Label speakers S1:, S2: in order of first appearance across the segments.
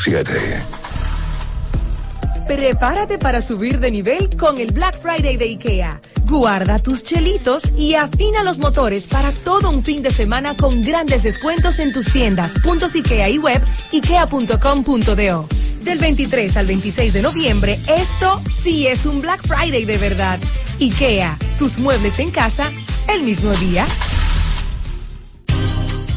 S1: 93.7
S2: Prepárate para subir de nivel con el Black Friday de IKEA. Guarda tus chelitos y afina los motores para todo un fin de semana con grandes descuentos en tus tiendas, puntos IKEA y web, ikea.com.do. Del 23 al 26 de noviembre, esto sí es un Black Friday de verdad. IKEA, tus muebles en casa, el mismo día.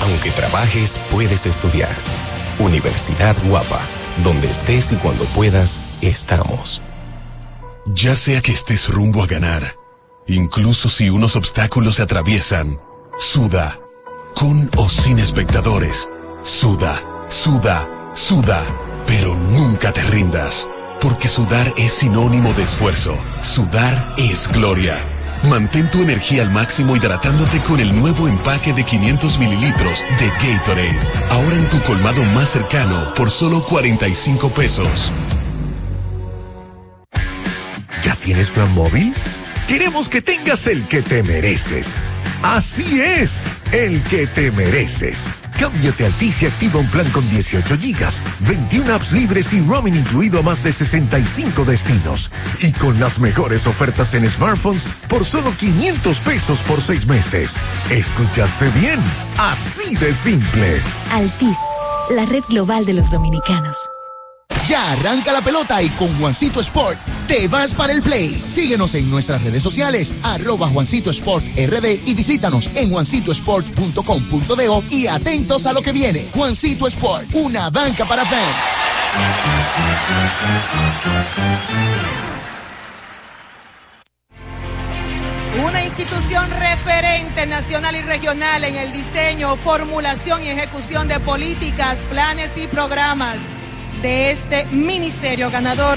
S3: Aunque trabajes, puedes estudiar. Universidad Guapa donde estés y cuando puedas, estamos.
S4: Ya sea que estés rumbo a ganar, incluso si unos obstáculos se atraviesan, suda, con o sin espectadores, suda, suda, suda, pero nunca te rindas, porque sudar es sinónimo de esfuerzo, sudar es gloria. Mantén tu energía al máximo hidratándote con el nuevo empaque de 500 mililitros de Gatorade. Ahora en tu colmado más cercano por solo 45 pesos.
S5: ¿Ya tienes plan móvil? Queremos que tengas el que te mereces. Así es, el que te mereces. Cámbiate a Altis y activa un plan con 18 gigas, 21 apps libres y roaming incluido a más de 65 destinos. Y con las mejores ofertas en smartphones por solo 500 pesos por 6 meses. ¿Escuchaste bien? Así de simple.
S6: Altis, la red global de los dominicanos.
S7: Ya arranca la pelota y con Juancito Sport te vas para el play. Síguenos en nuestras redes sociales, arroba Juancito Sport RD y visítanos en juancitosport.com.do y atentos a lo que viene. Juancito Sport, una banca para fans.
S8: Una institución referente nacional y regional en el diseño, formulación y ejecución de políticas, planes y programas de este ministerio ganador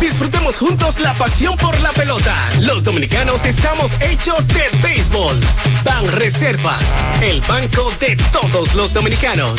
S9: Disfrutemos juntos la pasión por la pelota. Los dominicanos estamos hechos de béisbol. Ban Reservas, el banco de todos los dominicanos.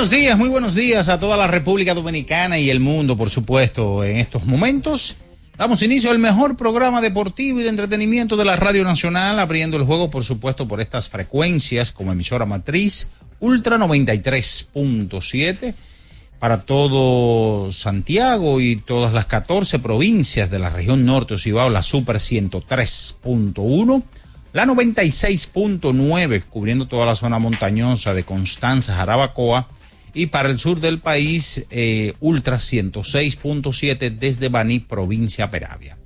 S10: Buenos días, muy buenos días a toda la República Dominicana y el mundo, por supuesto, en estos momentos. Damos inicio al mejor programa deportivo y de entretenimiento de la Radio Nacional, abriendo el juego, por supuesto, por estas frecuencias como emisora matriz, Ultra 93.7 para todo Santiago y todas las 14 provincias de la región norte Ocibao, la Super 103.1 la 96.9 cubriendo toda la zona montañosa de Constanza, Jarabacoa y para el sur del país eh, Ultra 106.7 desde Baní, provincia Peravia.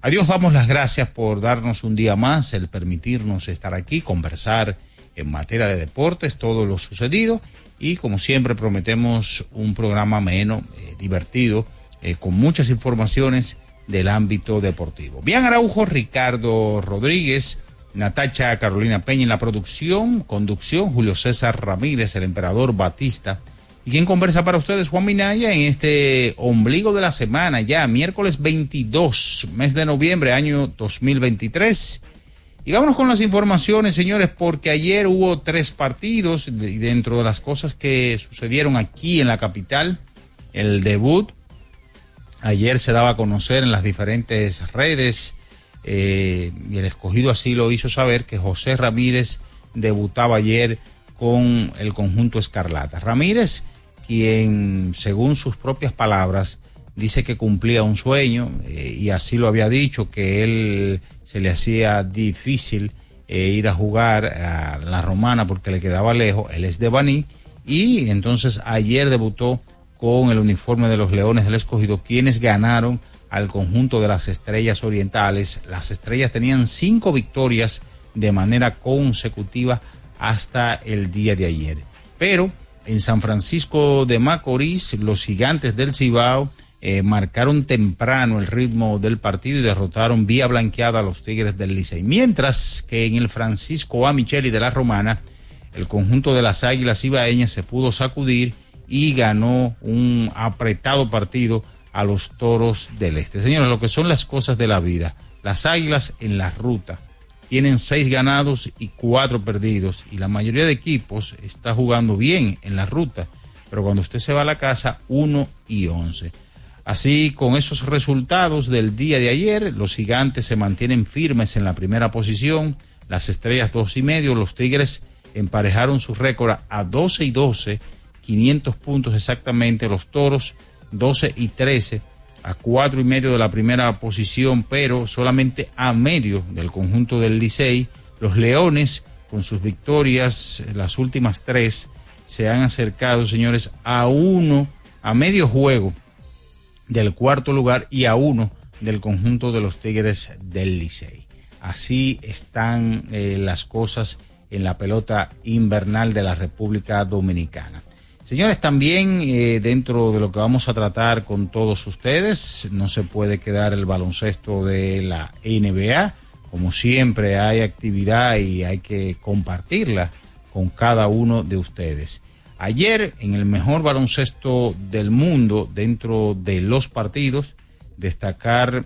S10: A Dios damos las gracias por darnos un día más, el permitirnos estar aquí, conversar en materia de deportes, todo lo sucedido y como siempre prometemos un programa menos eh, divertido, eh, con muchas informaciones del ámbito deportivo. Bien Araujo, Ricardo Rodríguez, Natacha Carolina Peña en la producción, conducción, Julio César Ramírez, el emperador Batista. Y quien conversa para ustedes, Juan Minaya, en este ombligo de la semana, ya miércoles 22, mes de noviembre, año 2023. Y vámonos con las informaciones, señores, porque ayer hubo tres partidos y dentro de las cosas que sucedieron aquí en la capital, el debut. Ayer se daba a conocer en las diferentes redes eh, y el escogido así lo hizo saber que José Ramírez debutaba ayer con el conjunto Escarlata. Ramírez, quien según sus propias palabras dice que cumplía un sueño eh, y así lo había dicho, que él se le hacía difícil eh, ir a jugar a la romana porque le quedaba lejos, él es de Baní y entonces ayer debutó con el uniforme de los Leones del Escogido, quienes ganaron al conjunto de las estrellas orientales. Las estrellas tenían cinco victorias de manera consecutiva hasta el día de ayer. Pero en San Francisco de Macorís, los gigantes del Cibao eh, marcaron temprano el ritmo del partido y derrotaron vía blanqueada a los Tigres del Licey. Mientras que en el Francisco A. Micheli de la Romana, el conjunto de las Águilas Ibaeñas se pudo sacudir y ganó un apretado partido a los toros del este. Señores, lo que son las cosas de la vida. Las águilas en la ruta tienen seis ganados y cuatro perdidos y la mayoría de equipos está jugando bien en la ruta, pero cuando usted se va a la casa, uno y once. Así, con esos resultados del día de ayer, los gigantes se mantienen firmes en la primera posición, las estrellas dos y medio, los tigres emparejaron su récord a 12 y 12, 500 puntos exactamente, los toros 12 y 13 a cuatro y medio de la primera posición, pero solamente a medio del conjunto del Licey. Los Leones, con sus victorias, las últimas tres, se han acercado, señores, a uno, a medio juego del cuarto lugar y a uno del conjunto de los Tigres del Licey. Así están eh, las cosas en la pelota invernal de la República Dominicana. Señores, también eh, dentro de lo que vamos a tratar con todos ustedes, no se puede quedar el baloncesto de la NBA. Como siempre hay actividad y hay que compartirla con cada uno de ustedes. Ayer, en el mejor baloncesto del mundo, dentro de los partidos, destacar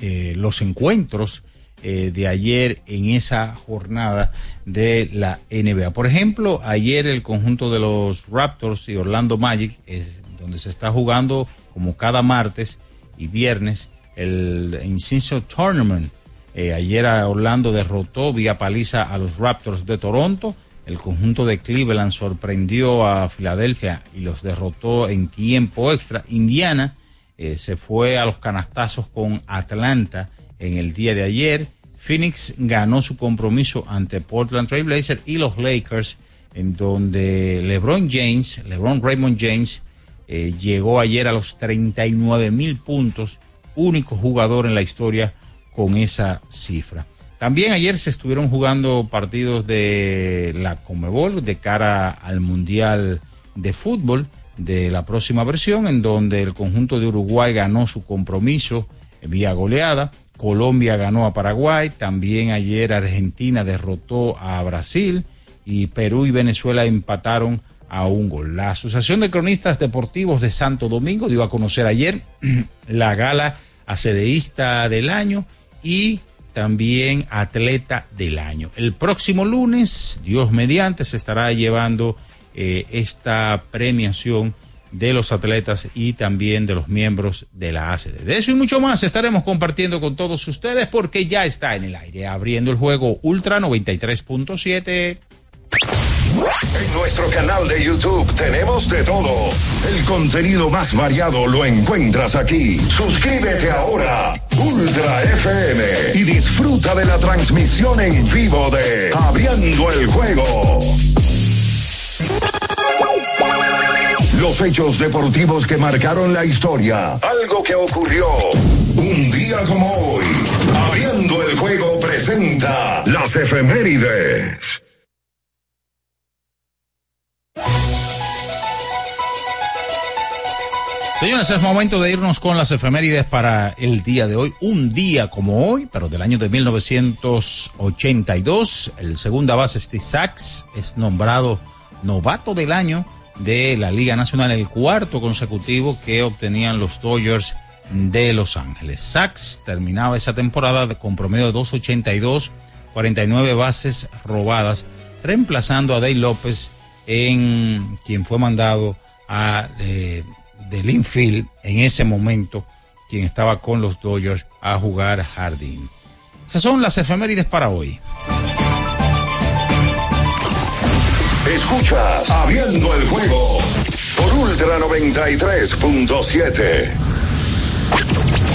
S10: eh, los encuentros eh, de ayer en esa jornada de la NBA. Por ejemplo, ayer el conjunto de los Raptors y Orlando Magic, es donde se está jugando como cada martes y viernes el Inciso Tournament. Eh, ayer Orlando derrotó vía paliza a los Raptors de Toronto. El conjunto de Cleveland sorprendió a Filadelfia y los derrotó en tiempo extra. Indiana eh, se fue a los canastazos con Atlanta en el día de ayer. Phoenix ganó su compromiso ante Portland Trail Blazers y los Lakers, en donde LeBron James, LeBron Raymond James, eh, llegó ayer a los 39 mil puntos, único jugador en la historia con esa cifra. También ayer se estuvieron jugando partidos de la Comebol de cara al Mundial de Fútbol de la próxima versión, en donde el conjunto de Uruguay ganó su compromiso vía goleada. Colombia ganó a Paraguay, también ayer Argentina derrotó a Brasil y Perú y Venezuela empataron a un gol. La Asociación de Cronistas Deportivos de Santo Domingo dio a conocer ayer la gala acedeísta del año y también atleta del año. El próximo lunes, Dios mediante, se estará llevando eh, esta premiación de los atletas y también de los miembros de la ACD. De eso y mucho más estaremos compartiendo con todos ustedes porque ya está en el aire, abriendo el juego Ultra 93.7.
S1: En nuestro canal de YouTube tenemos de todo. El contenido más variado lo encuentras aquí. Suscríbete ahora, Ultra FM, y disfruta de la transmisión en vivo de Abriendo el Juego. Los hechos deportivos que marcaron la historia. Algo que ocurrió un día como hoy. Abriendo el Juego presenta las efemérides.
S10: Señores, es momento de irnos con las efemérides para el día de hoy. Un día como hoy, pero del año de 1982, el segunda base Steve Sachs es nombrado novato del año de la Liga Nacional, el cuarto consecutivo que obtenían los Dodgers de Los Ángeles. Sachs terminaba esa temporada con promedio de 282, 49 bases robadas, reemplazando a Dave López en quien fue mandado a eh, infield en ese momento, quien estaba con los Dodgers a jugar jardín. Esas son las efemérides para hoy.
S1: Escuchas Abriendo el juego por Ultra 93.7.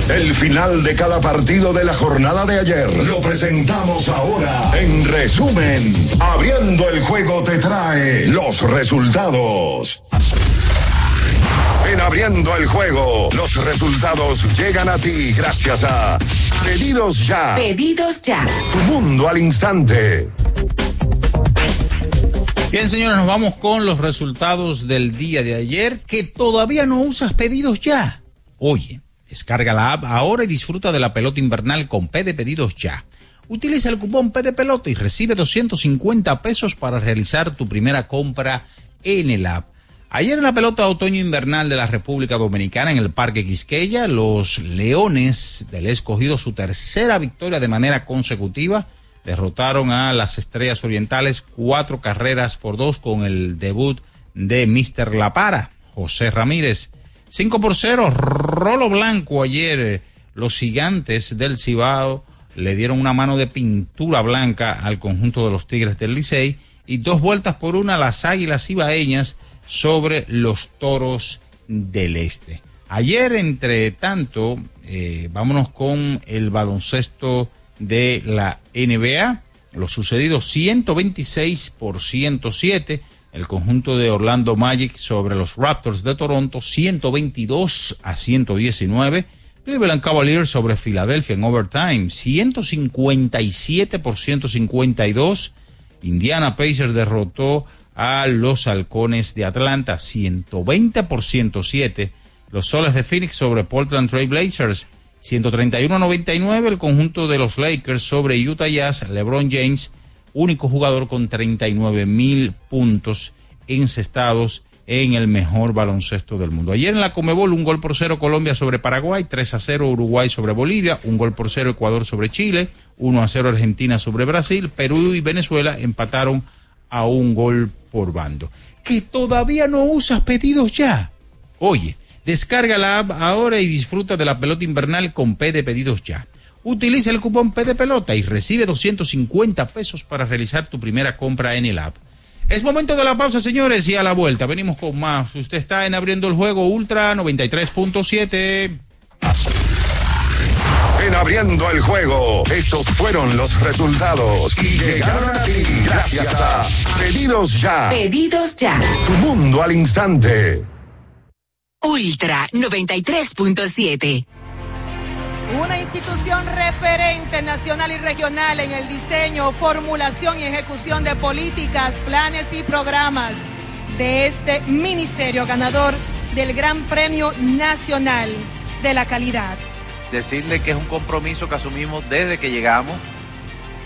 S1: El final de cada partido de la jornada de ayer lo presentamos ahora. En resumen, Abriendo el juego te trae los resultados. En Abriendo el juego, los resultados llegan a ti gracias a Pedidos Ya.
S2: Pedidos Ya.
S1: Tu mundo al instante.
S10: Bien, señores, nos vamos con los resultados del día de ayer. Que todavía no usas pedidos ya. Oye, descarga la app ahora y disfruta de la pelota invernal con P de pedidos ya. Utiliza el cupón P de pelota y recibe 250 pesos para realizar tu primera compra en el app. Ayer en la pelota otoño invernal de la República Dominicana en el Parque Quisqueya, los Leones del escogido su tercera victoria de manera consecutiva derrotaron a las Estrellas Orientales cuatro carreras por dos con el debut de Mr. La Para, José Ramírez. Cinco por cero, rolo blanco ayer. Los gigantes del Cibao le dieron una mano de pintura blanca al conjunto de los Tigres del Licey y dos vueltas por una las Águilas Ibaeñas sobre los Toros del Este. Ayer, entre tanto, eh, vámonos con el baloncesto de la NBA. Lo sucedido 126 por 107. El conjunto de Orlando Magic sobre los Raptors de Toronto 122 a 119. Cleveland Cavaliers sobre Filadelfia en overtime 157 por 152. Indiana Pacers derrotó a los Halcones de Atlanta 120 por 107. Los Soles de Phoenix sobre Portland Trail Blazers 131-99 el conjunto de los Lakers sobre Utah Jazz, LeBron James, único jugador con 39 mil puntos encestados en el mejor baloncesto del mundo. Ayer en la Comebol, un gol por cero Colombia sobre Paraguay, 3 a 0 Uruguay sobre Bolivia, un gol por cero Ecuador sobre Chile, 1 a 0 Argentina sobre Brasil, Perú y Venezuela empataron a un gol por bando. Que todavía no usas pedidos ya. Oye, descarga la app ahora y disfruta de la pelota invernal con P de pedidos ya. Utiliza el cupón P de pelota y recibe 250 pesos para realizar tu primera compra en el app. Es momento de la pausa, señores, y a la vuelta venimos con más. Usted está en abriendo el juego Ultra 93.7.
S1: En abriendo el juego, estos fueron los resultados y llegaron a ti gracias a Pedidos Ya.
S2: Pedidos ya.
S1: Tu mundo al instante.
S2: Ultra 93.7.
S8: Una institución referente nacional y regional en el diseño, formulación y ejecución de políticas, planes y programas de este ministerio ganador del Gran Premio Nacional de la Calidad.
S11: Decirle que es un compromiso que asumimos desde que llegamos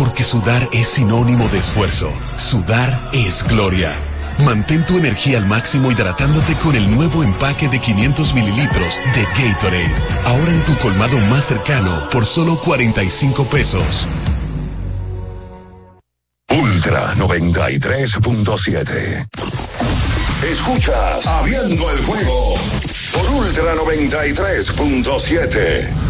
S4: Porque sudar es sinónimo de esfuerzo. Sudar es gloria. Mantén tu energía al máximo hidratándote con el nuevo empaque de 500 mililitros de Gatorade. Ahora en tu colmado más cercano por solo 45 pesos.
S1: Ultra 93.7. Escuchas Abriendo el juego por Ultra 93.7.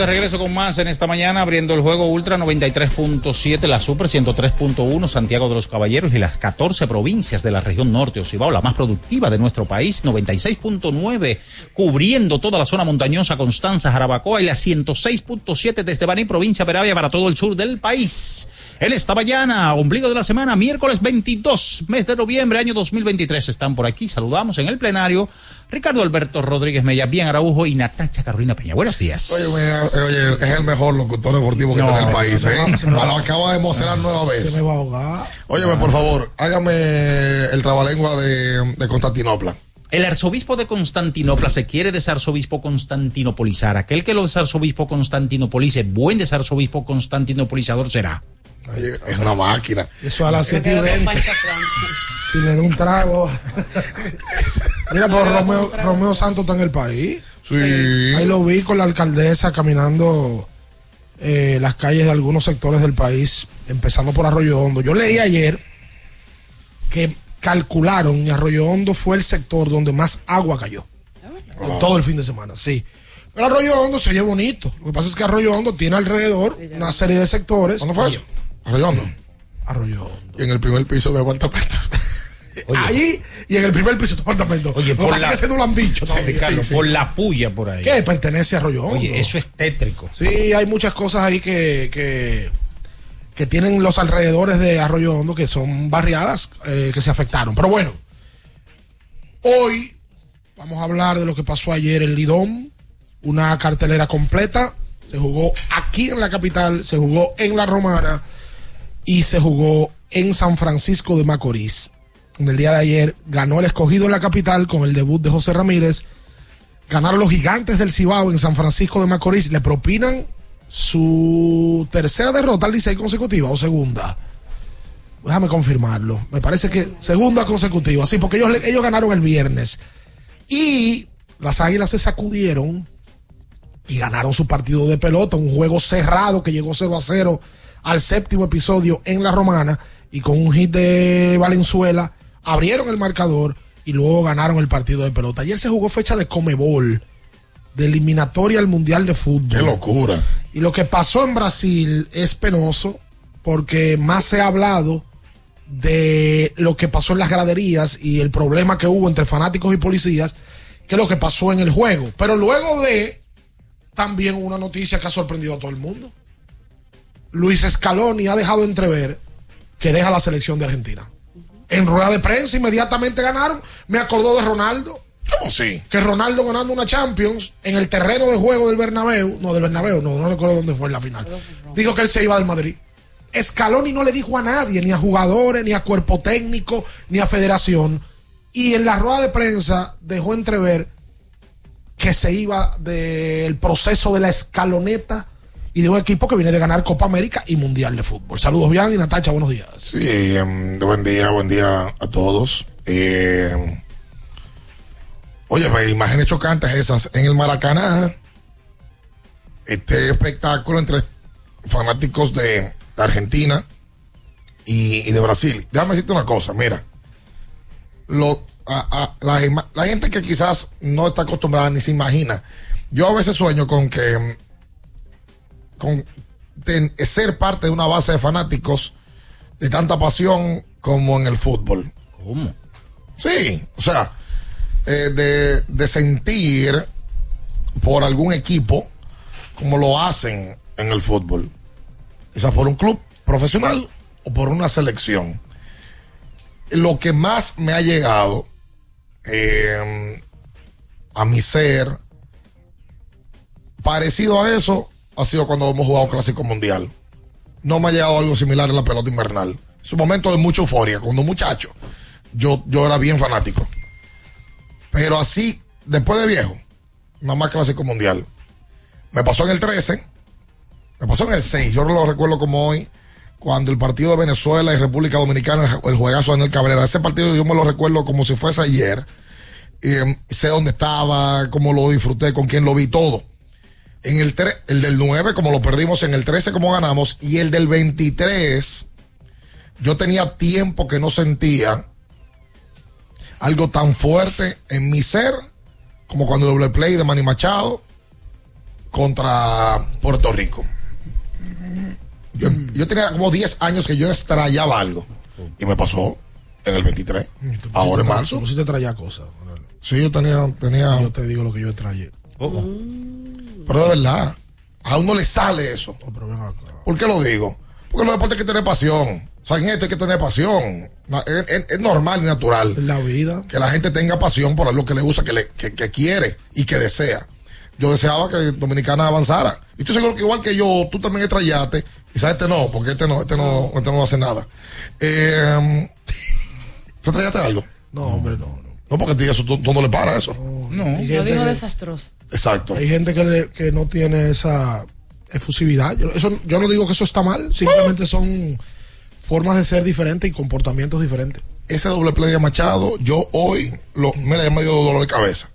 S10: De regreso con más en esta mañana, abriendo el juego Ultra 93.7, la Super 103.1, Santiago de los Caballeros y las 14 provincias de la región norte Ocibao, la más productiva de nuestro país, 96.9, cubriendo toda la zona montañosa, Constanza, Jarabacoa y la 106.7 desde Baní, provincia Peravia, para todo el sur del país. En esta mañana, ombligo de la semana, miércoles 22, mes de noviembre, año 2023, están por aquí. Saludamos en el plenario Ricardo Alberto Rodríguez Mella, bien Araujo y Natacha Carolina Peña. Buenos días.
S12: Oye, oye, es el mejor locutor deportivo que
S10: No,
S12: tiene el país,
S10: me
S12: ¿eh?
S10: me
S12: Lo acaba de mostrar nueva vez.
S13: Se me va a ahogar.
S12: Óyeme, por favor, hágame el trabalengua de, de Constantinopla.
S10: El arzobispo de Constantinopla se quiere desarzobispo constantinopolizar. Aquel que lo desarzobispo constantinopolice, buen desarzobispo constantinopolizador será.
S12: Oye, es una máquina.
S13: Eso a las 7 y 20. Si le da un trago. Mira, pero Romeo, Romeo Santos está en el país.
S12: Sí.
S13: Ahí lo vi con la alcaldesa caminando eh, las calles de algunos sectores del país, empezando por Arroyo Hondo. Yo leí ayer que calcularon y Arroyo Hondo fue el sector donde más agua cayó. En todo el fin de semana, sí. Pero Arroyo Hondo se oye bonito. Lo que pasa es que Arroyo Hondo tiene alrededor una serie de sectores.
S12: ¿Cuándo fue eso? Arroyo Hondo.
S13: Arroyo Hondo.
S12: Y en el primer piso de apartamento.
S13: Allí y en el primer piso de apartamento.
S10: Oye,
S13: que
S10: por la-
S13: que ese no lo han dicho.
S10: Sí,
S13: todavía.
S10: Ricardo,
S13: Sí, sí.
S10: por la puya por ahí.
S13: ¿Qué? Pertenece a Arroyo Hondo.
S10: Oye, eso es tétrico.
S13: Sí, hay muchas cosas ahí que, que, que tienen los alrededores de Arroyo Hondo que son barriadas eh, que se afectaron. Pero bueno, hoy vamos a hablar de lo que pasó ayer en Lidón. Una cartelera completa. Se jugó aquí en la capital, se jugó en La Romana y se jugó en San Francisco de Macorís. En el día de ayer ganó el escogido en la capital con el debut de José Ramírez ganaron los gigantes del Cibao en San Francisco de Macorís. Le propinan su tercera derrota al Licey consecutiva o segunda. Déjame confirmarlo. Me parece que segunda consecutiva. Sí, porque ellos, ellos ganaron el viernes. Y las águilas se sacudieron y ganaron su partido de pelota. Un juego cerrado que llegó 0 a 0 al séptimo episodio en la Romana. Y con un hit de Valenzuela abrieron el marcador y luego ganaron el partido de pelota. Ayer se jugó fecha de Comebol, de eliminatoria al Mundial de Fútbol.
S12: Qué locura.
S13: Y lo que pasó en Brasil es penoso porque más se ha hablado de lo que pasó en las graderías y el problema que hubo entre fanáticos y policías que lo que pasó en el juego. Pero luego de también una noticia que ha sorprendido a todo el mundo. Luis Scaloni ha dejado entrever que deja la selección de Argentina. En rueda de prensa inmediatamente ganaron. Me acordó de Ronaldo.
S12: ¿Cómo sí?
S13: Que Ronaldo ganando una Champions en el terreno de juego del Bernabéu, no del Bernabéu, no, no recuerdo dónde fue en la final. Dijo que él se iba del Madrid. Scaloni no le dijo a nadie, ni a jugadores, ni a cuerpo técnico, ni a federación. Y en la rueda de prensa dejó entrever que se iba del proceso de la escaloneta y de un equipo que viene de ganar Copa América y Mundial de Fútbol. Saludos, bien y Natacha, buenos días.
S12: Sí, em, buen día, buen día a todos. Eh, oye, pues, imágenes chocantes esas en el Maracaná. Este espectáculo entre fanáticos de, Argentina y, de Brasil. Déjame decirte una cosa, mira. Lo, a- a- la gente que quizás no está acostumbrada ni se imagina. Yo a veces sueño con que em, con ten- ser parte de una base de fanáticos de tanta pasión como en el fútbol.
S10: ¿Cómo?
S12: Sí, o sea, eh, de, de sentir por algún equipo como lo hacen en el fútbol. Quizás por un club profesional o por una selección. Lo que más me ha llegado eh, a mi ser, parecido a eso, ha sido cuando hemos jugado Clásico Mundial. No me ha llegado algo similar en la pelota invernal. Es un momento de mucha euforia. Cuando muchacho, yo, yo era bien fanático. Pero así, después de viejo, nada más Clásico Mundial. Me pasó en el 13, me pasó en el 6, yo lo recuerdo como hoy, cuando el partido de Venezuela y República Dominicana, el, juegazo de Daniel Cabrera, ese partido yo me lo recuerdo como si fuese ayer. Eh, sé dónde estaba, cómo lo disfruté, con quién lo vi, todo. En el, el del 9, como lo perdimos, en el 13, como ganamos, y el del 23, yo tenía tiempo que no sentía algo tan fuerte en mi ser como cuando el doble play de Manny Machado contra Puerto Rico. Yo, yo tenía como 10 años que yo extrañaba algo. Y me pasó en el 23. Ahora en marzo.
S13: Tú sí te traía cosas.
S12: Sí, yo tenía. tenía
S13: yo te digo lo que yo traía.
S12: Pero de verdad, a uno le sale eso. ¿Por qué lo digo? Porque los deportes hay que tener pasión. O sea, en esto hay que tener pasión. Es, es- es normal y natural.
S13: La vida.
S12: Que la gente tenga pasión por algo que le gusta, que, le, que, que quiere y que desea. Yo deseaba que Dominicana avanzara. Y estoy seguro que igual que yo, tú también extrañaste. Quizás este no, porque este no, este no, este no hace nada. Eh, ¿Tú extrañaste algo?
S13: No, hombre, no.
S12: No, porque a ti eso, tú, tú no le para eso.
S13: No.
S8: Lo dijo desastroso.
S12: Exacto.
S13: Hay gente que, le- que no tiene esa efusividad. Yo, eso, yo no digo que eso está mal, simplemente son formas de ser diferentes y comportamientos diferentes.
S12: Ese doble play de Machado, yo hoy, lo, mira, ya me dio dolor de cabeza.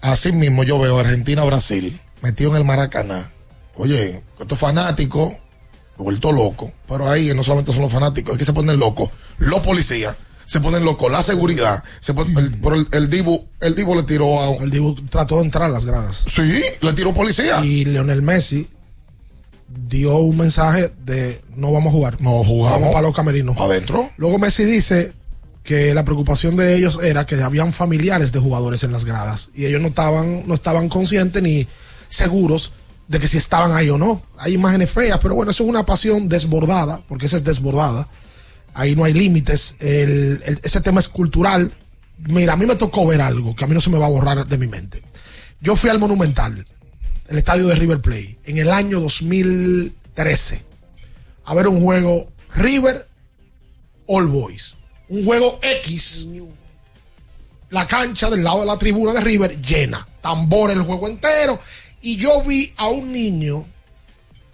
S12: Así mismo yo veo Argentina-Brasil metido en el Maracaná. Oye, estos fanáticos, vuelto loco. Pero ahí no solamente son los fanáticos, es que se ponen locos. Los policías se ponen locos, la seguridad. Se el, pero el, el Dibu, el Dibu le tiró a.
S13: El Dibu trató de entrar a las gradas.
S12: Sí, le tiró policía.
S13: Y Leonel Messi dio un mensaje de no vamos a jugar.
S12: No jugamos.
S13: Vamos para los camerinos.
S12: Adentro.
S13: Luego Messi dice que la preocupación de ellos era que habían familiares de jugadores en las gradas y ellos no estaban, no estaban conscientes ni seguros de que si estaban ahí o no. Hay imágenes feas, pero bueno, eso es una pasión desbordada, porque esa es desbordada. Ahí no hay límites. Ese tema es cultural. Mira, a mí me tocó ver algo que a mí no se me va a borrar de mi mente. Yo fui al Monumental, el estadio de River Plate, en el año 2013, a ver un juego River All Boys. Un juego X. La cancha del lado de la tribuna de River llena. Tambor el juego entero. Y yo vi a un niño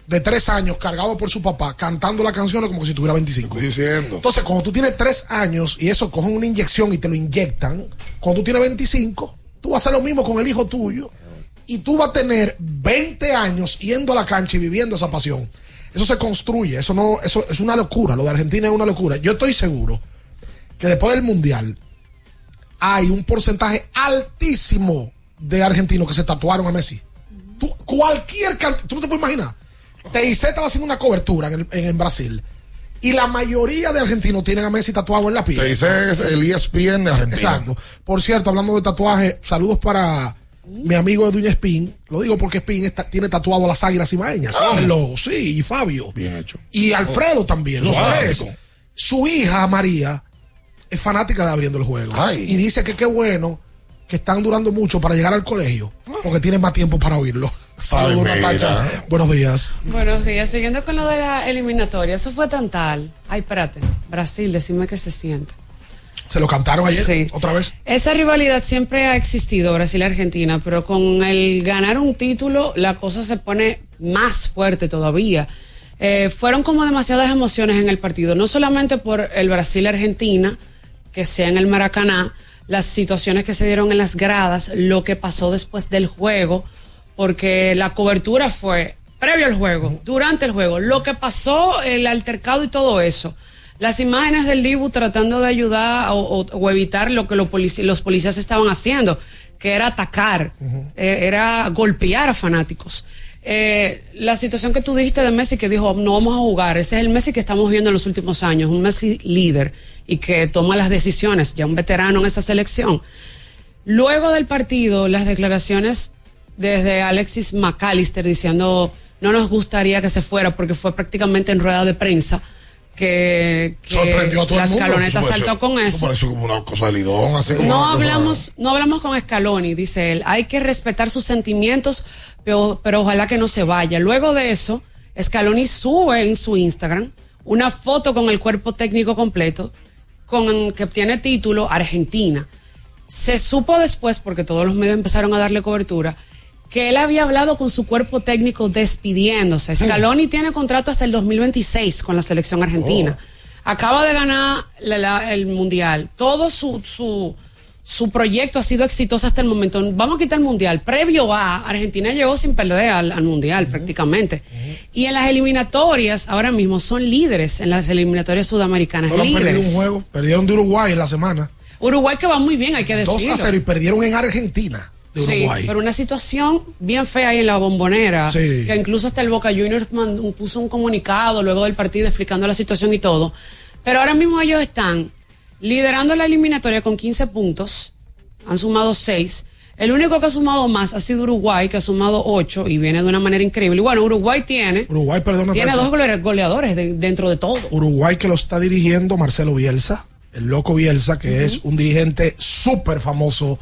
S13: de tres años cargado por su papá cantando la canción como si tuviera 25.
S12: Diciendo.
S13: Entonces, cuando tú tienes tres años y eso cogen una inyección y te lo inyectan, cuando tú tienes 25, tú vas a hacer lo mismo con el hijo tuyo y tú vas a tener 20 años yendo a la cancha y viviendo esa pasión. Eso se construye, eso no, eso es una locura. Lo de Argentina es una locura. Yo estoy seguro que después del mundial hay un porcentaje altísimo de argentinos que se tatuaron a Messi. Tú, cualquier cantidad, tú no te puedes imaginar. TIC estaba haciendo una cobertura en, el- en- en Brasil y la mayoría de argentinos tienen a Messi tatuado en la piel.
S12: Te dice es el ESPN de Argentina.
S13: Exacto. Por cierto, hablando de tatuaje, saludos para mi amigo Eduña Spin. Lo digo porque Spin está- tiene tatuado las águilas ibaeñas.
S12: Ah.
S13: El logo, sí, y Fabio.
S12: Bien hecho.
S13: Y Alfredo también, los tres. Su hija, María, es fanática de abriendo el juego. Y dice que qué bueno que están durando mucho para llegar al colegio, porque tienen más tiempo para oírlo. Saludos. Natacha. Buenos días.
S14: Buenos días. Siguiendo con lo de la eliminatoria, eso fue tan tal. Ay, espérate. Brasil, decime qué se siente.
S13: Se lo cantaron ayer,
S14: Sí.
S13: otra vez.
S14: Esa rivalidad siempre ha existido, Brasil-Argentina, pero con el ganar un título, la cosa se pone más fuerte todavía. Eh, fueron como demasiadas emociones en el partido, no solamente por el Brasil-Argentina, que sea en el Maracaná, las situaciones que se dieron en las gradas, lo que pasó después del juego, porque la cobertura fue previo al juego, durante el juego, lo que pasó, el altercado y todo eso. Las imágenes del Dibu tratando de ayudar o, o- o evitar lo que los, polici- los policías estaban haciendo, que era atacar, eh, era golpear a fanáticos. Eh, la situación que tú dijiste de Messi que dijo no vamos a jugar, ese es el Messi que estamos viendo en los últimos años, un Messi líder y que toma las decisiones, ya un veterano en esa selección. Luego del partido, las declaraciones desde Alexis McAllister diciendo no nos gustaría que se fuera porque fue prácticamente en rueda de prensa que, que
S12: Sorprendió a todo
S14: la
S12: mundo.
S14: escaloneta saltó con
S12: Eso
S14: eso.
S12: pareció como una cosa de lidón, así como
S14: No
S12: cosa-
S14: hablamos, no hablamos con Scaloni, dice él. Hay que respetar sus sentimientos, pero, pero ojalá que no se vaya. Luego de eso, Scaloni sube en su Instagram una foto con el cuerpo técnico completo, con que tiene título Argentina. Se supo después, porque todos los medios empezaron a darle cobertura, que él había hablado con su cuerpo técnico despidiéndose. Scaloni tiene contrato hasta el 2026 con la selección argentina. Acaba de ganar la- la- el mundial. Todo su, su, su proyecto ha sido exitoso hasta el momento. Vamos a quitar el mundial. Previo a, Argentina llegó sin perder al, al mundial prácticamente. Y en las eliminatorias, ahora mismo son líderes en las eliminatorias sudamericanas.
S13: Solo
S14: líderes.
S13: un juego. Perdieron de Uruguay en la semana.
S14: Uruguay que va muy bien, hay que
S13: 2
S14: decirlo.
S13: a 0 y perdieron en Argentina. de
S14: Sí,
S13: Uruguay.
S14: pero una situación bien fea ahí en la bombonera,
S13: Sí.
S14: que incluso hasta el Boca Juniors mandó- puso un comunicado luego del partido explicando la situación y todo. Pero ahora mismo ellos están liderando la eliminatoria con 15 puntos, han sumado 6. El único que ha sumado más ha sido Uruguay, que ha sumado 8 y viene de una manera increíble. Y bueno, Uruguay tiene,
S13: Uruguay, perdona.
S14: tiene dos gole- goleadores de- dentro de todo.
S13: Uruguay que lo está dirigiendo Marcelo Bielsa, el loco Bielsa, que es un dirigente súper famoso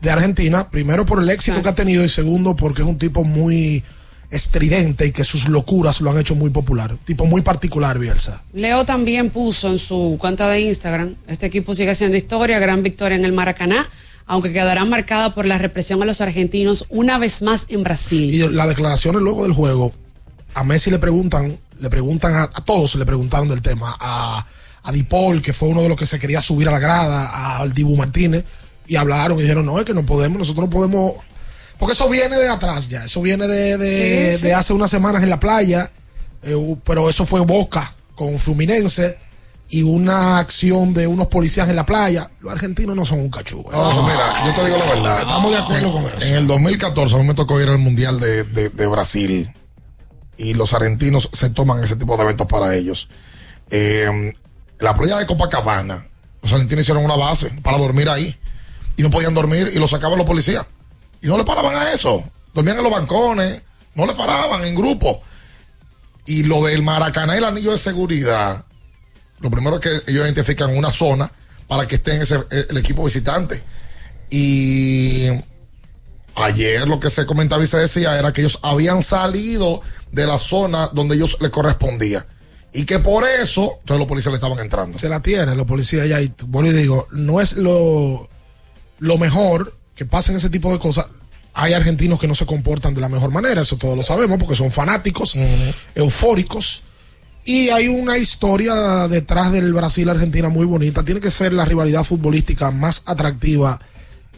S13: de Argentina, primero por el éxito que ha tenido y segundo porque es un tipo muy estridente y que sus locuras lo han hecho muy popular. Tipo muy particular, Bielsa.
S14: Leo también puso en su cuenta de Instagram, este equipo sigue haciendo historia, gran victoria en el Maracaná, aunque quedará marcada por la represión a los argentinos una vez más en Brasil.
S13: Y las declaraciones luego del juego, a Messi le preguntan, le preguntan a, a todos, le preguntaron del tema, a, a Dipol, que fue uno de los que se quería subir a la grada, al Dibu Martínez, y hablaron y dijeron, no, es que no podemos, nosotros no podemos, porque eso viene de atrás ya, eso viene de, de,
S14: Sí, sí.
S13: de hace unas semanas en la playa, eh, pero eso fue Boca con Fluminense y una acción de unos policías en la playa. Los argentinos no son un cachugo.
S12: No, no, mira, yo te digo la verdad.
S13: Estamos de acuerdo
S12: en,
S13: con eso.
S12: En el 2014 a mí me tocó ir al Mundial de, de- de Brasil y los argentinos se toman ese tipo de eventos para ellos. Eh, la playa de Copacabana, los argentinos hicieron una base para dormir ahí y no podían dormir y lo sacaban los policías. Y no le paraban a eso. Dormían en los bancones, no le paraban en grupo. Y lo del Maracaná y el anillo de seguridad, lo primero que ellos identifican una zona para que esté en ese, el equipo visitante. Y ayer lo que se comentaba y se decía era que ellos habían salido de la zona donde ellos les correspondía. Y que por eso, entonces los policías le estaban entrando.
S13: se la tienen los policías allá y y digo, no es lo, lo mejor que pasen ese tipo de cosas. Hay argentinos que no se comportan de la mejor manera, eso todos lo sabemos, porque son fanáticos, eufóricos. Y hay una historia detrás del Brasil-Argentina muy bonita. Tiene que ser la rivalidad futbolística más atractiva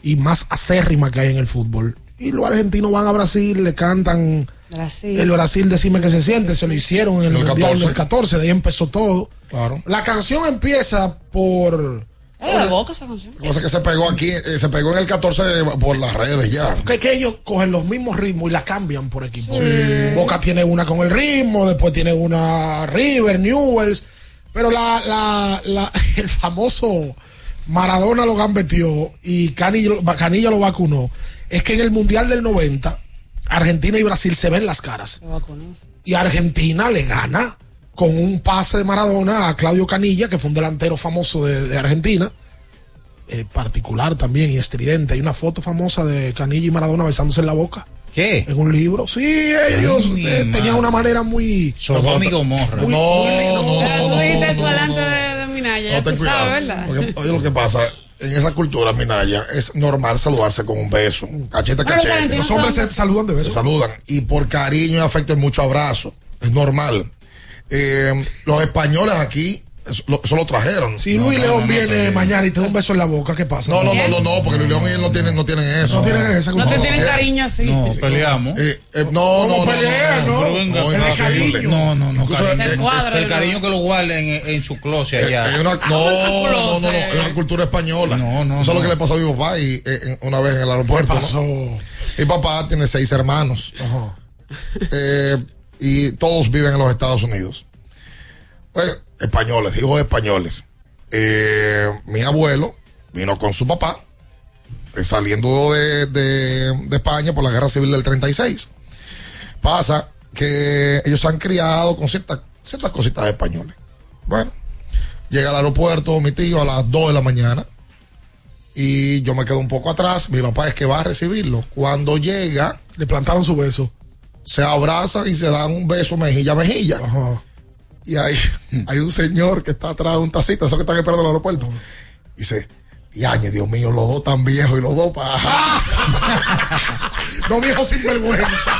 S13: y más acérrima que hay en el fútbol. Y los argentinos van a Brasil, le cantan
S14: Brasil.
S13: el Brasil, decime que se siente, se lo hicieron en el,
S12: el
S13: Mundial
S12: 14.
S13: del 14, de ahí empezó todo.
S12: Claro.
S13: La canción empieza por.
S14: Era de boca esa canción.
S12: Lo que pasa es que se pegó aquí, eh, se pegó en el 14 por las redes ya.
S13: Que, que ellos cogen los mismos ritmos y la cambian por equipo. Boca tiene una con el ritmo, después tiene una River, Newells. Pero la, la, la- el famoso Maradona lo gambetió y Canillo, Canilla lo vacunó. Es que en el Mundial del 90, Argentina y Brasil se ven las caras. Y Argentina le gana con un pase de Maradona a Claudio Canilla, que fue un delantero famoso de, de Argentina, eh, particular también y estridente. Hay una foto famosa de Canilla y Maradona besándose en la boca.
S10: ¿Qué?
S13: En un libro. Sí, ellos eh, tenían una manera muy.
S10: Sodoma y Gomorra.
S13: Muy-
S12: No, no, no,
S14: de, Minaya,
S12: No, ten cuidado.
S14: sabes, ¿verdad?
S12: Porque, oye, lo que pasa, en esa cultura, Minaya, es normal saludarse con un beso, cachete cachete.
S13: Los hombres
S14: son-
S13: se saludan de
S12: Se
S13: beso.
S12: saludan. Y por cariño y afecto y mucho abrazo. Es normal. Eh, los españoles aquí, eso lo, eso lo trajeron.
S13: Si
S12: No,
S13: Luis
S12: no,
S13: León
S12: no,
S13: viene
S12: no,
S13: mañana y te da un beso en la boca, ¿qué pasa?
S12: No, no, no, no, no, porque Luis León y él no tienen, no tienen eso.
S13: No tienen esa
S14: No te tienen
S12: eh,
S14: cariño así.
S10: No, peleamos.
S12: Eh, eh, no, no, no, no,
S13: pelea,
S12: no,
S13: no.
S12: No, eh,
S10: el cariño que lo guarden en, en su closet allá.
S12: Una, no, no, no, es una cultura española.
S10: No, no,
S12: Eso es lo que le pasó a mi papá y, eh, una vez en el aeropuerto. ¿no?
S13: pasó?
S12: Mi papá tiene seis hermanos. Eh, y todos viven en los Estados Unidos. Pues, españoles, hijos españoles. Eh, mi abuelo vino con su papá, eh, saliendo de, de- España por la guerra civil del 36. Pasa que ellos se han criado con ciertas, ciertas cositas españoles. Bueno, llega al aeropuerto mi tío a las 2 de la mañana y yo me quedo un poco atrás. Mi papá es que va a recibirlo. Cuando llega,
S13: Le plantaron su beso.
S12: Se abrazan y se dan un beso mejilla a mejilla.
S13: Ajá.
S12: Y hay, hay un señor que está atrás de un tacita, esos que están esperando en el aeropuerto. Y dice, Yañe, Dios mío, los dos tan viejos y los dos pajas.
S13: Dos viejos sin vergüenza.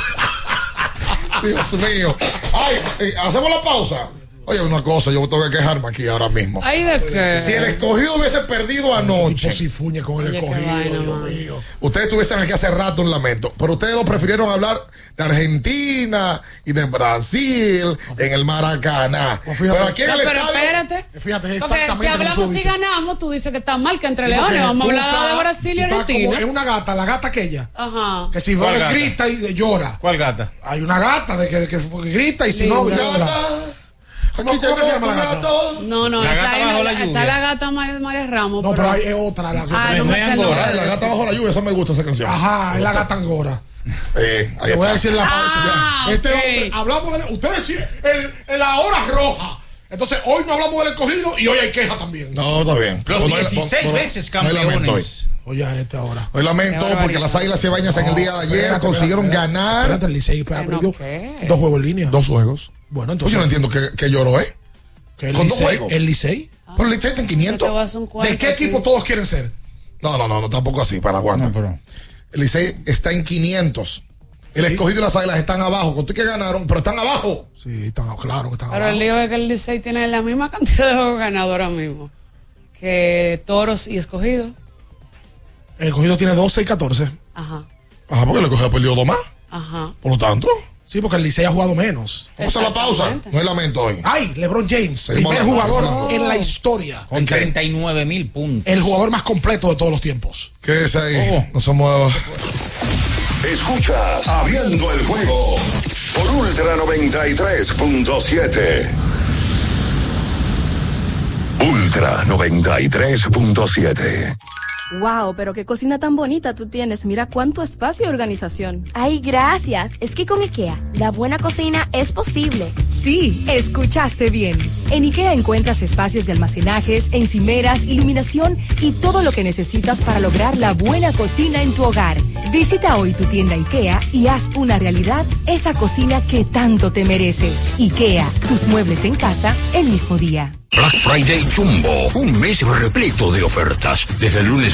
S12: Dios mío. Ay, eh, hacemos la pausa. Oye, una cosa, yo tengo que quejarme aquí ahora mismo.
S14: ¿Ay de qué?
S12: Si el escogido hubiese perdido anoche,
S13: si fuñe con el escogido,
S14: vaina,
S13: Dios mío.
S12: ustedes estuviesen aquí hace rato un lamento. Pero ustedes lo prefirieron hablar de Argentina y de Brasil en el Maracaná.
S13: Pues fíjate.
S12: Pero aquí en
S14: No,
S12: el
S14: pero
S12: estadio.
S14: espérate.
S13: Fíjate, es
S14: Porque
S13: exactamente
S14: si hablamos y ganamos, tú dices que está mal que entre
S13: Sí,
S14: leones. Vamos a hablar de Brasil y Argentina.
S13: Es una gata, la gata aquella.
S14: Ajá.
S13: Que si
S10: ¿Cuál
S13: ve
S10: gata?
S13: grita y llora.
S10: ¿Cuál gata?
S13: Hay una gata de que, de que grita y si no llora. ¿Cómo,
S12: Aquí
S13: se
S12: gato.
S14: No, no,
S10: La
S14: esa
S10: gata bajo la
S14: está
S10: lluvia.
S14: la gata María, María Ramos.
S13: No, pero hay otra. La
S14: Ah, no
S10: no
S14: me
S10: es
S14: sé el
S10: Angora,
S14: nombre.
S12: Ay, la gata bajo la lluvia, esa me gusta esa canción.
S13: Ajá, es la gata angora.
S12: Eh, ahí
S13: Te voy a
S12: está.
S13: decir la pausa.
S14: Ah,
S13: ya. Este
S14: ok.
S13: hombre, hablamos de. Ustedes sí, el, el la hora roja. Entonces, hoy no hablamos del escogido y hoy hay queja también.
S12: No, está bien.
S10: Los
S12: Pues no hay-
S10: 16
S12: no- no-
S10: veces
S12: no lamento hoy.
S10: campeones.
S13: Oye, a este ahora.
S12: Hoy lamento porque las águilas cebañas en el día de ayer
S13: Espérate,
S12: consiguieron
S13: espérate,
S12: ganar
S13: Espérate, el Licey pero yo-
S14: ¿qué?
S13: dos juegos en línea.
S12: dos juegos.
S13: Bueno,
S12: Pues
S13: entonces.
S12: yo no entiendo que, que lloró, ¿eh?
S13: que el
S12: con dos
S13: Licey-
S12: juegos.
S13: El Licey.
S12: Pero el Licey está en
S14: Yo te voy a
S12: 500.
S14: hacer un cuento
S13: ¿De qué
S14: aquí.
S13: equipo todos quieren ser?
S12: No, no, no, no, tampoco así, para aguantar.
S10: No, pero.
S12: El Licey está en 500. El escogido y las águilas están abajo. Con tú que ganaron, pero están abajo.
S13: Sí, están, claro que están
S14: Pero el
S13: abajo.
S14: lío es que el Licey tiene la misma cantidad de juegos ganados ahora mismo que Toros y Escogido.
S13: El escogido tiene 12 y 14.
S14: Ajá,
S12: Ajá, porque el escogido ha perdido dos más.
S14: ajá.
S12: Por lo tanto,
S13: Sí, porque el Licey ha jugado menos.
S12: vamos a la pausa. No hay lamento hoy.
S13: Ay, LeBron James,
S12: Seguimos
S13: primer jugador en la historia.
S10: Con
S12: ¿En qué?
S10: 39 mil puntos.
S13: El jugador más completo de todos los tiempos.
S12: ¿Qué es ahí?
S10: Oh.
S12: No se mueva.
S1: Escuchas Abriendo el juego por Ultra 93.7. Ultra 93.7.
S15: Wow, pero qué cocina tan bonita tú tienes. Mira cuánto espacio y organización.
S16: Ay, gracias. Es que con IKEA, la buena cocina es posible.
S2: Sí, escuchaste bien. En IKEA encuentras espacios de almacenajes, encimeras, iluminación y todo lo que necesitas para lograr la buena cocina en tu hogar. Visita hoy tu tienda IKEA y haz una realidad esa cocina que tanto te mereces. IKEA, tus muebles en casa el mismo día.
S17: Black Friday Jumbo, un mes repleto de ofertas. Desde el lunes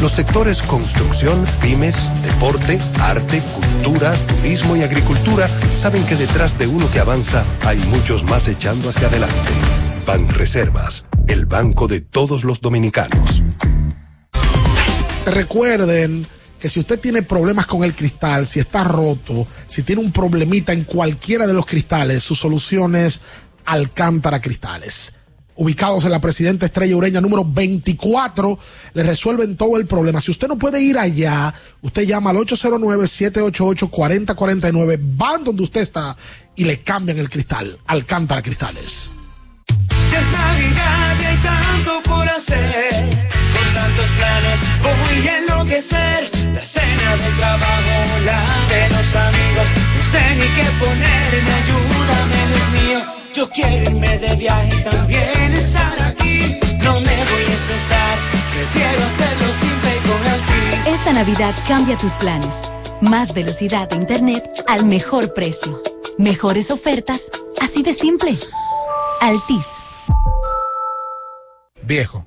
S4: Los sectores construcción, pymes, deporte, arte, cultura, turismo y agricultura saben que detrás de uno que avanza hay muchos más echando hacia adelante. Banreservas, el banco de todos los dominicanos.
S13: Recuerden que si usted tiene problemas con el cristal, si está roto, si tiene un problemita en cualquiera de los cristales, su solución es Alcántara Cristales. Ubicados en la Presidenta Estrella Ureña número 24, le resuelven todo el problema. Si usted no puede ir allá, usted llama al 809-788-4049, van donde usted está y le cambian el cristal. Alcántara Cristales.
S15: Ya es Navidad y hay tanto por hacer. Tantos planes voy a enloquecer. La cena del trabajo, la de los amigos. No sé ni qué ponerme, ayúdame, Dios mío. Yo quiero irme de viaje y también estar aquí. No me voy a estresar, prefiero hacerlo simple y con Altis.
S2: Esta Navidad cambia tus planes. Más velocidad de internet al mejor precio. Mejores ofertas, así de simple. Altis.
S18: Viejo,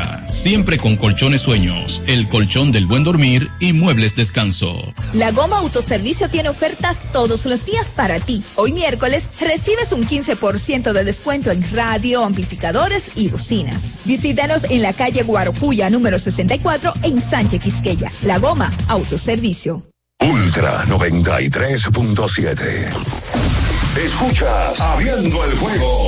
S19: siempre con colchones sueños, el colchón del buen dormir y muebles descanso.
S20: La Goma Autoservicio tiene ofertas todos los días para ti. Hoy miércoles recibes un 15% de descuento en radio, amplificadores y bocinas. Visítanos en la calle Guarocuya número 64 en Sánchez Quisqueya. La Goma Autoservicio.
S1: Ultra 93.7. Escuchas Abriendo el juego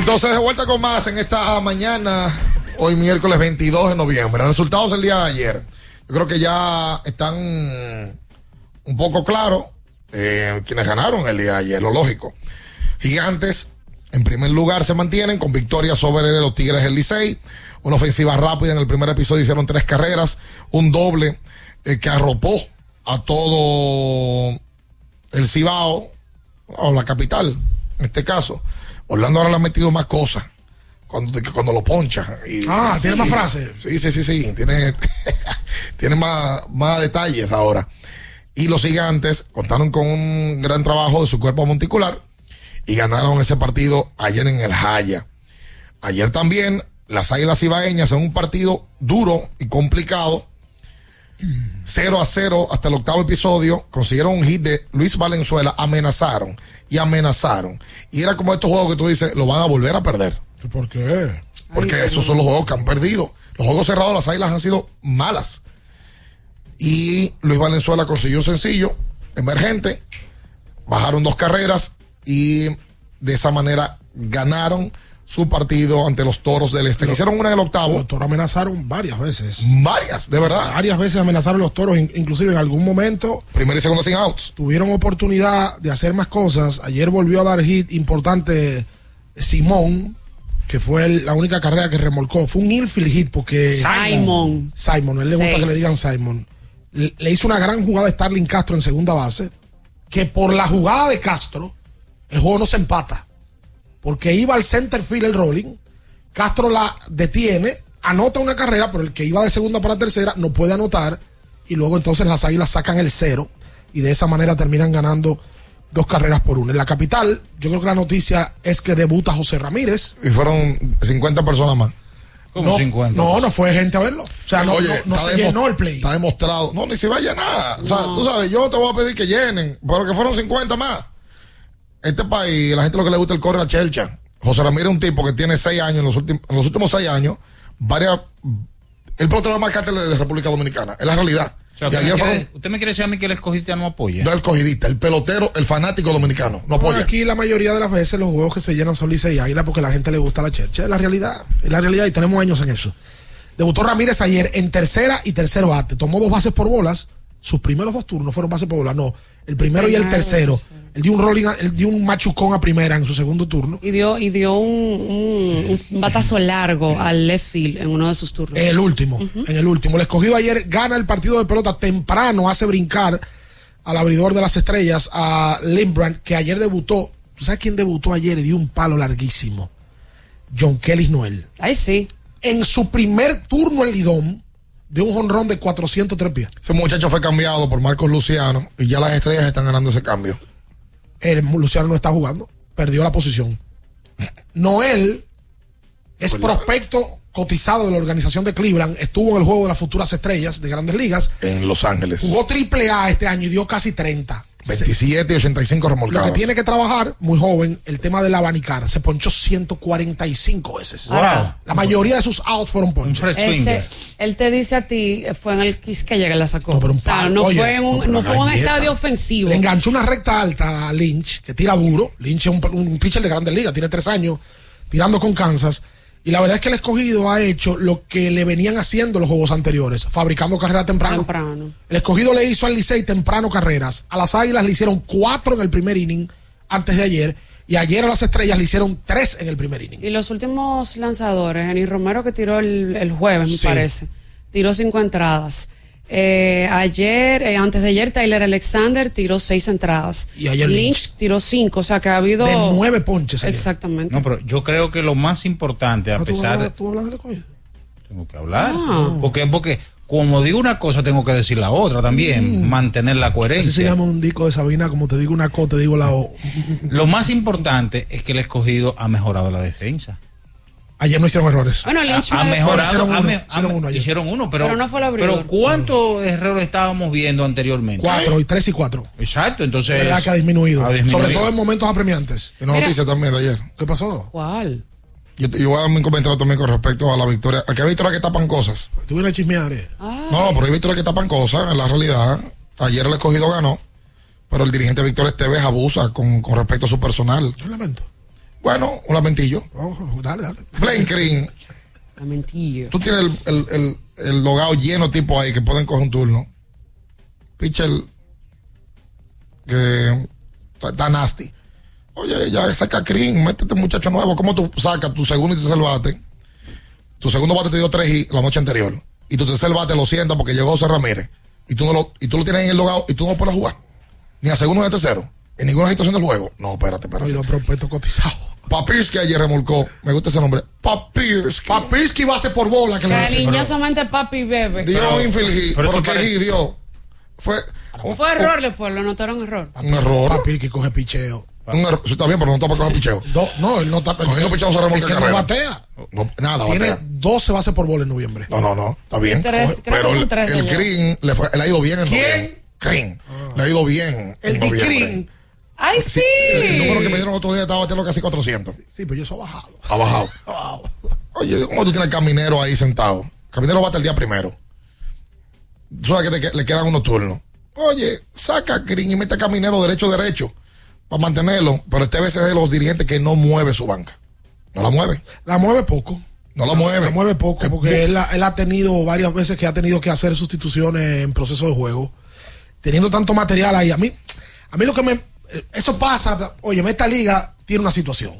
S12: Entonces de vuelta con más en esta mañana, hoy miércoles 22 de noviembre. Resultados del día de ayer. Yo creo que ya están un poco claros eh, quienes ganaron el día de ayer, lo lógico. Gigantes, en primer lugar, se mantienen con victoria sobre los Tigres del Licey. Una ofensiva rápida en el primer episodio, hicieron tres carreras, un doble eh, que arropó a todo el Cibao, o la capital, en este caso. Orlando ahora le ha metido más cosas cuando, cuando lo poncha. Y,
S13: Ah, tiene
S12: sí.
S13: más frases.
S12: Sí, sí, sí, sí. Tiene, tiene más, más detalles ahora. Y los gigantes contaron con un gran trabajo de su cuerpo monticular y ganaron ese partido ayer en el Jaya. Ayer también las Águilas Ibaeñas en un partido duro y complicado. 0 a 0 hasta el octavo episodio, consiguieron un hit de Luis Valenzuela, amenazaron y amenazaron. Y era como estos juegos que tú dices, lo van a volver a perder.
S13: ¿Por qué?
S12: Porque esos son los juegos que han perdido. Los juegos cerrados, las águilas han sido malas. Y Luis Valenzuela consiguió un sencillo, emergente, bajaron dos carreras y de esa manera ganaron su partido ante los toros del este. que hicieron una en el octavo.
S13: Los toros amenazaron varias veces.
S12: Varias, de verdad.
S13: Varias veces amenazaron los toros, in- inclusive en algún momento.
S12: Primera y segunda sin outs.
S13: Tuvieron oportunidad de hacer más cosas. Ayer volvió a dar hit importante Simón, que fue el- la única carrera que remolcó. Fue un infield hit porque.
S14: Simon.
S13: Simon, él le gusta que le digan Simon. Le, le hizo una gran jugada a Starling Castro en segunda base. Que por la jugada de Castro, el juego no se empata. Porque iba al center field el rolling. Castro la detiene, anota una carrera, pero el que iba de segunda para tercera no puede anotar. Y luego entonces las águilas sacan el cero. Y de esa manera terminan ganando dos carreras por una. En la capital, yo creo que la noticia es que debuta José Ramírez.
S12: Y fueron 50 personas más.
S13: no, No, no fue gente a verlo. O sea, no,
S12: Oye,
S13: no- no
S12: está
S13: se llenó el play.
S12: Está demostrado. No, ni se vaya nada. O sea, tú sabes, yo te voy a pedir que llenen, pero que fueron 50 más. Este país, la gente lo que le gusta el corre a la chelcha. José Ramírez es un tipo que tiene seis años, en los, últimos, en los últimos seis años, varias. El pelotero más cártel de República Dominicana. Es la realidad.
S10: sea,
S12: y
S10: usted,
S12: ayer
S10: me quiere,
S12: fueron
S10: usted me quiere decir a mí que el escogista no apoya.
S12: no el cogidista, el pelotero, el fanático dominicano. No apoya.
S13: Aquí la mayoría de las veces los juegos que se llenan son Licey y Águila porque a la gente le gusta la chercha. Es la realidad. Es la realidad y tenemos años en eso. Debutó Ramírez ayer en tercera y tercer bate. Tomó dos bases por bolas. Sus primeros dos turnos fueron bases por bolas. No, el primero y el tercero. Él dio un rolling, a- él dio un machucón a primera en su segundo turno.
S14: Y dio, y dio un, un- un batazo largo al left field en uno de sus turnos.
S13: En el último, en el último. El escogido ayer gana el partido de pelota temprano, hace brincar al abridor de las estrellas, a Limbrand, que ayer debutó. ¿Tú sabes quién debutó ayer y dio un palo larguísimo? John Kelly Noel.
S14: Ay, sí.
S13: En su primer turno en Lidón, de un jonrón de 403 pies.
S12: Ese muchacho fue cambiado por Marcos Luciano y ya las estrellas están ganando ese cambio.
S13: El Luciano no está jugando, perdió la posición. Noel es prospecto cotizado de la organización de Cleveland, estuvo en el juego de las futuras estrellas de grandes ligas.
S12: En Los Ángeles.
S13: Jugó triple A este año y dio casi 30.
S12: 27 y 85
S13: Lo
S12: remolcados.
S13: que tiene que trabajar, muy joven, el tema del abanicar. Se ponchó 145 veces.
S14: Wow.
S13: La mayoría de sus outs fueron ponches.
S14: Ese, él te dice a ti, fue en el Quisqueya que la sacó. o sea,
S13: palo.
S14: no
S13: Oye,
S14: fue en un,
S13: no, pero
S14: no fue en un estadio ofensivo.
S13: Le enganchó una recta alta a Lynch, que tira duro. Lynch es un, un pitcher de grandes ligas, tiene tres años tirando con Kansas. Y la verdad es que el escogido ha hecho lo que le venían haciendo los juegos anteriores, fabricando carreras temprano. El escogido le hizo al Licey temprano carreras. A las Águilas le hicieron cuatro en el primer inning antes de ayer. Y ayer a las Estrellas le hicieron tres en el primer inning.
S14: Y los últimos lanzadores, Jenny Romero que tiró el, el jueves, me
S13: Sí.
S14: parece, tiró cinco entradas. Eh, ayer, eh, antes de ayer, Tyler Alexander tiró seis entradas.
S13: Y ayer
S14: Lynch, tiró cinco, o sea que ha habido...
S13: De nueve ponches ayer.
S14: Exactamente.
S10: No, pero yo creo que lo más importante, a
S13: ¿tú
S10: pesar
S13: hablas-
S10: de.
S13: ¿Tú hablas del escogido?
S10: Tengo que hablar.
S14: Ah.
S10: Porque, porque como digo una cosa, tengo que decir la otra también. Mantener la
S13: Así se
S10: coherencia.
S13: llama un disco de Sabina, como te digo una co, te digo la O.
S10: Lo más importante es que el escogido ha mejorado la defensa.
S13: Ayer no hicieron errores.
S14: Bueno, Lynch
S10: ha
S14: me-
S10: mejorado.
S13: Hicieron uno,
S10: me-
S13: hicieron uno ayer.
S10: hicieron uno, pero,
S14: Pero no fue el abridor.
S10: pero ¿cuántos errores estábamos viendo anteriormente?
S13: Cuatro, y tres y cuatro.
S10: Exacto, entonces.
S13: Es verdad que ha disminuido.
S10: ha disminuido.
S13: Sobre todo en momentos apremiantes.
S12: Y una
S14: Mira.
S12: noticia también de ayer.
S13: ¿Qué pasó?
S14: ¿Cuál?
S12: Yo, yo voy a dar mi comentario también con respecto a la victoria. Aquí hay victorias que tapan cosas.
S13: Tú vienes a chismear. eh.
S14: Ah.
S12: No, no, pero hay victorias que tapan cosas. En la realidad, ayer el escogido ganó, pero el dirigente Víctor Esteves abusa con, con respecto a su personal.
S13: Un lamento.
S12: Bueno, un lamentillo.
S13: Dale, dale.
S12: Blaine Green,
S14: Lamentillo.
S12: tú tienes el, el, el, el logado lleno tipo ahí que pueden coger un turno. Pitcher que está, nasty. Oye, ya saca Green, métete muchacho nuevo. ¿Cómo tú sacas tu segundo y tercer bate? Tu segundo bate te dio tres y la noche anterior. Y tu tercer bate lo sientas porque llegó José Ramírez. Y tú, no lo, y tú lo tienes en el logado y tú no puedes jugar. Ni a segundo ni a tercero. En ninguna situación del juego. No, espérate, espérate.
S13: Oído prospecto cotizado.
S12: Papirski ayer remolcó. Me gusta ese nombre. Papirski.
S13: Papirski va a ser por bola que.
S14: Cariñosamente papi bebe.
S12: Dio un infeliz.
S10: pero eso
S12: ¿Por qué
S10: parece-
S12: he dio? Fue un,
S14: Fue error después, lo notaron error.
S12: un error.
S13: Papirski coge picheo.
S12: Un error. Sí, está bien, pero no está para coger picheo.
S13: Do- no, él no está
S12: Cogiendo picheo no se remolca
S13: que no
S12: carrera.
S13: batea.
S12: No, nada,
S13: Tiene
S12: batea.
S13: 12 bases por bola en noviembre.
S12: No, no, no. Está bien.
S14: Tres,
S12: Coge-
S14: creo que
S12: pero
S14: son
S12: el,
S14: tres
S12: el. Green le, fue, le ha ido bien en
S13: ¿Quién?
S12: noviembre. Green. Le ha ido bien.
S13: El
S12: en
S13: Di
S12: noviembre.
S13: Green.
S14: ¡Ay, sí!
S12: El número que me dieron otro día estaba bateando casi 400.
S13: Sí, pero eso ha bajado.
S12: Ha bajado. Oye, ¿cómo tú tienes el caminero ahí sentado? Caminero bate el día primero. Tú sabes que te le quedan unos turnos. Oye, saca Green y mete a caminero derecho derecho para mantenerlo. Pero este vez es de los dirigentes que no mueve su banca. No la mueve.
S13: La mueve poco.
S12: No la mueve.
S13: La mueve poco porque él, ha- él ha tenido varias veces que ha tenido que hacer sustituciones en proceso de juego. Teniendo tanto material ahí. A mí, a mí lo que me. Eso pasa. Oye, esta liga tiene una situación.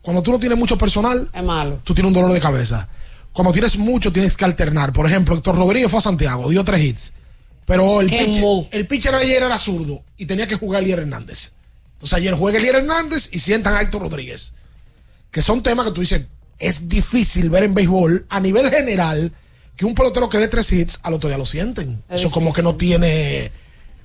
S13: Cuando tú no tienes mucho personal,
S14: Es malo.
S13: tú tienes un dolor de cabeza. Cuando tienes mucho, tienes que alternar. Por ejemplo, Héctor Rodríguez fue a Santiago, dio tres hits. Pero el pitcher, el pitcher ayer era zurdo y tenía que jugar Elier Hernández. Entonces ayer juega Elier Hernández y sientan a Héctor Rodríguez. Que son temas que tú dices, es difícil ver en béisbol a nivel general que un pelotero que dé tres hits al otro día lo sienten.
S14: Es
S13: Eso como que no tiene,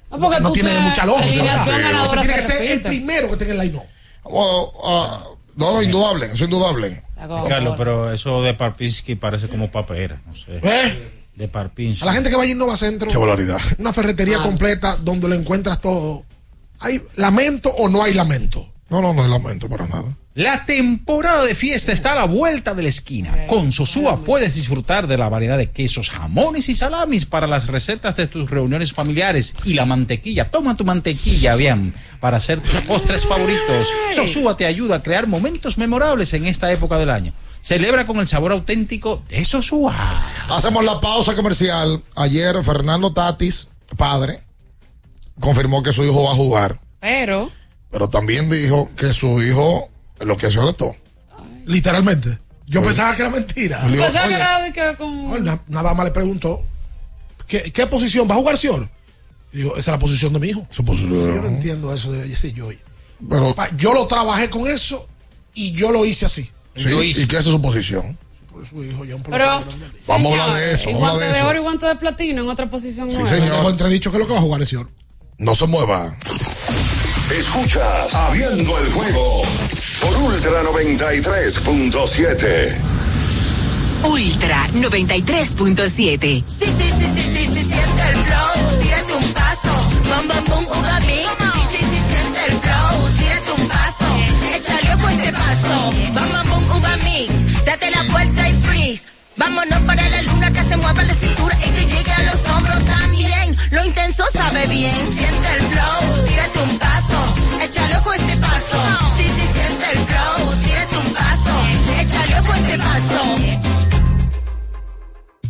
S14: No, porque
S13: no
S14: tú
S13: tiene mucha lógica. Ese tiene que
S14: se
S13: ser el primero que tenga el line
S12: Oh, ah, no, no, indudable. Eso es indudable.
S10: Carlos, pero eso de Parpinsky parece como papera, no sé.
S13: ¿Eh?
S10: De Parpinsky.
S13: A la gente que vaya a Innova Centro,
S12: Qué barbaridad.
S13: una ferretería completa donde lo encuentras todo. ¿Hay lamento o no hay lamento?
S12: No, no, no es lamento para nada.
S10: La temporada de fiesta está a la vuelta de la esquina. Con Sosúa puedes disfrutar de la variedad de quesos, jamones y salamis para las recetas de tus reuniones familiares y la mantequilla. Toma tu mantequilla, bien, para hacer tus postres favoritos. Sosúa te ayuda a crear momentos memorables en esta época del año. Celebra con el sabor auténtico de Sosúa.
S12: Hacemos la pausa comercial. Ayer Fernando Tatis, padre, confirmó que su hijo va a jugar,
S14: Pero,
S12: pero también dijo que su hijo lo que se arrestó.
S13: Literalmente. Yo pensaba que era mentira.
S12: Digo,
S14: pensaba que
S12: oye,
S14: era de que como-
S13: Una, una dama le preguntó, ¿qué, qué posición? ¿Va a jugar Sior? Y digo, esa es la posición de mi hijo.
S12: Su posición.
S13: Yo no entiendo eso de ese yo.
S12: Pero-
S13: yo lo trabajé con eso y yo lo hice así.
S12: Sí, ¿Y qué es su posición?
S13: Su hijo ya un
S14: Pero,
S12: Vamos a hablar de eso, vamos
S14: guante
S12: de
S14: oro y guante de platino en otra posición.
S12: Sí,
S14: nueva.
S12: señor.
S13: Entredicho que es lo que va a jugar el Sior.
S12: No se mueva.
S1: Escuchas Abriendo el juego por Ultra 93.7.
S21: Ultra 93.7.
S20: Sí, sí, sí, sí, sí, sí, siente el flow, tírate un paso, bam, bam, uva mix. Sí, sí, sí, siente el flow, tírate un paso, échale ojo este paso, bam, bam, uva mix. Date la vuelta y freeze. Vámonos para la luna que se mueva la cintura y que llegue a los hombros también. Lo intenso sabe bien, siente el flow, tírate un paso, échale ojo a este paso. Sí, sí, siente el flow, tírate un paso, échale ojo a este paso.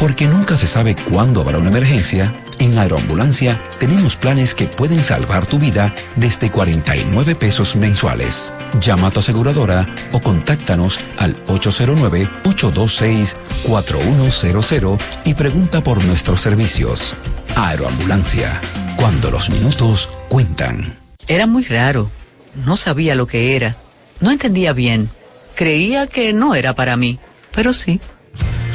S22: Porque nunca se sabe cuándo habrá una emergencia, en Aeroambulancia tenemos planes que pueden salvar tu vida desde 49 pesos mensuales. Llama a tu aseguradora o contáctanos al 809-826-4100 y pregunta por nuestros servicios. Aeroambulancia, cuando los minutos cuentan.
S23: Era muy raro. No sabía lo que era. No entendía bien. Creía que no era para mí, pero sí.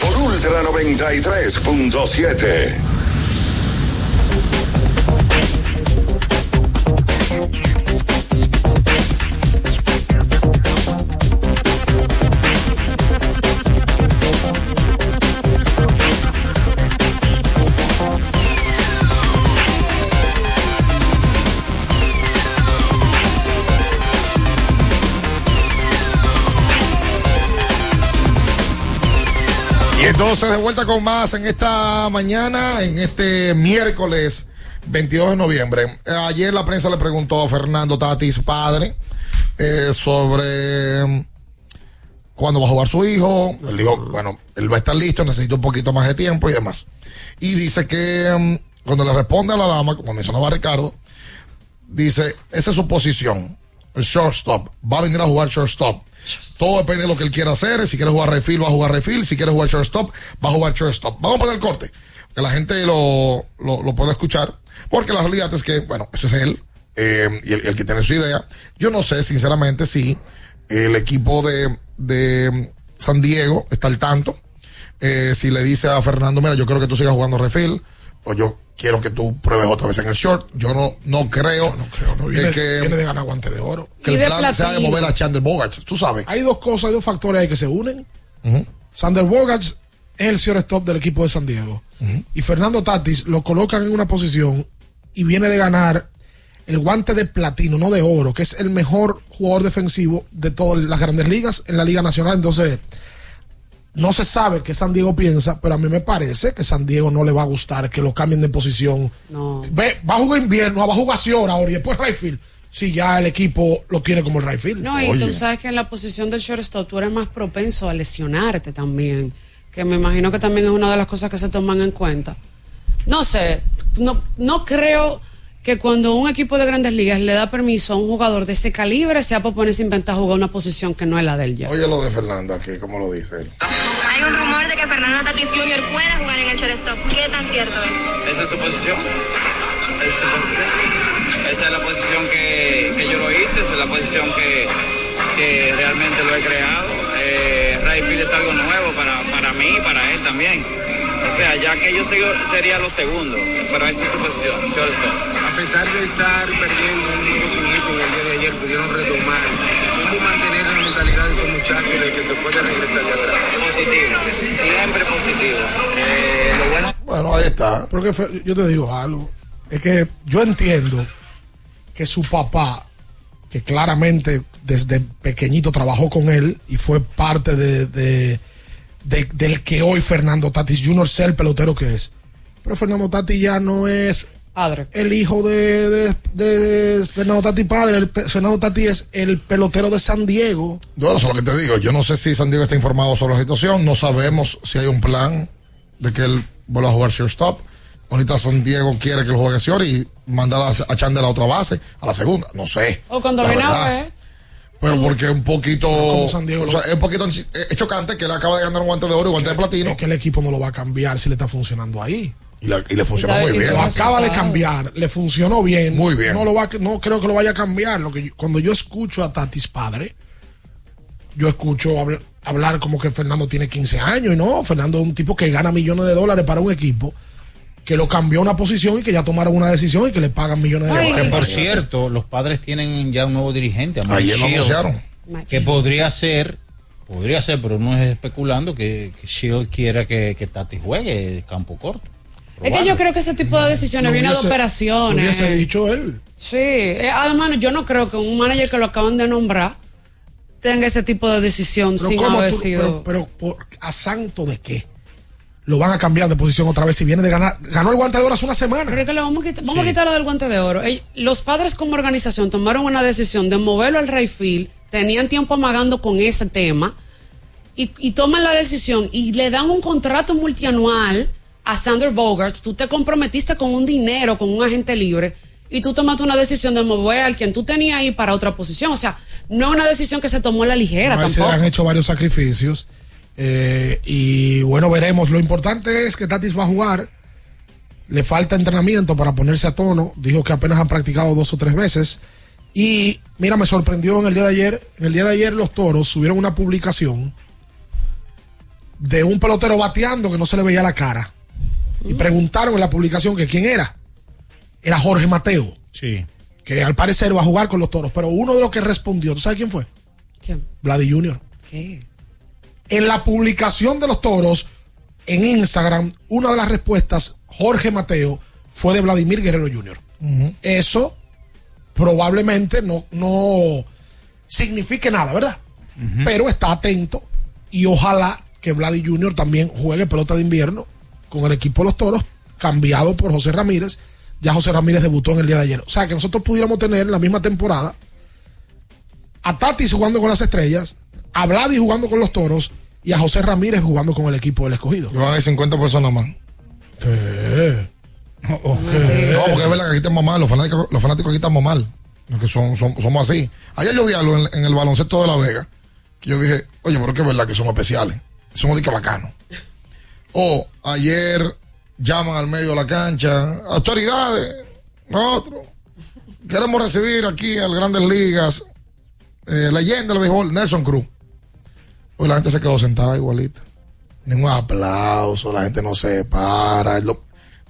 S1: por Ultra 93.7.
S12: Entonces, de vuelta con más en esta mañana, en este miércoles 22 de noviembre. Ayer la prensa le preguntó a Fernando Tatis, padre, eh, sobre mm, cuándo va a jugar su hijo. Él dijo, bueno, él va a estar listo, necesita un poquito más de tiempo y demás. Y dice que mm, cuando le responde a la dama, como mencionaba Ricardo, dice, esa es su posición, el shortstop, va a venir a jugar shortstop. Todo depende de lo que él quiera hacer. Si quiere jugar refill, va a jugar refill. Si quiere jugar shortstop, va a jugar shortstop. Vamos a poner el corte. Que la gente lo, lo, pueda escuchar. Porque la realidad es que, bueno, eso es él. eh, y el, que tiene su idea. Yo no sé, sinceramente, si el equipo de, de San Diego está al tanto. Eh, si le dice a Fernando, mira, yo creo que tú sigas jugando refill. O yo quiero que tú pruebes otra vez en el short. Yo no, no creo,
S13: No, viene,
S12: eh, que,
S13: viene de ganar guante de oro.
S12: que el plan sea de mover a Chandler Bogarts. Tú sabes.
S13: Hay dos cosas, hay dos factores ahí que se unen. Sander Bogarts es el shortstop del equipo de San Diego. Y Fernando Tatis lo colocan en una posición y viene de ganar el guante de platino, no de oro, que es el mejor jugador defensivo de todas las grandes ligas en la Liga Nacional. Entonces, no se sabe qué San Diego piensa, pero a mí me parece que San Diego no le va a gustar que lo cambien de posición.
S14: No.
S13: Ve, va a jugar invierno, va a jugar Ciora ahora y después Rayfield. Si ya el equipo lo tiene como el Rayfield.
S14: No, y tú sabes que en la posición del shortstop tú eres más propenso a lesionarte también. Que me imagino que también es una de las cosas que se toman en cuenta. No sé, no, no creo que cuando un equipo de grandes ligas le da permiso a un jugador de ese calibre sea por ponerse a inventar jugar una posición que no es la del ya.
S12: Oye lo de Fernando aquí, como lo dice él.
S24: Hay un rumor de que Fernando Tatis Jr. pueda jugar en el shortstop. ¿Qué tan cierto es?
S25: Esa es su posición. Esa es su posición. Esa es la posición que, que yo lo hice, esa es la posición que, que realmente lo he creado. Eh, Rayfield es algo nuevo para, para mí y para él también. O sea, ya que yo sigo, sería lo segundo, pero esa es su posición.
S26: A pesar de estar perdiendo un conocimiento en el día de ayer, pudieron retomar. ¿Cómo mantener la mentalidad de esos muchachos de que se puede regresar de atrás?
S25: Positivo, siempre positivo. Eh, lo bueno
S12: Bueno, ahí está.
S13: Porque yo te digo algo. Es que yo entiendo que su papá, que claramente desde pequeñito trabajó con él y fue parte de, de- de- del que hoy Fernando Tatis Jr. sea el pelotero que es. Pero Fernando Tatis ya no es
S14: Padre.
S13: el hijo de, de- de Fernando Tatis padre. El Fernando Tatis es el pelotero de San Diego.
S12: Bueno, eso es lo que te digo. Yo no sé si San Diego está informado sobre la situación. No sabemos si hay un plan de que él vuelva a jugar shortstop. Ahorita San Diego quiere que él juegue short y mandar a, a Chandler a otra base, a la segunda. No sé.
S14: O cuando
S12: La
S14: viene a
S12: verdad.
S14: ver.
S12: Pero porque es un poquito.
S13: Como San Diego
S12: o sea,
S13: lo-
S12: es un poquito es chocante que él acaba de ganar un guante de oro y guante de platino.
S13: Es que el equipo no lo va a cambiar si le está funcionando ahí.
S12: Y, la- y le funciona muy bien.
S13: Lo acaba de cambiar, le funcionó bien.
S12: Muy bien.
S13: No, lo va, no creo que lo vaya a cambiar. Lo que yo- cuando yo escucho a Tatis padre, yo escucho habl- hablar como que Fernando tiene 15 años y no, Fernando es un tipo que gana millones de dólares para un equipo que lo cambió a una posición y que ya tomaron una decisión y que le pagan millones de
S10: Que
S13: dólares.
S10: por cierto, los padres tienen ya un nuevo dirigente, a
S12: Ayer lo anunciaron.
S10: que podría ser, podría ser, pero no es especulando que, que Shield quiera que, que Tati juegue campo corto.
S14: Es que yo creo que ese tipo de decisiones
S13: Lo
S14: viene de operaciones.
S13: lo hubiese dicho él.
S14: Sí, eh, además yo no creo que un manager que lo acaban de nombrar tenga ese tipo de decisión
S13: Pero,
S14: sin
S13: ¿cómo
S14: haber
S13: tú-
S14: sido.
S13: pero, pero, por- ¿a santo de qué? Lo van a cambiar de posición otra vez si viene de ganar. Ganó el guante de oro hace una semana.
S14: Pero que le vamos a quitar, vamos a quitarlo del guante de oro. Los padres como organización tomaron una decisión de moverlo al Rayfield, tenían tiempo amagando con ese tema y, y toman la decisión y le dan un contrato multianual a Sander Bogarts. Tú te comprometiste con un dinero, con un agente libre y tú tomaste una decisión de mover al quien tú tenías ahí para otra posición. O sea, no es una decisión que se tomó a la ligera
S13: se
S14: tampoco.
S13: han hecho varios sacrificios. Eh, y bueno, veremos. Lo importante es que Tatis va a jugar. Le falta entrenamiento para ponerse a tono. Dijo que apenas han practicado dos o tres veces. Y mira, me sorprendió en el día de ayer. En el día de ayer los toros subieron una publicación de un pelotero bateando que no se le veía la cara. Y preguntaron en la publicación que quién era. Era Jorge Mateo,
S10: Sí.
S13: que al parecer va a jugar con los toros. Pero uno de los que respondió, ¿tú sabes quién fue?
S14: ¿Quién?
S13: Vladi Jr.
S14: ¿Qué?
S13: En la publicación de los toros en Instagram, una de las respuestas, Jorge Mateo, fue de Vladimir Guerrero Jr. Eso probablemente no, no signifique nada, ¿verdad? Pero está atento y ojalá que Vladi Jr. también juegue pelota de invierno con el equipo de los toros, cambiado por José Ramírez. Ya José Ramírez debutó en el día de ayer. O sea, que nosotros pudiéramos tener en la misma temporada a Tatis jugando con las estrellas, a Vladi jugando con los toros y a José Ramírez jugando con el equipo del escogido.
S12: Yo van a 50 personas más.
S13: ¿Qué?
S12: No, porque es verdad que aquí estamos mal, los fanáticos, los fanáticos aquí estamos mal. Que son, son- somos así. Ayer yo vi algo en, en el baloncesto de La Vega. Que yo dije, oye, pero es que es verdad que somos especiales. Somos de que bacanos. O ayer llaman al medio de la cancha, autoridades, nosotros queremos recibir aquí al Grandes Ligas, eh, leyenda del béisbol, Nelson Cruz. Hoy la gente se quedó sentada igualita. Ningún aplauso, la gente no se para. El,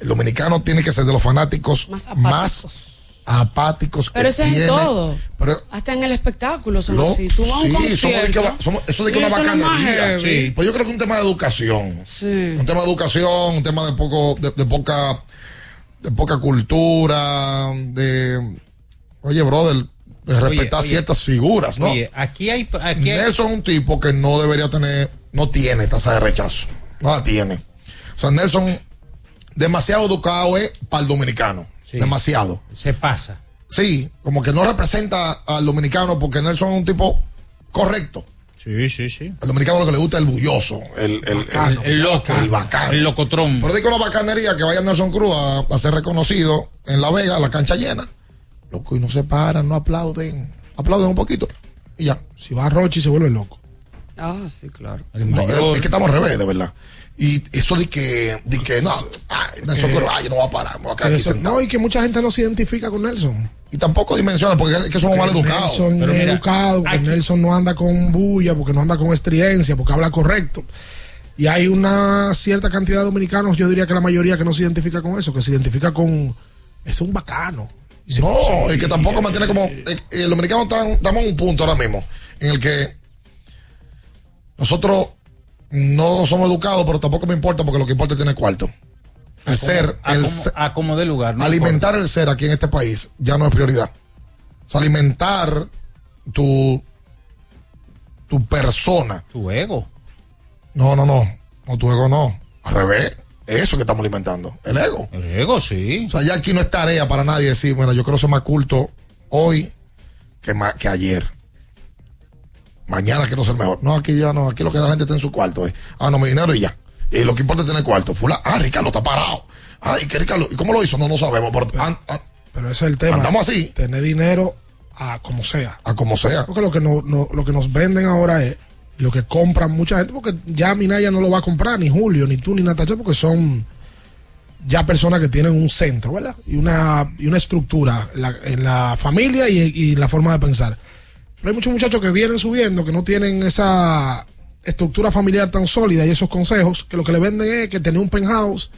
S12: el dominicano tiene que ser de los fanáticos más apáticos,
S14: Pero
S12: que
S14: eso es en
S12: tiene.
S14: todo.
S12: Pero
S14: Hasta en el espectáculo son
S12: lo-
S14: así. Tú vas a un
S12: sí, somos de que va- somos- eso de que una
S14: más
S12: bacanería.
S14: heavy.
S12: Pues yo creo que es un tema de educación.
S14: Sí.
S12: Un tema de educación, un tema de poco, de, de poca, de poca cultura, de oye, brother, respetar
S10: oye.
S12: ciertas figuras, ¿no?
S10: Oye, aquí hay, aquí hay-
S12: Nelson es un tipo que no debería tener, no tiene tasa de rechazo. No la tiene. O sea, Nelson, demasiado educado es para el dominicano. Demasiado.
S10: se pasa.
S12: Sí, como que no representa al dominicano porque Nelson es un tipo correcto.
S10: Sí, sí, sí.
S12: Al dominicano lo que le gusta es el bulloso, el, el, el,
S10: El loco.
S12: el bacano.
S10: El locotrón.
S12: Pero digo una bacanería que vaya Nelson Cruz a, a ser reconocido en La Vega, la cancha llena. Loco, y no se paran, no aplauden. Aplauden un poquito y ya.
S13: Si va a Rochi se vuelve loco.
S14: Ah, sí, claro.
S12: No, es, es que estamos al revés, de verdad. Y eso de que, de que no, ay, Nelson Cruz, ay, yo no voy a parar, me voy a quedar aquí
S13: Eso-
S12: sentado.
S13: no, y que mucha gente no se identifica con Nelson.
S12: Y tampoco dimensiona, porque es que somos mal educados.
S13: Nelson
S12: Pero
S13: es
S12: mira,
S13: educado, porque Nelson no anda con bulla, porque no anda con estridencia, porque habla correcto. Y hay una cierta cantidad de dominicanos, yo diría que la mayoría que no se identifica con eso, que se identifica con. Es un bacano. Se-
S12: No, es que tampoco mantiene como. El dominicano está, estamos en un punto ahora mismo en el que nosotros no somos educados, pero tampoco me importa porque lo que importa es tener cuarto. El ser, el
S10: como- a como de lugar. no
S12: alimentar el ser aquí en este país ya no es prioridad. O sea, alimentar tu, tu persona.
S10: Tu ego.
S12: No, no, no. No, tu ego no. Al revés. Eso que estamos alimentando. El ego.
S10: El ego, sí.
S12: O sea, ya aquí no es tarea para nadie decir, bueno, yo quiero ser más culto hoy que, ma- que ayer. Mañana quiero ser mejor. No, aquí ya no. Aquí lo que la gente está en su cuarto. eh. Ah, no, mi dinero y ya. Y lo que importa es tener cuarto. Fula, ah, Ricardo está parado. Ay, que Ricardo. ¿Y cómo lo hizo? No, no sabemos. Pero, ah, ah,
S13: Pero ese es el tema.
S12: Andamos así.
S13: Tener dinero a como sea.
S12: a como sea.
S13: Porque lo que, no, no- lo que nos venden ahora es lo que compran mucha gente, porque ya Minaya no lo va a comprar, ni Julio, ni tú, ni Natacha, porque son ya personas que tienen un centro, ¿verdad? Y una, y una estructura en la, en la familia y, y la forma de pensar. Pero hay muchos muchachos que vienen subiendo, que no tienen esa estructura familiar tan sólida y esos consejos, que lo que le venden es que tener un penthouse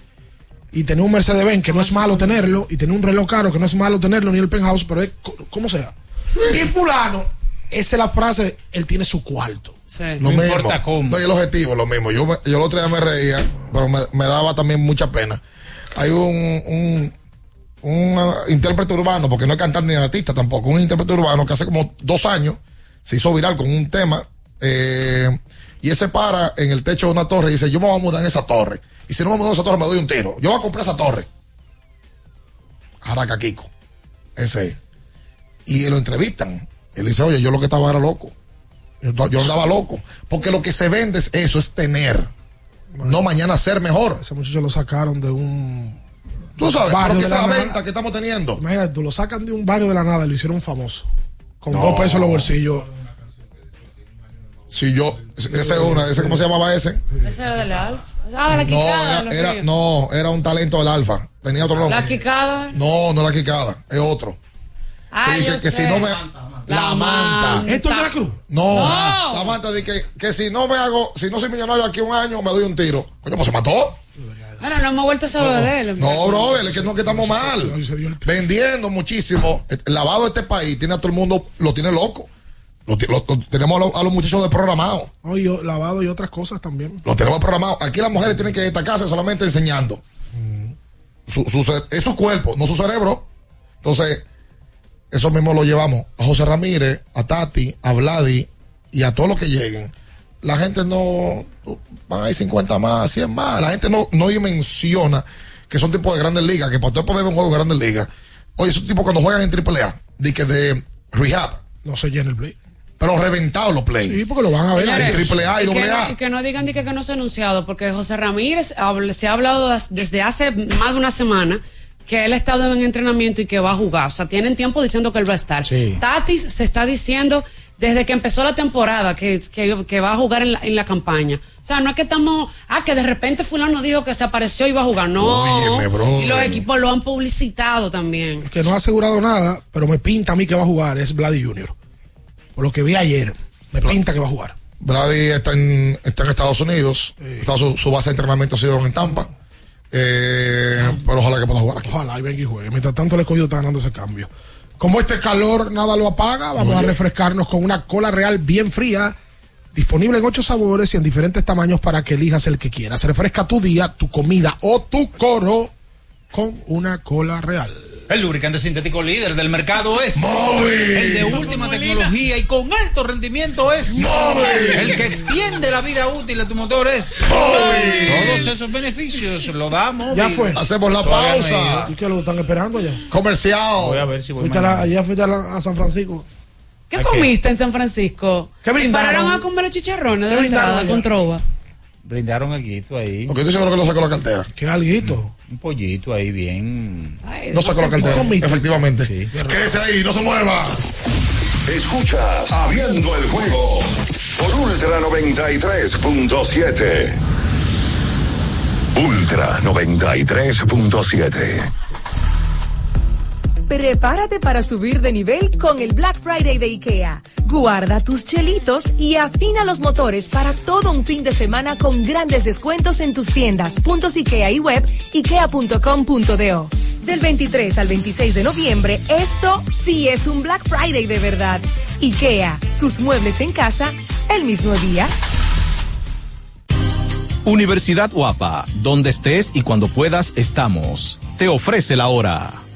S13: y tener un Mercedes Benz, que no es malo tenerlo, y tener un reloj caro, que no es malo tenerlo, ni el penthouse, pero es co- como sea. Y fulano, esa es la frase, él tiene su cuarto.
S12: Lo mismo. No, y el objetivo, lo mismo. Yo, yo el otro día me reía, pero me, me daba también mucha pena. Hay un, un, un ah, intérprete urbano, porque no es cantante ni artista tampoco, un intérprete urbano que hace como dos años se hizo viral con un tema eh, y él se para en el techo de una torre y dice, yo me voy a mudar en esa torre. Y si no me mudo en esa torre me doy un tiro. Yo voy a comprar esa torre. Jaraca Kiko. Ese. es. Y lo entrevistan. Él dice, oye, yo lo que estaba era loco. Yo, yo andaba loco. Porque lo que se vende es eso, es tener. No mañana ser mejor.
S13: Ese muchacho lo sacaron de un.
S12: Tú sabes,
S13: barrio de
S12: esa
S13: la nada.
S12: venta que estamos teniendo.
S13: Imagínate, tú lo sacan de un barrio de la nada y lo hicieron famoso. Con
S12: No.
S13: dos pesos en los bolsillos.
S12: Si yo, ese es una, ese, ¿cómo se llamaba ese?
S14: Ese era de la Alfa. Ah, de la
S12: No,
S14: quicada.
S12: era,
S14: los
S12: era-
S14: ríos.
S12: no, era un talento del alfa. Tenía otro nombre.
S14: La quicada.
S12: No, no la quicada, es otro.
S14: Ah,
S12: Sí,
S14: yo
S12: que, que si no me. La, manta.
S13: ¿Esto es de la cruz?
S12: No,
S14: No.
S12: la manta de que, que si no me hago, si no soy millonario aquí un año, me doy un tiro. Coño, pues se mató.
S14: Bueno, no hemos vuelto a saber de él.
S12: No, brother, es que no que estamos mal. Vendiendo muchísimo. El lavado de este país tiene a todo el mundo, lo tiene loco. Lo, ti- lo- lo- tenemos a los, a los muchachos desprogramados.
S13: No, y yo- lavado y otras cosas también.
S12: Lo tenemos programados. Aquí las mujeres tienen que destacarse solamente enseñando. Su, su ce- es su cuerpo, no su cerebro. Entonces, eso mismo lo llevamos a José Ramírez, a Tati, a Vladi y a todos los que lleguen. la gente no, van a ir 50 más, 100 más, la gente no, no dimensiona que son tipos de grandes ligas, que para usted poder ver un juego de grandes ligas, oye, esos tipos cuando juegan en AAA, de que de rehab,
S13: No se llena el play.
S12: pero reventados los plays.
S13: Sí, porque lo van a ver
S12: en
S13: ahí.
S12: AAA y
S14: que,
S12: AA.
S14: no, y que no digan di que, que no se ha anunciado, porque José Ramírez se ha hablado desde hace más de una semana que él ha estado en entrenamiento y que va a jugar. O sea, tienen tiempo diciendo que él va a estar.
S13: Sí.
S14: Tatis se está diciendo desde que empezó la temporada que, que, que va a jugar en la, en la campaña. O sea, no es que estamos, ah, que de repente fulano dijo que se apareció y va a jugar. No.
S13: Óyeme, brother.
S14: y los equipos lo han publicitado también.
S13: que no ha asegurado nada, pero me pinta a mí que va a jugar, es Vladi Jr. Por lo que vi ayer, me pinta que va a jugar.
S12: Brady está en, está en Estados Unidos, Está su, su base de entrenamiento ha sido en Tampa, eh, pero ojalá que pueda jugar aquí.
S13: Ojalá y venga y juegue. Mientras tanto, el escogido está ganando ese cambio. Como este calor nada lo apaga, vamos a refrescarnos con una cola real bien fría, disponible en ocho sabores y en diferentes tamaños para que elijas el que quieras. Refresca tu día, tu comida o tu coro con una cola real.
S10: El lubricante sintético líder del mercado es
S12: Móvil.
S10: El de última tecnología y con alto rendimiento es
S12: Móvil.
S10: El que extiende la vida útil de tu motor es Todos esos beneficios lo da Móvil.
S13: Ya fue.
S12: Hacemos la
S10: Todavía
S12: pausa.
S13: ¿Y qué lo están esperando ya?
S12: Comercial.
S10: Voy a ver si voy
S13: Fuiste a la- ayer fuiste a, la- a San Francisco.
S14: ¿Qué comiste en San Francisco?
S13: ¿Qué brindaron?
S14: Pararon a comer los chicharrones
S13: ¿Qué
S14: de entrada
S13: allá?
S14: con trova.
S10: Brindaron el guito ahí.
S12: Porque estoy seguro que lo sacó la cartera.
S13: Qué alguito.
S10: Un pollito ahí bien.
S14: Ay,
S12: No sacó la cartera. Efectivamente.
S10: Sí.
S12: Quédese ahí, no se mueva.
S1: Escuchas Abriendo el juego por Ultra 93.7. Ultra 93.7.
S2: Prepárate para subir de nivel con el Black Friday de IKEA. Guarda tus chelitos y afina los motores para todo un fin de semana con grandes descuentos en tus tiendas, puntos IKEA y web, ikea.com.do. Del 23 al 26 de noviembre, esto sí es un Black Friday de verdad. IKEA, tus muebles en casa, el mismo día.
S19: Universidad Guapa, donde estés y cuando puedas estamos. Te ofrece la hora.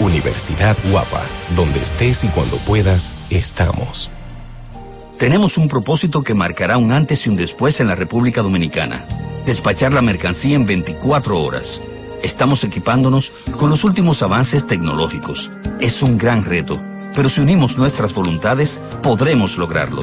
S27: Universidad Guapa, donde estés y cuando puedas, estamos.
S28: Tenemos un propósito que marcará un antes y un después en la República Dominicana. Despachar la mercancía en 24 horas. Estamos equipándonos con los últimos avances tecnológicos. Es un gran reto, pero si unimos nuestras voluntades, podremos lograrlo.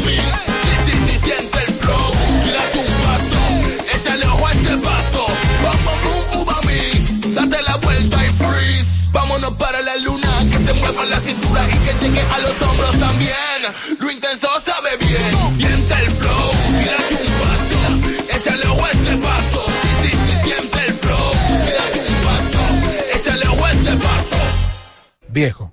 S29: Sí, sí, sí, siente el flow. La tumba, échale ojo este paso. Bom, boom, uva. Date la vuelta y freeze. Vámonos para la luna, que se mueva la cintura y que llegue a los hombros también. Lo intenso sabe bien. Siente el flow, tírate un paso, échale ojo este paso. Sí, sí, siente el flow, tírate un paso, échale ojo este paso.
S30: Viejo,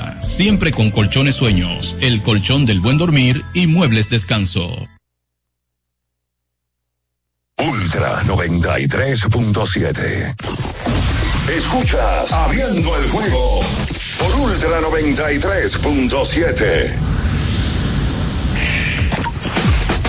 S19: siempre con colchones sueños, el colchón del buen dormir y muebles descanso.
S1: Ultra 93.7. Escuchas Abriendo el juego por Ultra 93.7.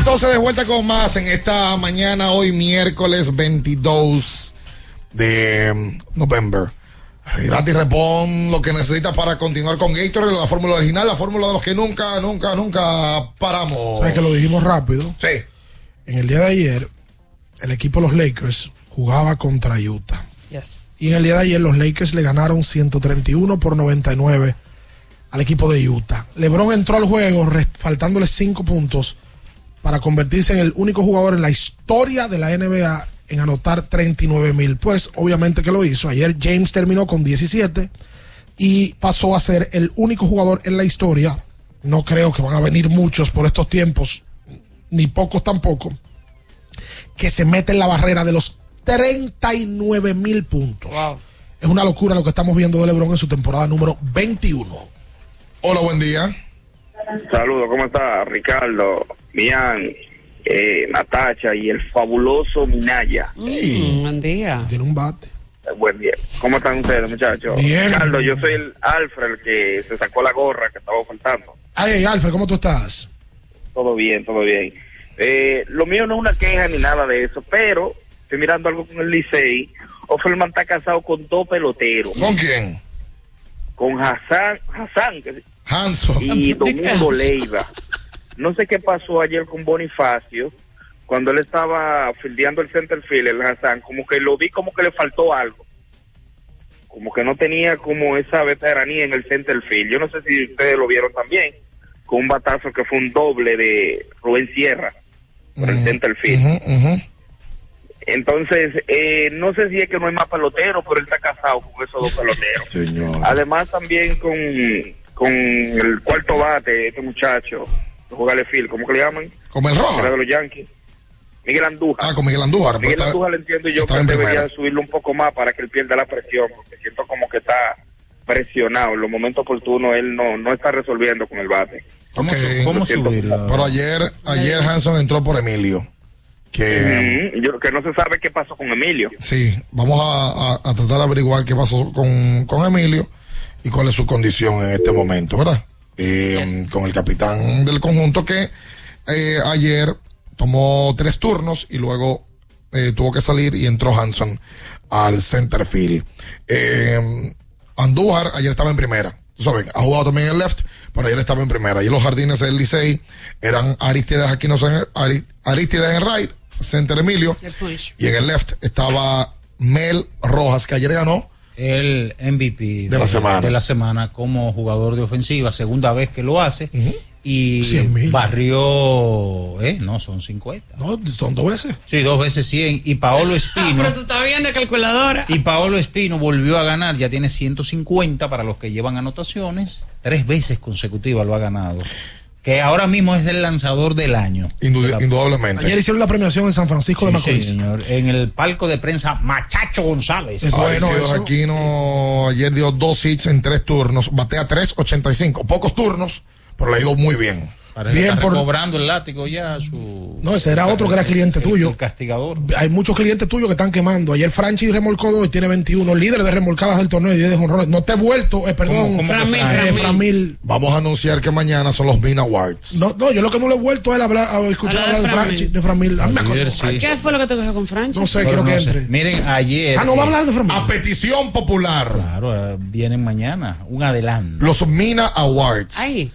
S12: Entonces de vuelta con más en esta mañana, hoy miércoles 22 de mm, noviembre. Gratis repon lo que necesitas para continuar con Gatorade, la fórmula original, la fórmula de los que nunca, nunca, nunca paramos.
S13: ¿Sabes que lo dijimos rápido?
S12: Sí.
S13: En el día de ayer, el equipo de los Lakers jugaba contra Utah.
S14: Yes.
S13: Y en el día de ayer los Lakers le ganaron 131 por 99 al equipo de Utah. LeBron entró al juego faltándole 5 puntos para convertirse en el único jugador en la historia de la NBA en anotar 39 mil. Pues obviamente que lo hizo. Ayer James terminó con 17 y pasó a ser el único jugador en la historia. No creo que van a venir muchos por estos tiempos, ni pocos tampoco, que se mete en la barrera de los 39 mil puntos. Es una locura lo que estamos viendo de LeBron en su temporada número 21.
S12: Hola, buen día.
S31: Saludos, ¿cómo está Ricardo, Mian, eh, Natacha y el fabuloso Minaya?
S14: Mm, buen día.
S13: Tiene un bate.
S31: Eh, Buen día. ¿Cómo están ustedes, muchachos?
S13: Bien.
S31: Ricardo, yo soy el Alfred, el que se sacó la gorra que estaba faltando.
S13: Ay, Alfred, ¿cómo tú estás?
S31: Todo bien, todo bien. Eh, lo mío no es una queja ni nada de eso, pero estoy mirando algo con el Licey. Offerman está casado con dos peloteros.
S12: ¿Con quién?
S31: Con Hassan, Hassan
S12: Hanson.
S31: y Domingo Leiva. No sé qué pasó ayer con Bonifacio, cuando él estaba fildeando el center field, el Hassan, como que lo vi como que le faltó algo. Como que no tenía como esa veteranía en el center field. Yo no sé si ustedes lo vieron también, con un batazo que fue un doble de Rubén Sierra por el center field. Entonces, eh, no sé si es que no hay más pelotero, pero él está casado con esos dos peloteros.
S12: Señor.
S31: Además también con, con el cuarto bate, este muchacho, que juega de field, ¿cómo que le llaman?
S12: Como el rojo.
S31: Era de los Yankees. Miguel Andújar.
S12: Ah, con Miguel Andújar. pero
S31: Miguel
S12: está-
S31: Andújar le entiendo yo que debería subirlo un poco más para que él pierda la presión, porque siento como que está presionado. En los momentos oportunos él no, no está resolviendo con el bate.
S12: Ok.
S31: ¿Cómo subirlo?
S12: Pero ayer, ayer Hanson entró por Emilio. Que
S31: yo, que no se sabe qué pasó con Emilio.
S12: sí, vamos a, a- a tratar de averiguar qué pasó con, con Emilio y cuál es su condición en este momento, ¿verdad? Eh, Con el capitán del conjunto que eh, ayer tomó tres turnos y luego eh, tuvo que salir y entró Hanson al center field. Eh, Andújar ayer estaba en primera. Tú sabes, ha jugado también en el left, pero ayer estaba en primera. Y los jardines del Licey eran Aristides Aquino, Aristides en right, center Emilio. Y en el left estaba Mel Rojas, que ayer ganó.
S10: El MVP
S12: De la semana.
S10: de la semana como jugador de ofensiva, segunda vez que lo hace. Y
S13: 100.000.
S10: barrió, eh, no, son 50.
S13: No, son dos veces.
S10: Sí, dos veces 100. Y Paolo
S14: Ah,
S10: Espino.
S14: pero tú estás bien de calculadora.
S10: Y Paolo Espino volvió a ganar, ya tiene 150 para los que llevan anotaciones. Tres veces consecutivas lo ha ganado. Que ahora mismo es el lanzador del año.
S12: indudablemente.
S13: Ayer hicieron la premiación en San Francisco de Macorís.
S10: sí, señor. En el palco de prensa Machacho González.
S12: Bueno, Aquino ayer dio dos hits en tres turnos, batea 3.85, pocos turnos, pero le ha ido muy bien.
S10: Parece que está recobrando el látigo ya su
S13: No, ese era otro que era cliente tuyo.
S10: el castigador.
S13: Hay muchos clientes tuyos que están quemando. Ayer Franchi remolcó dos y tiene 21. Líder de remolcadas del torneo y 10 de jonrones. No te he vuelto, eh, perdón.
S12: ¿Cómo- cómo que
S13: Framil,
S12: Framil?
S13: eh, Framil.
S12: Vamos a anunciar que mañana son los Mina Awards.
S13: No, no, yo lo que no le he vuelto es hablar, a escuchar
S14: Hablar de
S13: Franchi, de Framil. A mí me acuerdo.
S10: Ayer sí.
S14: ¿Qué fue lo que te cogió con Franchi?
S13: No sé,
S10: Pero
S13: quiero que
S10: sé.
S13: entre.
S10: Miren, ayer.
S13: Ah, no va a
S10: eh,
S13: hablar de Framil.
S12: A petición popular,
S10: Claro, eh, vienen mañana. Un adelanto.
S12: los Mina Awards.
S14: Ahí.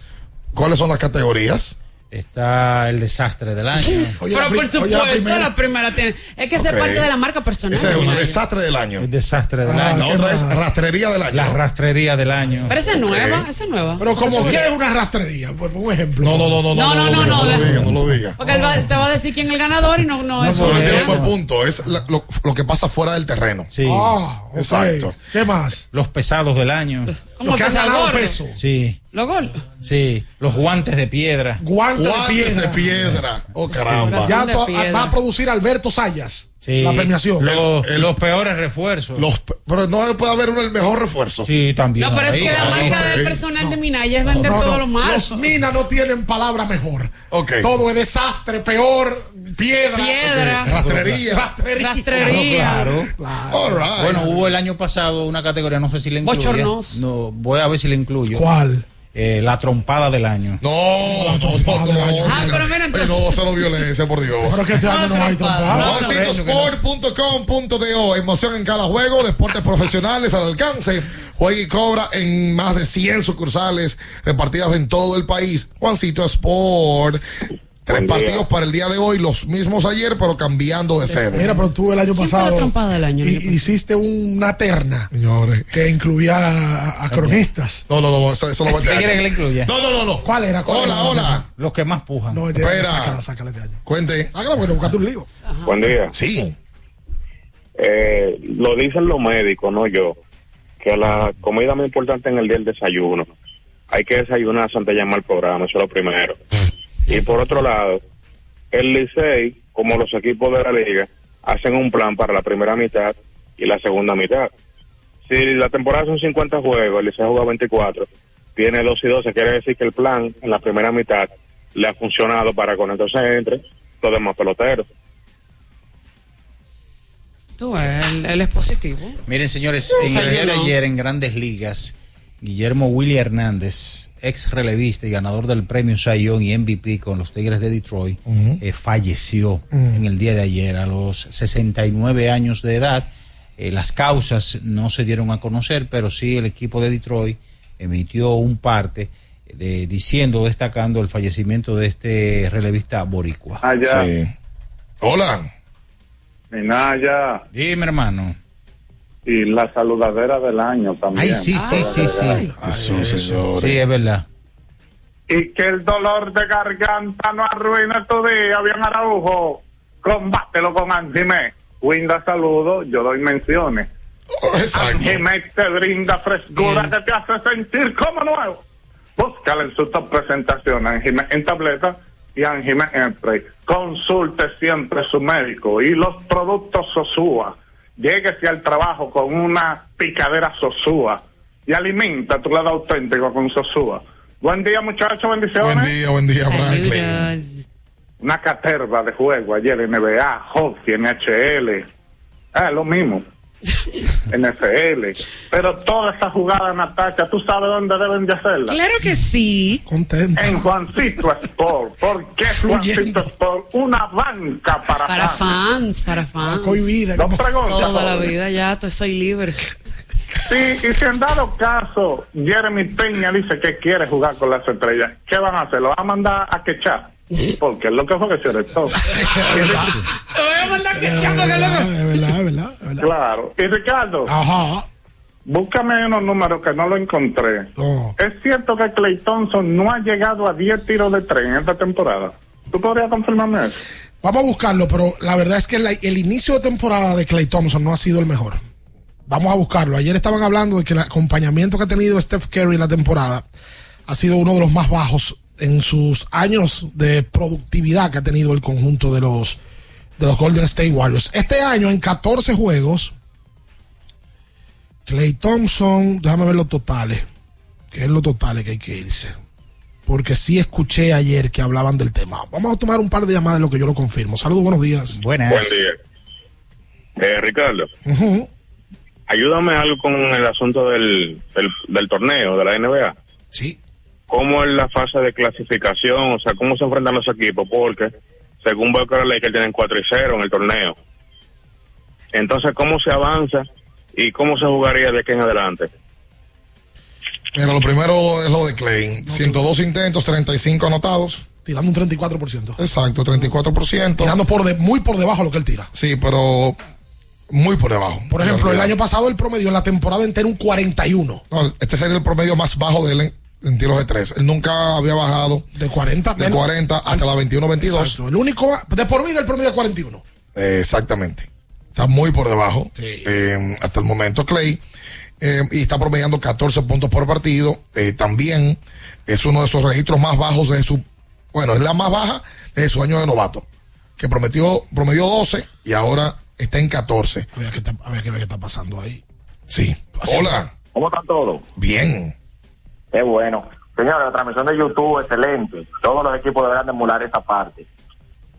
S12: ¿Cuáles son las categorías?
S10: Está el desastre del año.
S14: Pero por supuesto, la primera. tiene. Es que esa es parte de la marca personal.
S12: Ese es un desastre del año.
S10: El desastre del
S12: Ah,
S10: año.
S12: la otra es rastrería del año.
S10: La rastrería del año.
S14: Pero esa es nueva, esa es nueva.
S13: Pero como que es una rastrería, pues por un ejemplo.
S12: No, no, no, no,
S14: No, no, no, no,
S12: no, lo diga, no lo diga.
S14: Porque él va- te va a decir quién es el ganador y no, no, es.
S12: Pero él tiene un buen punto, es la- lo, lo que pasa fuera del terreno.
S10: Sí.
S13: Ah, ok.
S12: Exacto.
S13: ¿Qué más?
S10: Los pesados del año.
S14: ¿Cómo
S13: Los que han ganado peso.
S10: Sí,
S14: Los gol.
S10: sí. Los guantes de piedra.
S13: Guantes,
S12: Guantes
S13: de piedra.
S12: de piedra. Oh, caramba.
S13: Ya
S14: de
S13: to-
S14: piedra.
S13: va a producir Alberto Sayas.
S10: Sí.
S13: La premiación.
S10: Los,
S12: El-
S10: los peores refuerzos.
S12: Los, pero no puede haber uno el mejor refuerzo.
S10: Sí, también.
S14: No, pero es que la marca del personal de Minaya es vender
S13: No,
S14: todo
S13: no,
S14: lo malo.
S13: Los minas no tienen palabra mejor.
S12: Ok.
S13: Todo es desastre, peor, piedra.
S14: Piedra.
S13: Ok.
S12: Rastrería.
S13: Rastrería.
S14: Rastrería.
S10: Claro.
S12: All right.
S10: Bueno, hubo el año pasado una categoría, no sé si le incluye.
S14: Bochornoso.
S10: No, voy a ver si le incluyo.
S13: ¿Cuál?
S10: Eh, la trompada del año.
S12: no, no, no, no,
S14: Ah, pero mira,
S12: no, cero violencia, por Dios.
S13: Pero que este año no hay trompada.
S12: Juancitosport.com.do Emoción en cada juego, deportes profesionales al alcance. Juega y cobra en más de 100 sucursales repartidas en todo el país. Juancito Sport. Tres
S31: Buen día.
S12: partidos para el día de hoy, los mismos ayer, pero cambiando de sede.
S13: Mira, pero tú el año
S14: ¿Quién fue la
S13: pasado
S14: del año?
S13: hi- hiciste una terna
S12: Señores.
S13: que incluía a, a cronistas.
S12: No, no, no, eso, eso lo va a
S10: ¿Qué quiere que le incluya?
S12: No, no, no, no.
S13: ¿Cuál era? ¿Cuál
S12: Hola,
S13: era?
S12: hola.
S10: Los que más pujan.
S13: No, de,
S12: Espera.
S13: sácala, sácala de año.
S12: Cuente.
S13: Sácala porque te buscaste un lío.
S31: Buen día.
S12: Sí.
S31: Eh, lo dicen los médicos, no yo, que la comida más importante en el día es el desayuno. Hay que desayunar antes de llamar al programa, eso es lo primero. Y por otro lado, el Licey, como los equipos de la liga, hacen un plan para la primera mitad y la segunda mitad. Si la temporada son 50 juegos, el Licey juega 24, tiene 2 y 12, quiere decir que el plan en la primera mitad le ha funcionado para con entonces entre los demás peloteros.
S14: Tú, él, él es positivo.
S10: Miren, señores, en el día de ayer en Grandes Ligas, Guillermo Willy Hernández, ex relevista y ganador del premio Cy Young y MVP con los Tigres de Detroit, eh, falleció en el día de ayer a los 69 años de edad. Eh, las causas no se dieron a conocer, pero sí el equipo de Detroit emitió un parte de, diciendo, destacando el fallecimiento de este relevista boricua.
S31: Allá.
S12: Sí. Hola.
S31: Minaya
S10: Dime, hermano.
S31: Y la saludadera del año también.
S10: Ay, sí, sí, sí, sí.
S12: Eso.
S10: Sí, es verdad.
S31: Y que el dolor de garganta no arruine tu día, bien Araujo. Combátelo con Anjimé. Winda saludo, yo doy menciones.
S12: Oh.
S31: Anjimé te brinda frescura
S14: Bien.
S31: que te hace sentir como nuevo. Búscala en su top presentación, Anjimé en tableta y Anjimé en spray. Consulte siempre su médico y los productos Sosúa. Lléguese al trabajo con una picadera Sosúa y alimenta tu lado auténtico con Sosúa. Buen día, muchachos, bendiciones.
S12: Buen día, buen día, Franklin.
S14: Saludos.
S31: Una caterva de juego ayer NBA, hockey, NHL. Ah, lo mismo. NFL. Pero toda esa jugada, Natacha, ¿tú sabes dónde deben de hacerla?
S14: Claro que sí.
S13: Contento.
S31: En Juancito Sport. ¿Por qué Juancito Sport? Una banca para,
S14: Para
S31: fans.
S14: fans, para fans.
S31: No pregunta.
S14: Toda la vida ya, soy libre.
S31: Sí, y si en dado caso Jeremy Peña dice que quiere jugar con las estrellas, ¿qué van a hacer? ¿Lo van a mandar a quechar?
S32: Porque es lo que fue que se arrestó.
S13: Es verdad, es verdad, es verdad.
S32: Claro. Y Ricardo,
S13: Ajá.
S32: búscame unos números que no lo encontré. Es cierto que Clay Thompson no ha llegado a 10 tiros de tres en esta temporada. ¿Tú podrías confirmarme eso?
S13: Vamos a buscarlo, pero la verdad es que la- el inicio de temporada de Clay Thompson no ha sido el mejor. Vamos a buscarlo. Ayer estaban hablando de que el acompañamiento que ha tenido Steph Curry en la temporada ha sido uno de los más bajos en sus años de productividad que ha tenido el conjunto de los de los Golden State Warriors. Este año en 14 juegos, Clay Thompson, déjame ver los totales, que es los totales que hay que irse. Porque sí escuché ayer que hablaban del tema. Vamos a tomar un par de llamadas en lo que yo lo confirmo. Saludos, buenos días.
S10: Buenas.
S32: Buen día. Eh, Ricardo, ayúdame algo con el asunto del, del, del torneo de la NBA.
S13: Sí.
S32: ¿Cómo es la fase de clasificación? O sea, ¿cómo se enfrentan los equipos? Porque, según veo que los Lakers tienen 4 y 0 en el torneo. Entonces, ¿cómo se avanza y cómo se jugaría de aquí en adelante?
S12: Mira, lo primero es lo de Clay. 102 intentos, 35 anotados.
S13: Tirando un 34%.
S12: Exacto, 34%.
S13: Tirando por de, muy por debajo de lo que él tira.
S12: Sí, pero muy por debajo.
S13: Por ejemplo, el año pasado el promedio en la temporada entera un 41.
S12: No, este sería el promedio más bajo de él en, en tiros de tres. Él nunca había bajado
S13: De 40.
S12: de 40 hasta la 21-22.
S13: Exacto. El único, de por vida el promedio es 41.
S12: Eh, exactamente. Está muy por debajo eh, hasta el momento Clay. eh, y está promediando 14 puntos por partido. Eh, también es uno de sus registros más bajos de su... Bueno, es la más baja de su año de novato. Que prometió, promedió 12 y ahora está en 14.
S13: Habría que, ta- habría que ver qué está pasando ahí.
S12: Sí. Hola.
S33: ¿Cómo están todos?
S12: Bien.
S33: Qué bueno. Señores, la transmisión de YouTube, excelente. Todos los equipos deberán de emular esa parte.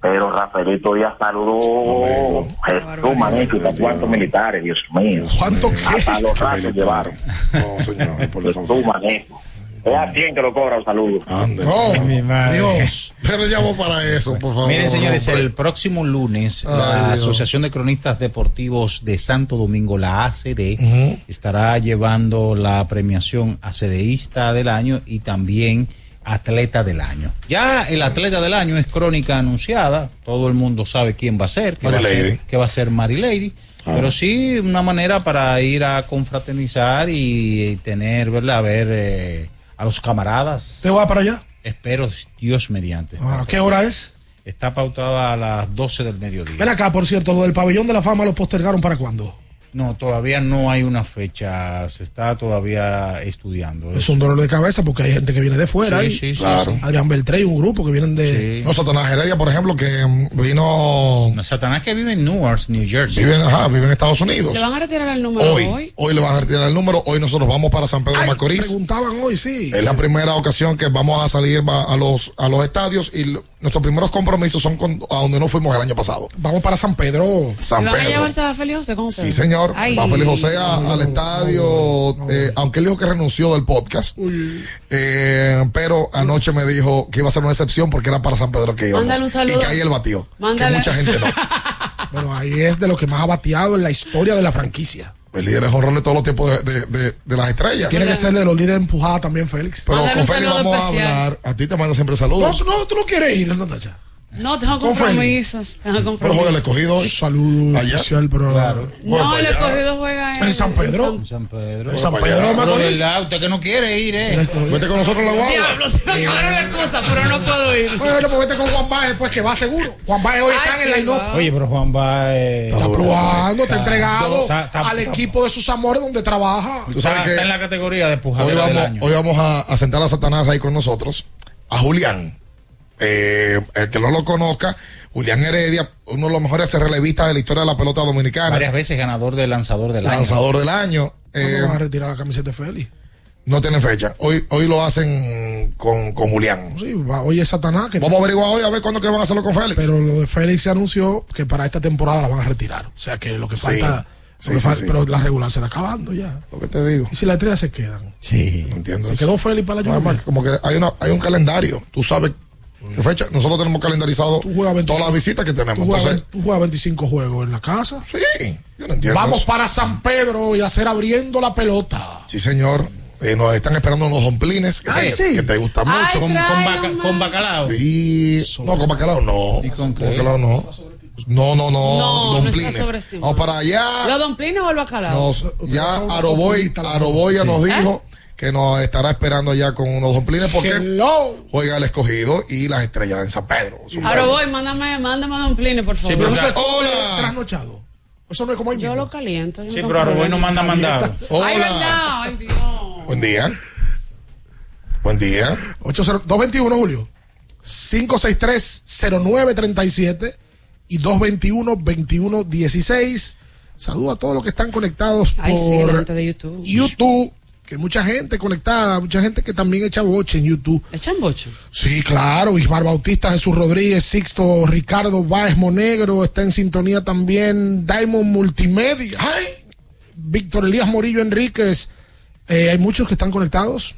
S33: Pero Rafaelito Díaz saludó. Jesús, magnífico. ¿Cuántos militares? Dios mío.
S13: ¿Cuánto qué?
S33: Hasta los ratos llevaron.
S12: No, señor. Por
S33: Jesús, magnífico. Es a 100 que lo cobra un saludo.
S12: No,
S10: Mi madre.
S12: Dios. Pero llamo para eso, por favor.
S10: Miren, señores,
S12: hombre.
S10: el próximo lunes
S12: Ay,
S10: la
S12: Dios.
S10: Asociación de Cronistas Deportivos de Santo Domingo, la ACD,
S12: Ujú.
S10: estará llevando la premiación ACDista del año y también Atleta del año. Ya el Atleta del año es crónica anunciada, todo el mundo sabe quién va a ser, que, va a, ser que va a ser Mary Lady.
S12: Ah.
S10: Pero sí una manera para ir a confraternizar y tener, ¿verdad? A ver eh, a los camaradas.
S13: ¿Te va para allá?
S10: Espero Dios mediante.
S13: Ah, ¿Qué hora es?
S10: Está pautada a las 12 del mediodía.
S13: Ven acá, por cierto, lo del pabellón de la fama lo postergaron para cuándo?
S10: No, todavía no hay una fecha, se está todavía estudiando.
S13: Es un dolor de cabeza porque hay gente que viene de fuera.
S10: Sí,
S13: ahí.
S10: sí, sí,
S12: Claro.
S10: sí.
S13: Adrián Beltré y un grupo que vienen de.
S12: No, Satanás Heredia, por ejemplo, que mm, vino.
S10: No, Satanás que vive en Newark, New Jersey.
S12: Vive, en- ajá, vive en Estados Unidos.
S14: ¿Le van a retirar el número
S12: Hoy,
S14: hoy?
S12: hoy le van a retirar el número. Hoy nosotros vamos para San Pedro de Macorís.
S13: Preguntaban hoy, sí.
S12: Es la primera ocasión que vamos a salir a los a los estadios y nuestros primeros compromisos son con, a donde no fuimos el año pasado.
S13: Vamos para San Pedro.
S12: San
S14: ¿Le van a
S12: Pedro.
S14: llevarse a Félix José con
S12: Sí, señor.
S14: Ay.
S12: Va Félix José a- al estadio, eh, aunque él dijo que renunció del podcast. Eh, pero anoche me dijo que iba a ser una excepción porque era para San Pedro que íbamos.
S14: Mándale un saludo.
S12: Y que ahí él batió.
S14: Mándale.
S12: Que mucha gente no.
S13: Bueno, ahí es de lo que más ha bateado en la historia de la franquicia.
S12: El líder de jonrón de todos los tiempos de, de- de- de las estrellas.
S13: Tiene que ser de los líderes empujada también, Félix.
S12: Pero
S14: Mándale
S12: con Félix vamos a hablar. A ti te manda siempre
S13: No,
S12: saludos.
S13: no, tú no quieres ir, Natacha.
S14: No, tengo compromisos. Tengo
S12: Pero
S14: compromisos.
S12: juega el escogido hoy.
S13: Saludo
S12: Allá.
S13: especial, pero.
S14: No, el escogido juega en,
S13: En San Pedro.
S10: En San Pedro.
S13: En San Pedro.
S10: Pero usted que no quiere ir, ¿eh?
S12: Vete con nosotros en la guagua.
S14: Diablo, se me acabaron las cosas, pero no puedo ir.
S13: Bueno, pues vete con Juan Baez, pues que va seguro. Juan Baez hoy
S14: Ay,
S13: está en line-up.
S14: va.
S10: Oye, pero Juan va. Eh,
S13: Está probando, está
S10: Está-
S13: entregado
S10: está- está-
S13: al
S10: está-
S13: equipo de sus amores donde trabaja.
S12: Tú sabes
S10: está,
S12: que
S10: está en la categoría de
S12: hoy
S10: pujadera del año.
S12: hoy vamos a, a sentar a Satanás ahí con nosotros. A Julián. Eh, el que no lo conozca, Julián Heredia, uno de los mejores relevistas de la historia de la pelota dominicana.
S10: Varias veces ganador del lanzador del año.
S12: lanzador del año.
S13: ¿Cuándo
S12: Eh,
S13: van a retirar la camiseta de Félix?
S12: no tienen fecha. Hoy, hoy lo hacen con, con Julián.
S13: Sí, va, hoy es Satanás. Que
S12: Vamos a averiguar hoy a ver cuándo que van a hacerlo con Félix.
S13: Pero lo de Félix se anunció que para esta temporada la van a retirar. O sea que lo que
S12: Sí.
S13: falta.
S12: Sí,
S13: lo que
S12: sí,
S13: fal-
S12: sí.
S13: Pero la regular se está acabando ya.
S12: Lo que te digo.
S13: ¿Y si las estrellas se quedan?
S10: Sí.
S12: No entiendo.
S13: Se
S12: eso.
S13: quedó Félix para la lluvia.
S12: Como que hay, una, hay un calendario. Tú sabes qué fecha. Nosotros tenemos calendarizado
S13: Tú juegas 25.
S12: todas las visitas que
S13: Tú
S12: tenemos.
S13: juegas,
S12: Entonces,
S13: tú juegas 25 juegos en la casa.
S12: sí, yo no entiendo.
S13: Vamos
S12: eso.
S13: para San Pedro y hacer abriendo la pelota.
S12: Sí, señor. Eh, nos están esperando unos domplines que,
S10: Ay, sí.
S12: que te gustan
S10: Ay,
S12: mucho.
S10: Con- con baca- con bacalao.
S12: Sí. No, con bacalao no. con bacalao no. No, no, no.
S14: No, no
S12: domplines. Vamos para allá.
S14: ¿Los domplines o el bacalao?
S12: Nos, ya Aroboy, Aroboya nos dijo que nos estará esperando allá con unos domplines porque juega el escogido y las estrellas en San Pedro.
S14: Ahora voy, mándame, mándame domplines, por favor.
S13: Pero no se come trasnochado. Eso no es como
S14: Yo lo caliento. yo
S10: Sí, pero Aroboy
S14: problema.
S10: no manda mandado.
S14: Ay, verdad. Ay, Dios.
S12: Buen día. Buen día.
S13: 80 221, Julio. 563-0937 y 221-2116. Saludo a todos los que están conectados
S14: Ay, sí, la
S13: por
S14: gente de YouTube.
S13: YouTube. Que mucha gente conectada, mucha gente que también echa boche en YouTube.
S14: ¿Echan boche?
S13: Sí, claro. Bismar Bautista, Jesús Rodríguez, Sixto, Ricardo Báez Monegro. Está en sintonía también Diamond Multimedia. ¡Ay! Víctor Elías Morillo Enríquez. Eh, hay muchos que están conectados.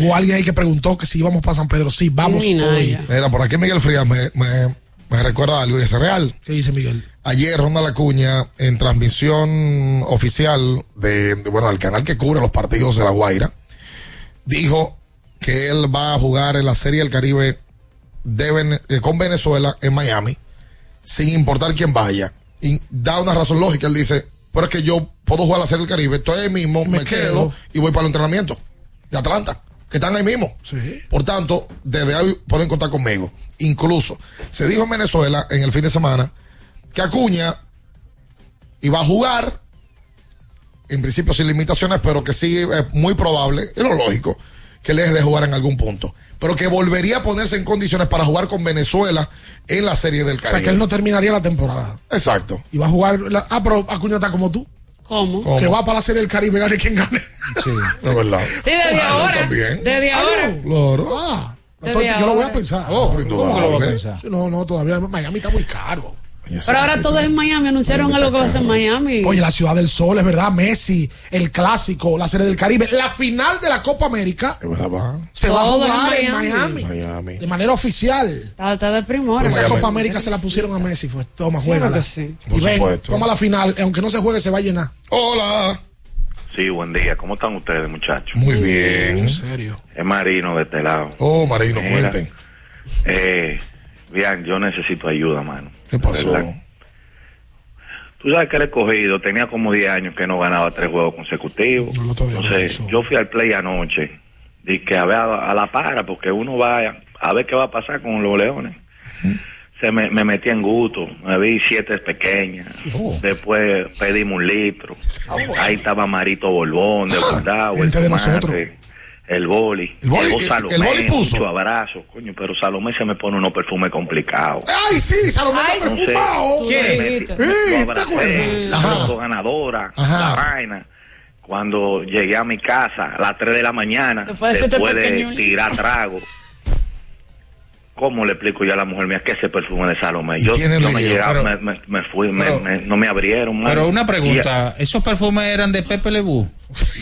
S13: O alguien ahí que preguntó que si íbamos para San Pedro. Sí, vamos hoy.
S12: Mira, por aquí Miguel Frías me, me, me recuerda algo y es real.
S13: ¿Qué dice Miguel?
S12: Ayer Ronda Lacuña en transmisión oficial de, de, bueno, el canal que cubre los partidos de La Guaira, dijo que él va a jugar en la Serie del Caribe de Vene- eh, con Venezuela en Miami, sin importar quién vaya. Y da una razón lógica. Él dice, pero es que yo puedo jugar la Serie del Caribe, estoy ahí mismo, me, quedo.
S13: quedo.
S12: y voy para el entrenamiento de Atlanta, que están ahí mismo. Por tanto, desde ahí pueden contar conmigo. Incluso, se dijo en Venezuela en el fin de semana que Acuña iba a jugar, en principio sin limitaciones, pero que sí es muy probable, es lo lógico, que le deje de jugar en algún punto. Pero que volvería a ponerse en condiciones para jugar con Venezuela en la Serie del
S13: O sea,
S12: Caribe.
S13: que él no terminaría la temporada.
S12: Exacto.
S13: Y va a jugar. la- ah, pero Acuña está como tú.
S14: ¿Cómo?
S12: ¿Cómo?
S13: Que va para la Serie del Caribe, gane quien gane.
S12: Sí, de verdad.
S14: Sí, desde
S12: Ah,
S14: ahora.
S12: también.
S14: Desde
S13: Ah,
S14: ahora.
S12: Claro.
S13: Ah,
S14: Desde
S13: estoy- yo lo voy a
S14: ahora.
S13: pensar.
S12: Oh, ¿cómo que lo va a
S10: pensar?
S13: Sí, no, no, todavía Miami está muy caro.
S14: Pero ahora todo es en Miami. Anunciaron algo que va a ser en Miami.
S13: Oye, la ciudad del sol, es verdad. Messi, el clásico, la serie del Caribe, la final de la Copa América se va a jugar
S14: en
S13: en
S14: Miami.
S13: De manera oficial.
S14: Está, está de primor.
S13: Esa Copa América se la pusieron a Messi. Fue, toma, juega.
S14: sí.
S13: Y ven, toma la final. Aunque no se juegue, se va a llenar.
S12: Hola.
S34: Sí, buen día. ¿Cómo están ustedes, muchachos?
S12: Muy bien.
S13: En serio.
S34: Es Marino de este lado.
S12: Oh, Marino,
S34: Mira,
S12: cuenten.
S34: Eh, bien, yo necesito ayuda, mano.
S12: ¿Qué pasó?
S34: Tú sabes que el escogido tenía como 10 años que no ganaba tres juegos consecutivos. Entonces, yo fui al play anoche. Di que a ver a, la para, porque uno va a ver qué va a pasar con los leones. Se me, me metí en gusto, me vi siete pequeñas.
S12: Oh.
S34: Después pedimos un litro. Ahí estaba Marito Borbón, de verdad, el
S13: de nosotros.
S34: El boli.
S12: El boli,
S34: Llegó
S12: el-
S34: Salomé,
S12: el boli puso.
S34: mucho abrazo, coño, pero Salomé se me pone unos perfumes complicados.
S13: Ay, sí, Salomé está
S34: Entonces,
S13: perfumado.
S34: me
S13: ¿Quién?
S34: metí-
S13: Eh,
S34: lo
S13: ¿te
S34: abracé,
S13: acuerdas?
S34: la
S13: Ajá.
S34: foto ganadora,
S13: Ajá.
S34: la vaina. Cuando llegué a mi casa a las 3 de la mañana,
S14: Después de
S34: tirar trago, ¿cómo le explico yo a la mujer mía que ese perfume de Salomé? Yo, yo me,
S10: lío,
S34: llegaba,
S10: pero-
S34: me, me- me fui, me-
S10: pero-
S34: me- no me abrieron.
S10: Pero una
S34: Y-
S10: pregunta, ¿esos perfumes eran de Pepe Lebú?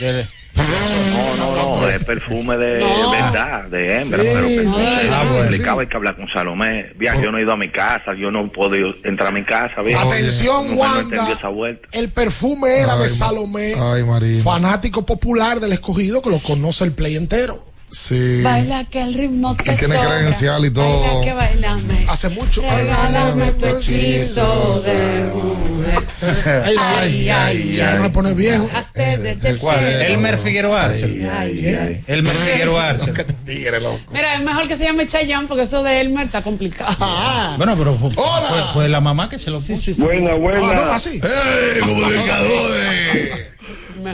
S10: De-
S34: No, no, no, es perfume de
S10: No.
S34: verdad, de hembra.
S10: Sí,
S34: pero
S10: sí, ah,
S34: explicaba, hay que hablar con Salomé. Bien, yo no he ido a mi casa, yo no puedo entrar a mi casa. bien.
S13: Atención,
S34: no
S13: Wanda.
S34: esa.
S13: El perfume era de Salomé,
S12: Ay,
S13: fanático popular del escogido que lo conoce el play entero.
S12: Sí.
S14: Baila que el ritmo te
S12: tiene
S14: sobra.
S12: credencial y todo.
S14: Baila que bailame.
S13: Hace mucho.
S14: Regálame tu hechizo de mujer.
S13: Ay, ay, ay, ay, no me pone viejo.
S10: ¿Cuál? Elmer Figueroa Arce.
S14: Ay,
S10: Elmer Figueroa Arce.
S12: Tigre, loco.
S14: Mira, es mejor que se llame Chayanne porque eso de Elmer está complicado.
S10: Bueno, pero fue, fue- fue la mamá que se lo puso.
S34: Buena, buena.
S13: Ah, no, así.
S12: ¡Ey, comunicadores!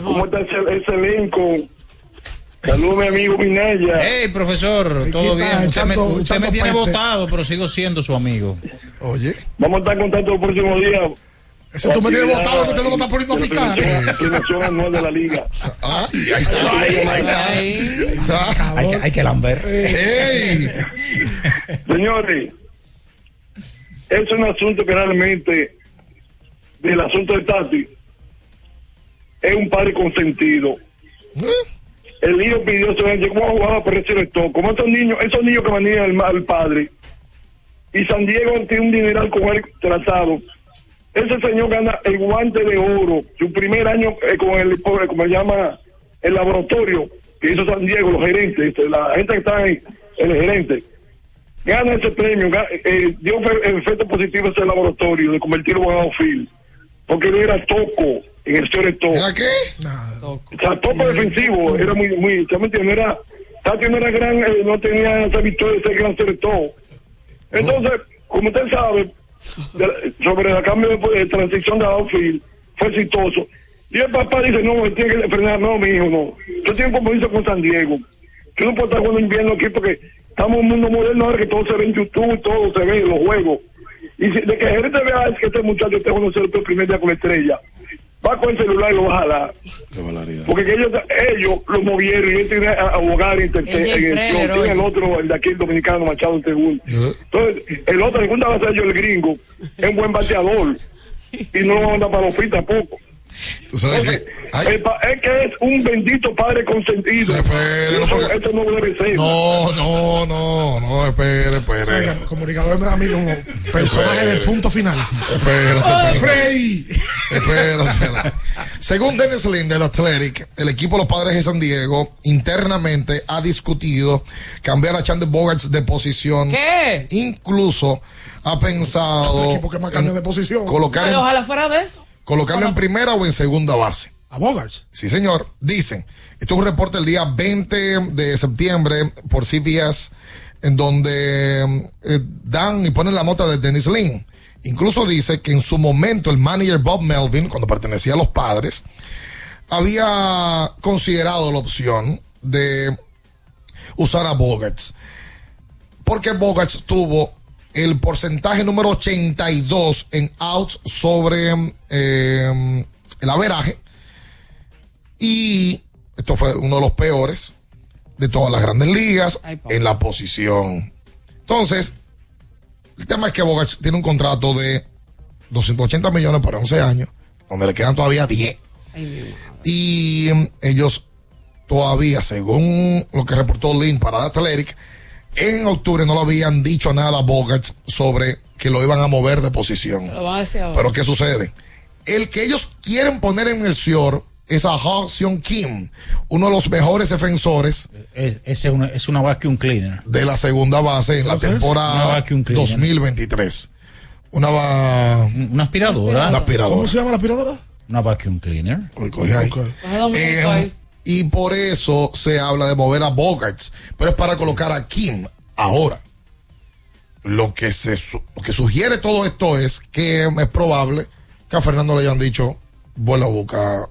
S34: ¿Cómo está ese, ese elenco? Saludos, mi amigo Minaya.
S10: Hey, profesor, todo bien. Usted me, usted tiene votado, pero sigo siendo su amigo.
S12: Oye.
S34: Vamos a estar en contacto el próximo día.
S13: Ese tú me tienes votado, que usted no lo está poniendo a picar.
S34: Premiación anual de la liga.
S12: Ay, ahí está, ahí está. Ahí está.
S10: Hay que, hay que lamber.
S12: ¡Ey!
S34: Señores, es un asunto que realmente, del asunto de Tati, es un padre consentido. El niño pidió, se le llegó a jugar a aparecer esto. Como esos niños, esos niños que manejan al, al padre. Y San Diego tiene un dineral con él tratado. Ese señor gana el guante de oro, su primer año eh, con el, como se llama, el laboratorio que hizo San Diego, los gerentes, este, la gente que está ahí, el gerente, gana ese premio, eh, dio el efecto positivo ese laboratorio de convertirlo en outfield, porque él era toco en el shortstop.
S12: ¿Era qué?
S34: O sea, toco defensivo, era muy, muy, ¿se me entiende? Era, Tati no era gran, eh, no tenía esa victoria de ser gran shortstop. Entonces, como usted sabe, de- sobre el cambio de, de transición de outfield, fue exitoso. Y el papá dice, no, él tiene que frenar, no, mi hijo, no. Yo tengo un compromiso con San Diego. Yo no puedo estar jugando invierno aquí porque estamos en un mundo moderno ahora que todo se ve en YouTube, todo se ve en los juegos. Y si, de que el gerente vea es que este muchacho está jugando el primer día con la estrella, va con el celular y lo va a jalar. Porque que ellos, ellos lo movieron y él tiene a- abogado en, el club, tiene el otro, el de aquí, el dominicano, Machado en segundo. Entonces, el otro, segunda base yo, el gringo, es un buen bateador y no lo anda para los fit tampoco. Entonces, el pa- es que es un bendito padre consentido. Eso, eso no debe ser.
S12: No, no, no, no, espere, espere.
S13: Oiga, el comunicador me da a mí como personaje
S12: Espere.
S13: del punto final.
S12: Espérate,
S13: ¡Oh,
S12: espérate.
S13: Freddy!
S12: Espérate, espérate. Según Dennis Lynn del Athletic, el equipo de los padres de San Diego internamente ha discutido cambiar a Chandler Bogarts de posición.
S14: ¿Qué?
S12: Incluso ha pensado
S13: equipo que más cambia de posición.
S12: colocar en-
S14: ojalá fuera de eso.
S12: Colocarlo en primera o en segunda base.
S13: ¿A Bogarts?
S12: Sí, señor. Dicen. Esto es un reporte el día 20 de septiembre por CBS, en donde eh, dan y ponen la nota de Dennis Lynn. Incluso dice que en su momento el manager Bob Melvin, cuando pertenecía a los padres, había considerado la opción de usar a Bogarts. Porque Bogarts tuvo el porcentaje número 82 en outs sobre eh, el averaje. Y esto fue uno de los peores de todas las grandes ligas en la posición. Entonces, el tema es que Bogarts tiene un contrato de 280 millones para 11 años, donde le quedan todavía 10. Y mm, ellos todavía, según lo que reportó Lynn para The Athletic, en octubre no le habían dicho nada a Bogarts sobre que lo iban a mover de posición.
S14: Lo van a decir ahora.
S12: Pero ¿qué sucede? El que ellos quieren poner en el SIOR es a Ha Seon Kim, uno de los mejores defensores
S10: Es, es una, es una vacuum cleaner.
S12: de la segunda base en la temporada
S10: vacuum cleaner.
S12: 2023. Una va...
S10: Una aspiradora.
S12: Una aspiradora.
S13: ¿Cómo se llama la aspiradora?
S10: Una vacuum cleaner.
S12: Coge ahí. Eh, y por eso se habla de mover a Bogarts, pero es para colocar a Kim ahora. Lo que se lo que sugiere todo esto es que es probable que a Fernando le hayan dicho vuelva a buscar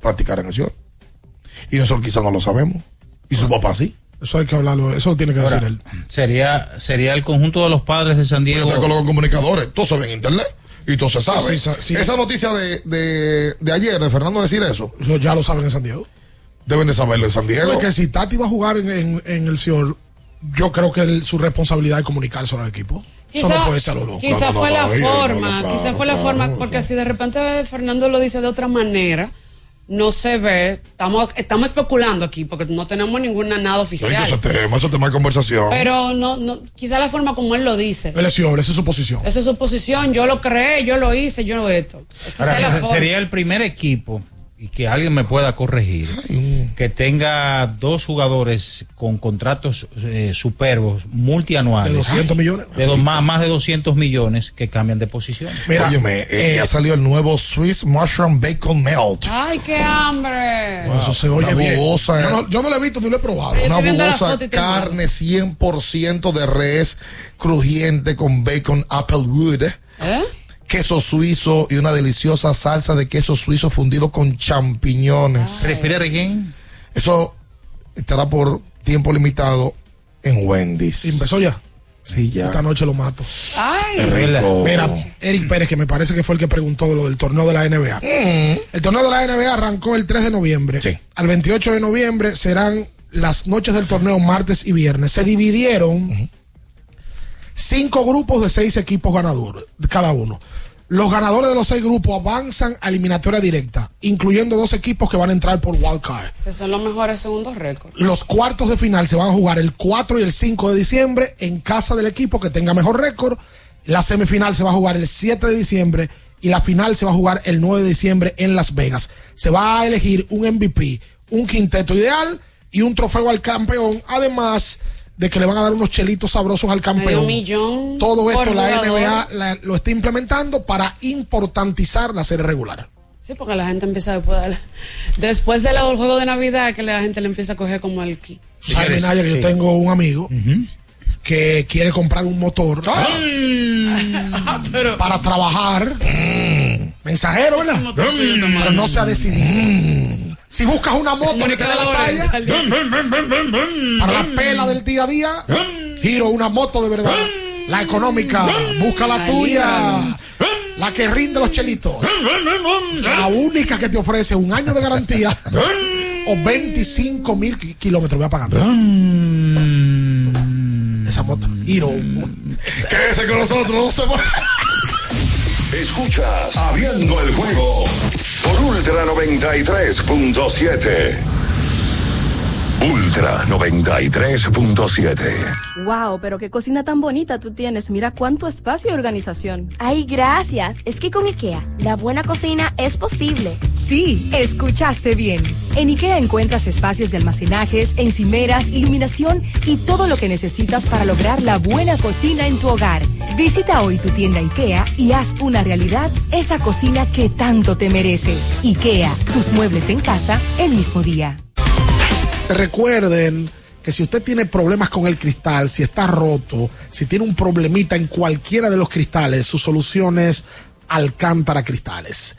S12: practicar en el señor. Y nosotros quizás no lo sabemos. Y su papá sí.
S13: Eso hay que hablarlo, eso lo tiene que
S10: Ahora,
S13: decir él.
S10: Sería, sería el conjunto de los padres de San Diego.
S12: Con los comunicadores, todo se ve en internet y todo se sabe.
S13: Sí, sí, sí.
S12: Esa noticia de, de, de ayer de Fernando decir eso,
S13: Eso ya lo saben en San Diego.
S12: deben de saberlo en San Diego.
S13: Es que si Tati va a jugar en, en- en el CIOR, yo creo que el- su responsabilidad es comunicárselo al equipo. Eso no puede ser a lo loco.
S14: Quizá
S13: no,
S14: fue
S13: no,
S14: la
S13: no,
S14: forma,
S13: no,
S14: quizá
S13: claro,
S14: fue la
S13: claro,
S14: forma, porque si de repente Fernando lo dice de otra manera, no se ve, estamos, estamos especulando aquí, porque no tenemos ninguna nada
S12: Eso
S14: oficial.
S12: es tema, eso es tema de conversación.
S14: Pero no, no, quizá la forma como él lo dice.
S13: Él es esa es su posición.
S14: Esa es su posición, yo lo creé, yo lo hice, yo lo esto.
S10: Ahora, sería el primer equipo, y que alguien me pueda corregir, que tenga dos jugadores con contratos eh, superbos, multianuales.
S13: De 200 millones.
S10: De dos, más, más de 200 millones que cambian de posición.
S12: Mira, Óyeme, eh, ya salió el nuevo Swiss Mushroom Bacon Melt.
S14: Ay, qué hambre.
S13: Eso se oye
S12: Una
S13: bien.
S12: jugosa-
S13: Yo no, yo no lo he visto ni lo he probado.
S14: Yo
S12: Una
S14: tengo
S12: carne 100% de res crujiente con bacon applewood,
S14: ¿Eh?
S12: Queso suizo y una deliciosa salsa de queso suizo fundido con champiñones.
S10: Respirar again.
S12: Eso estará por tiempo limitado en Wendy's.
S13: ¿Empezó ya?
S12: Sí, ya.
S13: Esta noche lo mato.
S14: Ay.
S12: Qué rico.
S13: Mira, Eric Pérez, que me parece que fue el que preguntó de lo del torneo de la NBA. El torneo de la NBA arrancó el 3 de noviembre. Al 28 de noviembre serán las noches del torneo martes y viernes. Se dividieron cinco grupos de seis equipos ganadores, cada uno. Los ganadores de los seis grupos avanzan a eliminatoria directa, incluyendo dos equipos que van a entrar por wild card.
S14: Que son los mejores segundos récords.
S13: Los cuartos de final se van a jugar el 4 y el 5 de diciembre en casa del equipo que tenga mejor récord. La semifinal se va a jugar el 7 de diciembre y la final se va a jugar el 9 de diciembre en Las Vegas. Se va a elegir un MVP, un quinteto ideal y un trofeo al campeón, además de que le van a dar unos chelitos sabrosos al campeón.
S14: Millón
S13: Todo esto la
S14: jugador.
S13: NBA la- lo está implementando para importantizar la serie regular.
S14: Sí, porque la gente empieza después de, después del juego de Navidad que la gente le empieza a coger como el ki.
S13: ¿Sabes, Minaya, que yo tengo un amigo que quiere comprar un motor para trabajar. Mensajero, ¿verdad? Pero no se ha decidido. Si buscas una moto que te dé la talla, para la pela del día a día, giro una moto de verdad. La económica, busca la tuya. La que rinde los chelitos. La única que te ofrece un año de garantía o 25 mil kilómetros. Voy a pagar. Esa moto. Hero.
S12: Quédese con nosotros, no se va.
S1: Escuchas Abriendo el juego por Ultra 93.7. Ultra 93.7.
S15: Wow, pero qué cocina tan bonita tú tienes. Mira cuánto espacio y organización.
S35: Ay, gracias. Es que con IKEA, la buena cocina es posible.
S2: Sí, escuchaste bien. En IKEA encuentras espacios de almacenajes, encimeras, iluminación y todo lo que necesitas para lograr la buena cocina en tu hogar. Visita hoy tu tienda IKEA y haz una realidad esa cocina que tanto te mereces. IKEA, tus muebles en casa el mismo día.
S13: Recuerden que si usted tiene problemas con el cristal, si está roto, si tiene un problemita en cualquiera de los cristales, su solución es Alcántara Cristales.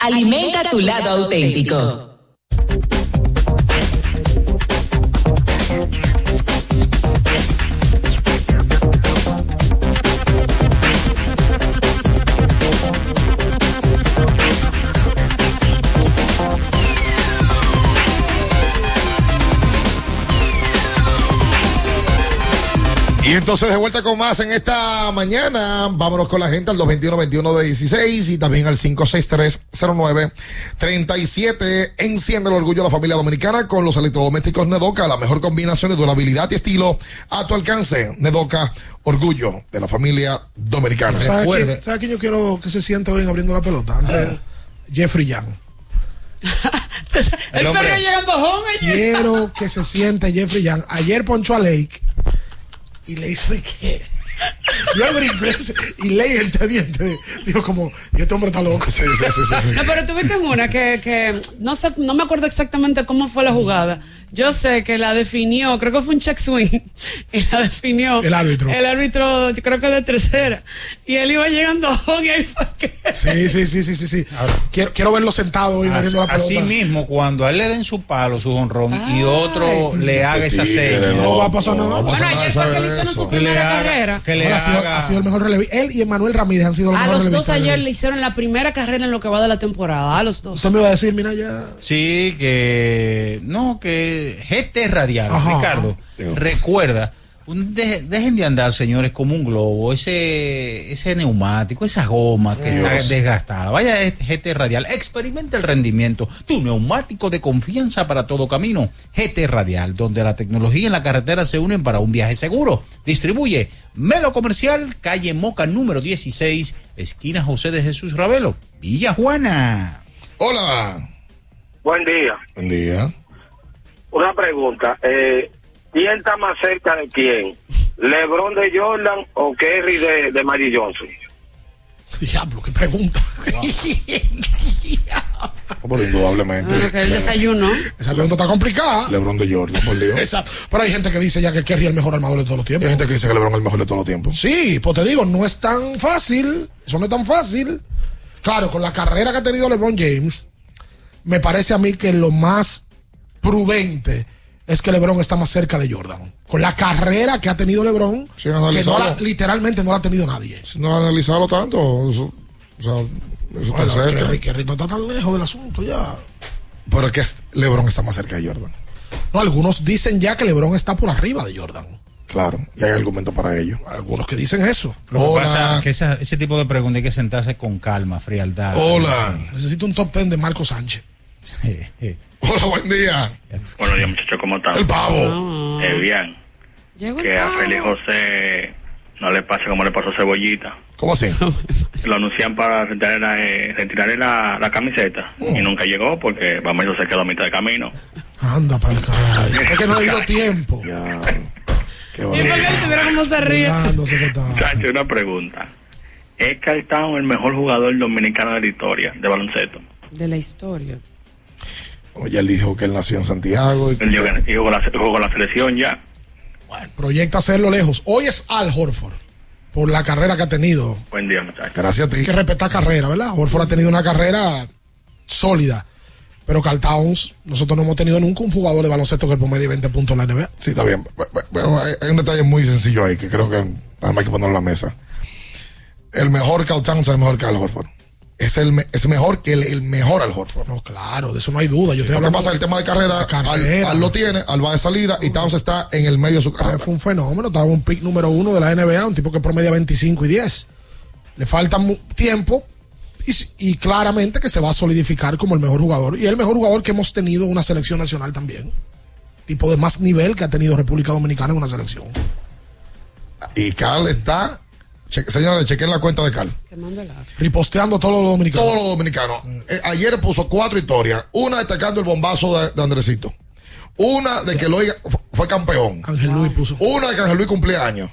S21: Alimenta tu lado auténtico.
S12: Y entonces de vuelta con más en esta mañana. Vámonos con la gente al 221-21 de 16 y también al 56309-37. Enciende el orgullo de la familia dominicana con los electrodomésticos Nedoca, la mejor combinación de durabilidad y estilo a tu alcance. Nedoca, orgullo de la familia dominicana.
S13: ¿Sabes quién, ¿Sabes quién yo quiero que se siente hoy en abriendo la pelota? Antes, Jeffrey Young.
S14: El, perro llegando home.
S13: Quiero que se siente Jeffrey Young. Ayer ponchó a Lake y le hizo de qué. Yo abrí inglés y leí el diente. Digo, como, y este hombre está loco. Sí, sí, sí, sí,
S14: No, pero tuviste una que, que no sé, no me acuerdo exactamente cómo fue la jugada. Yo sé que la definió, creo que fue un check swing, y la definió
S13: El árbitro.
S14: El árbitro, yo creo que de tercera. Y él iba llegando a y ahí fue que.
S13: Sí, sí, sí, sí, sí, sí. Quiero, quiero verlo sentado hoy
S10: Así,
S13: la pelota.
S10: así mismo, cuando a él le den su palo, su honrón, y otro le haga esa seña.
S13: No va a pasar nada.
S14: Bueno, ayer fue que le hicieron su primera
S10: haga-
S14: carrera.
S10: que le
S13: Bueno, ha, sido,
S10: haga-
S13: ha sido el mejor relevista. Él y Emanuel Ramírez han sido los
S14: A
S13: mejores
S14: los dos ayer le hicieron la primera carrera en lo que va de la temporada. A los dos.
S13: Usted me iba a decir, mira ya.
S10: Sí, que no, que GT Radial,
S13: Ajá.
S10: Ricardo, recuerda, un- de- dejen de andar, señores, como un globo, ese, ese neumático, esa goma que
S12: Dios.
S10: está desgastada. Vaya a GT Radial, experimenta el rendimiento, tu neumático de confianza para todo camino. GT Radial, donde la tecnología y la carretera se unen para un viaje seguro. Distribuye Melo Comercial, calle Moca número 16, esquina José de Jesús Ravelo, Villa Juana.
S12: Hola.
S31: Buen día.
S12: Buen día.
S31: Una pregunta. Eh, ¿Quién está más cerca de quién? ¿LeBron de Jordan o Kerry de, de Magic Johnson?
S13: Diablo, qué pregunta.
S12: Pero indudablemente.
S14: Bueno, que el desayuno.
S13: Esa pregunta está complicada.
S12: Lebron de Jordan, por Dios.
S13: Exacto. Pero hay gente que dice ya que Kerry es el mejor armador de todos los
S12: Hay
S13: tiempos.
S12: gente que dice que Lebron es el mejor de todos los tiempos.
S13: Sí, pues te digo, no es tan fácil. Eso no es tan fácil. Claro, con la carrera que ha tenido LeBron James, me parece a mí que lo más prudente es que LeBron está más cerca de Jordan. Con la carrera que ha tenido LeBron,
S12: Sin
S13: que no
S12: analizarlo.
S13: la- literalmente no la ha tenido nadie.
S12: Si no analizarlo tanto, eso, o sea, eso
S13: Bueno,
S12: está cerca.
S13: Kerry, Kerry no está tan lejos del asunto ya.
S12: Pero es que es- LeBron está más cerca de Jordan.
S13: No, algunos dicen ya que LeBron está por arriba de Jordan.
S12: Claro, y hay argumento para ello.
S13: Algunos que dicen eso.
S10: Lo que
S12: Hola.
S10: pasa es que esa- ese tipo de preguntas hay que sentarse con calma, frialdad.
S12: Hola.
S13: Necesito un top ten de Marco Sánchez.
S12: Hola, buen día.
S36: Buenos días, muchachos, ¿cómo están?
S12: El pavo.
S36: Eh, bien.
S14: Llegó el
S36: Que a. Félix José no le pase como le pasó a Cebollita.
S12: ¿Cómo así?
S36: Lo anuncian para retirar la, eh, retirarle la, la camiseta y nunca llegó porque Bameso se quedó a mitad de camino.
S13: Anda para el carajo. Es que no le dio tiempo.
S12: Qué
S14: Y porque él tuviera como se ríe.
S36: Chacho, una pregunta. ¿Es Carl Town el mejor jugador dominicano de la historia de baloncesto?
S14: De la historia.
S12: Oye, él dijo que él nació en Santiago. Y
S36: Él jugó la, jugó la selección ya.
S13: Proyecta hacerlo lejos. Hoy es Al Horford. Por la carrera que ha tenido.
S36: Buen día, muchachos.
S12: Gracias a ti.
S13: Hay que respetar carrera, ¿verdad? Horford ha tenido una carrera sólida. Pero Carl Towns, nosotros no hemos tenido nunca un jugador de baloncesto que promedie 20 puntos en la NBA.
S12: Sí, está bien. Pero hay, un detalle muy sencillo ahí que creo que nada más hay que ponerlo en la mesa. El mejor Carl Towns es el mejor que Al Horford. Es, el, es mejor que el, el mejor Al Horford.
S13: No, claro, de eso no hay duda. Yo
S12: que
S13: hablando
S12: pasa el tema de carrera,
S13: carrera.
S12: Al, Al lo tiene, Al va de salida y Towns está en el medio de su carrera.
S13: Fue un fenómeno. Estaba un pick número uno de la NBA, un tipo que promedia 25 y 10. Le falta tiempo y, y claramente que se va a solidificar como el mejor jugador. Y el mejor jugador que hemos tenido en una selección nacional también. tipo de más nivel que ha tenido República Dominicana en una selección.
S12: Y Carl está. Che- señores, chequen la cuenta de Carl.
S13: Riposteando todos los dominicanos.
S12: Todos los dominicanos. Eh, ayer puso cuatro historias. Una destacando el bombazo de, de Andresito. Una de que fu- fue campeón.
S13: Ángel Luis puso.
S12: Una de que Ángel Luis cumplía años.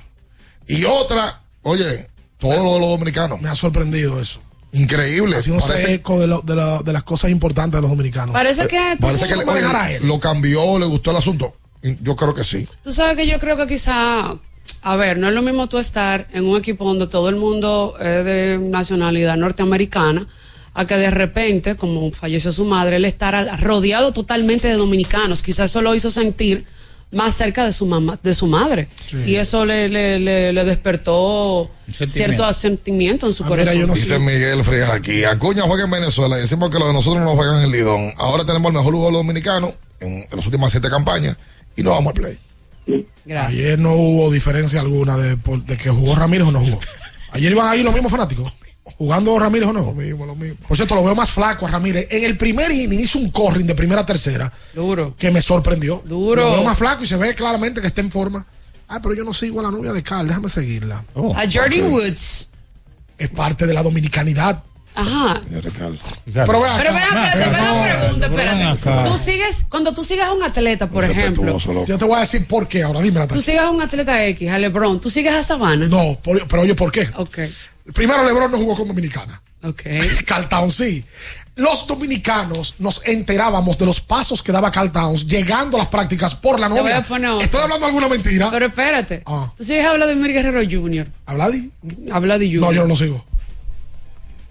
S12: Y otra, oye, todos los, los dominicanos.
S13: Me ha sorprendido eso.
S12: Increíble.
S13: Haciéndose
S12: Parece-
S13: eco de, lo- de, la- de las cosas importantes de los dominicanos.
S14: Parece que tú,
S12: Parece que le-
S13: ¿Cómo dejar a
S12: oye,
S13: él?
S12: lo cambió, le gustó el asunto. Yo creo que sí.
S14: tú sabes que yo creo que quizá, a ver, no es lo mismo tú estar en un equipo donde todo el mundo es de nacionalidad norteamericana, a que de repente, como falleció su madre, él estar rodeado totalmente de dominicanos. Quizás eso lo hizo sentir más cerca de su mamá, de su madre.
S12: Sí.
S14: Y eso le, le, le, le despertó cierto sentimiento en su
S12: Ah,
S14: corazón.
S12: Dice Miguel Frías aquí. Acuña juega en Venezuela. y Decimos que los de nosotros no juegan en el Lidón. Ahora tenemos el mejor jugador dominicano en, en las últimas siete campañas y no vamos al play.
S13: Ayer no hubo diferencia alguna de, que jugó Ramírez o no jugó. Ayer iban ahí los mismos fanáticos. Jugando Ramírez o no. Lo
S12: mismo, lo mismo.
S13: Por cierto, lo veo más flaco a Ramírez. En el primer inning hizo un corring de primera a tercera.
S14: Duro.
S13: Que me sorprendió.
S14: Duro.
S13: Lo veo más flaco y se ve claramente que está en forma. Ah, pero yo no sigo a la novia de Carl. Déjame seguirla.
S14: a Jordan Woods.
S13: Es parte de la dominicanidad.
S14: Ajá.
S13: Pero vean
S14: Pero vean, pregunta, espérate. Tú sigues, cuando tú sigas a un atleta, por ejemplo,
S13: Yo te voy a decir por qué ahora. Dime,
S14: tú
S13: Natalia.
S14: sigas a un atleta X, a LeBron, tú sigues a Sabana.
S13: No, por- pero oye, ¿por qué?
S14: Ok.
S13: Primero, LeBron no jugó con Dominicana.
S14: Ok.
S13: Carl Towns sí. Los dominicanos nos enterábamos de los pasos que daba Carl Towns llegando a las prácticas por la novia.
S14: a poner otra.
S13: Estoy hablando alguna mentira.
S14: Pero espérate.
S13: Ah.
S14: Tú sigues a Vladimir Guerrero Jr.
S13: ¿A Vladi?
S14: A Vladi Jr.
S13: No, yo no lo sigo.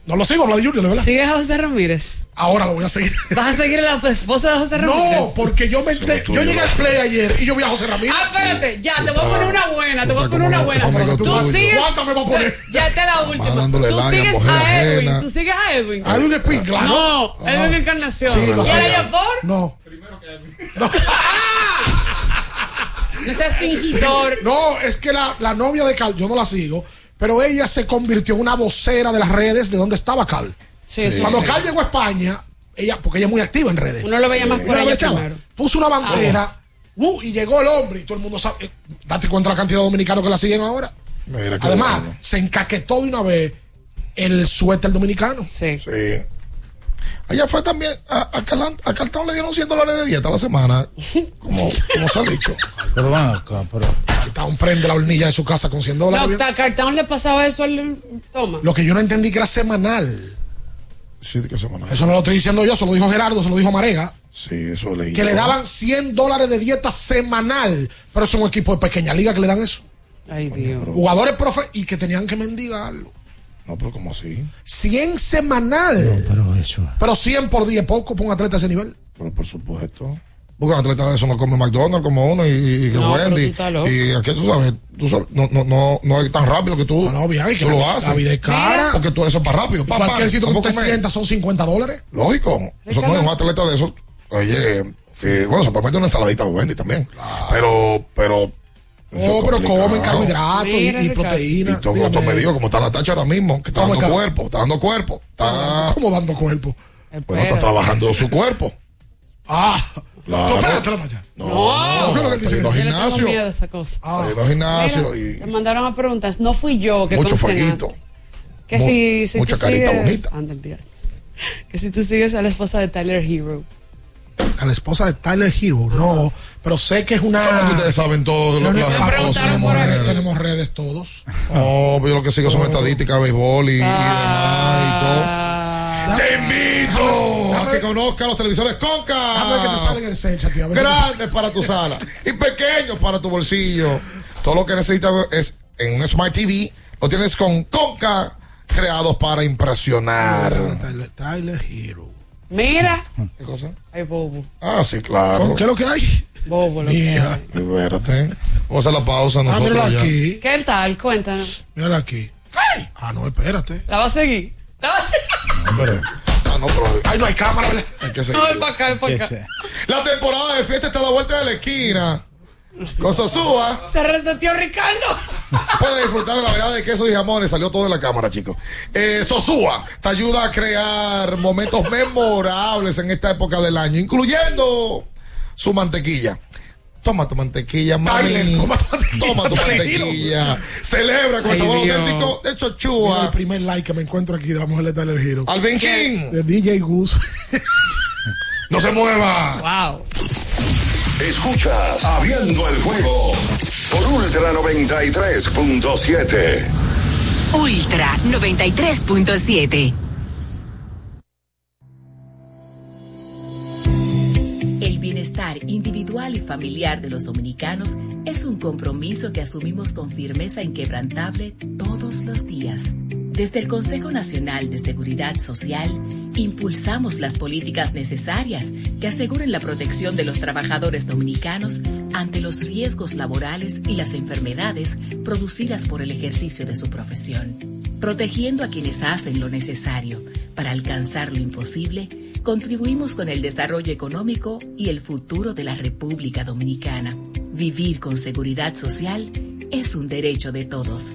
S13: No lo sigo, Vladi Junior, verdad.
S14: ¿Sigues a José Ramírez?
S13: Ahora lo voy a seguir.
S14: ¿Vas a seguir a la esposa de José Ramírez?
S13: No, porque yo me ente- yo llegué al play ayer y yo vi a José Ramírez.
S14: Ah, espérate, ya, te voy a poner una buena, te voy a poner una buena. Tú
S13: tuyo.
S14: sigues.
S13: ¿Cuántas me va a poner?
S14: Ya esta es la última. Tú
S12: a
S14: sigues a Edwin,
S12: ajena.
S14: tú sigues a Edwin.
S13: A Edwin Spin, claro.
S14: No,
S13: Ah.
S14: Edwin Encarnación.
S13: Sí, lo
S14: ¿Y
S13: sé.
S14: a Yafor?
S13: No.
S14: No seas fingidor.
S13: No, es que la, la novia de Carl, yo no la sigo, pero ella se convirtió en una vocera de las redes de donde estaba.
S14: Sí, eso
S13: Cuando
S14: sí.
S13: Carl llegó a España, ella, porque ella es muy activa en redes.
S14: Uno lo veía más por
S13: Ella
S14: primero.
S13: Puso una bandera, uh, y llegó el hombre, y todo el mundo sabe. eh, date cuenta la cantidad de dominicanos que la siguen ahora.
S12: Mira
S13: Además,
S12: bueno.
S13: se encaquetó de una vez el suéter dominicano.
S14: Sí.
S12: Sí. Allá fue también, a, a, Towns le dieron 100 dólares de dieta a la semana, como, como se ha dicho.
S10: Pero acá, pero.
S13: Carl prende la hornilla de su casa con 100 dólares.
S14: No, a Cartón le pasaba eso al. Toma.
S13: Lo que yo no entendí que era semanal.
S12: Sí, de qué semana.
S13: Eso no lo estoy diciendo yo, se lo dijo Gerardo, se lo dijo Marega.
S12: Sí, eso leí.
S13: Que le daban 100 dólares de dieta semanal. Pero es un equipo de pequeña liga que le dan eso.
S14: Ay, Dios.
S13: Jugadores profe y que tenían que mendigarlo.
S12: No, pero ¿cómo así?
S13: 100 semanal.
S10: Pero eso.
S13: Pero 100 por día es poco para un atleta de ese nivel.
S12: Pero por supuesto. Porque un atleta de eso no come McDonald's como uno y, y que
S13: No,
S12: Wendy. Y aquí tú sabes, tú sabes, no, no, no, no es tan rápido que tú,
S13: No, no, bien, que
S12: tú
S13: la-
S12: lo
S13: la
S12: haces.
S13: vida es cara.
S12: Porque tú eso es para rápido. Pa,
S13: cualquier sitio que
S12: tampoco
S13: usted
S12: me-
S13: sienta son 50 dólares.
S12: Lógico. Eso no es un atleta de eso. Oye, eh, bueno, se puede meter una ensaladita de Wendy también. Pero, pero. Eso
S13: Oh,
S12: es
S13: pero comen carbohidratos y,
S14: Mira,
S13: y
S14: Ricardo.
S13: proteína.
S12: Y todo, todo medido, como está la tacha ahora mismo, que está
S13: ¿Cómo
S12: dando
S13: está?
S12: cuerpo, está dando cuerpo. Está,
S13: ¿Cómo dando cuerpo?
S12: bueno, está trabajando su cuerpo.
S13: Ah,
S12: Claro.
S13: tú espérate, la tacha.
S12: No,
S13: No, ¿qué es lo que él dice?
S14: tengo
S12: gimnasio.
S14: miedo a esa cosa.
S13: Ah.
S12: Está yendo al gimnasio
S14: Mira,
S12: y
S14: Me mandaron a preguntas. No fui yo que
S12: mucho fueguito.
S14: Que
S12: Mu-
S14: si, si
S12: mucha carita
S14: sigues-
S12: bonita.
S14: Día. Que si tú sigues a la esposa de Tyler Hero.
S13: A la esposa de Tyler Hero, no. Pero sé que es una.
S12: ¿Cómo que ustedes saben todo
S13: No,
S12: lo
S13: no,
S12: que las
S13: no,
S12: esposas?
S13: tenemos, redes, tenemos redes todos.
S12: No, pero yo lo que sigo son estadísticas de béisbol y, y demás y todo. ¡Te invito a que conozcas los televisores Conca!
S13: Ver que te sale en el tío.
S12: Grandes para tu sala y pequeños para tu bolsillo. Todo lo que necesitas es en un Smart TV. Lo tienes con Conca, creados para impresionar.
S13: Tyler, Tyler Hero.
S14: Mira.
S12: ¿Qué cosa?
S14: Ay, bobo.
S12: Ah, sí, claro.
S13: ¿Qué es lo que hay?
S14: Bobo. Lo que
S13: Mira,
S14: hay.
S12: Espérate. Vamos a hacer la pausa
S13: ah,
S12: nosotros
S13: mírala
S12: ya.
S13: aquí.
S14: ¿Qué tal? Cuéntanos.
S13: Mírala aquí. Ah, no, espérate.
S14: ¿La vas a seguir? ¿La vas a seguir?
S12: Ah, no, pero
S13: Ay, no hay cámara, ¿verdad?
S12: hay que
S14: No,
S12: seguir.
S14: es para acá, es para acá.
S12: La temporada de fiesta está a la vuelta de la esquina. Con Sosúa
S14: Se reseteó Ricardo.
S12: puedes disfrutar de la variedad de quesos y jamones. Salió todo de la cámara, chicos. Eh, Sosúa te ayuda a crear momentos memorables en esta época del año, incluyendo su mantequilla. Toma tu mantequilla, mami.
S13: Tyler, toma tu mantequilla.
S12: Toma tu mantequilla. Celebra con el sabor
S13: Dios.
S12: auténtico de
S13: Mira
S12: Chochua.
S13: el primer like que me encuentro aquí de la mujer de Tyler Hero.
S12: Alvin King.
S13: De DJ Gus.
S12: No se mueva.
S14: Wow.
S1: Escuchas Abriendo el juego por Ultra 93.7.
S21: Ultra 93.7. El bienestar individual y familiar de los dominicanos es un compromiso que asumimos con firmeza inquebrantable todos los días. Desde el Consejo Nacional de Seguridad Social, impulsamos las políticas necesarias que aseguren la protección de los trabajadores dominicanos ante los riesgos laborales y las enfermedades producidas por el ejercicio de su profesión. Protegiendo a quienes hacen lo necesario para alcanzar lo imposible, contribuimos con el desarrollo económico y el futuro de la República Dominicana. Vivir con seguridad social es un derecho de todos.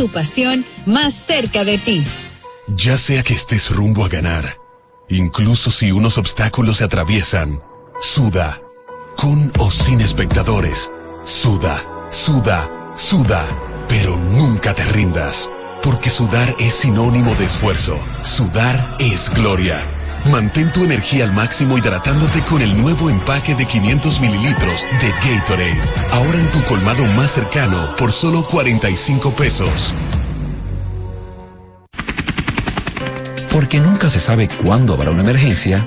S37: Tu pasión más cerca de ti.
S4: Ya sea que estés rumbo a ganar, incluso si unos obstáculos se atraviesan, suda, con o sin espectadores, suda, suda, suda, pero nunca te rindas, porque sudar es sinónimo de esfuerzo, sudar es gloria. Mantén tu energía al máximo hidratándote con el nuevo empaque de 500 mililitros de Gatorade, ahora en tu colmado más cercano por solo 45 pesos.
S22: Porque nunca se sabe cuándo habrá una emergencia,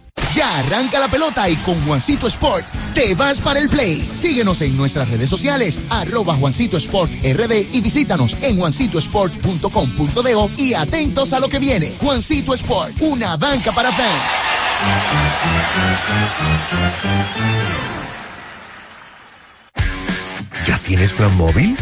S7: Ya arranca la pelota y con Juancito Sport te vas para el play. Síguenos en nuestras redes sociales, arroba Juancito Sport RD y visítanos en juancitosport.com.de y atentos a lo que viene. Juancito Sport, una banca para fans.
S38: ¿Ya tienes plan móvil?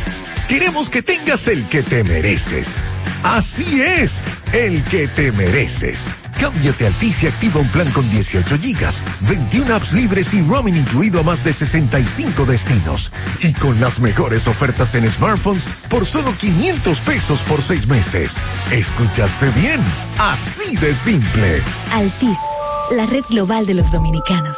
S38: Queremos que tengas el que te mereces. Así es, el que te mereces. Cámbiate a Altis y activa un plan con 18 gigas, 21 apps libres y roaming incluido a más de 65 destinos. Y con las mejores ofertas en smartphones por solo 500 pesos por seis meses. ¿Escuchaste bien? Así de simple.
S39: Altis, la red global de los dominicanos.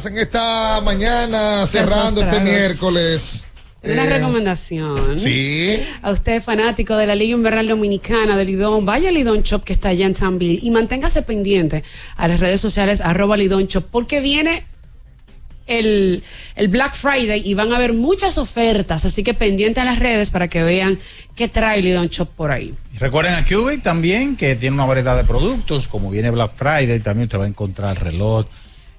S12: más en esta mañana, cerrando este miércoles.
S14: Una
S12: Eh,
S14: recomendación.
S12: Sí.
S14: A usted, fanático de la Liga Invernal Dominicana, del Lidón, vaya al Lidón Shop que está allá en San Bill y manténgase pendiente a las redes sociales arroba Lidón Shop porque viene el, el Black Friday y van a haber muchas ofertas, así que pendiente a las redes para que vean qué trae Lidón Shop por ahí.
S10: Y Recuerden a Cubic también que tiene una variedad de productos, como viene Black Friday, también usted va a encontrar reloj,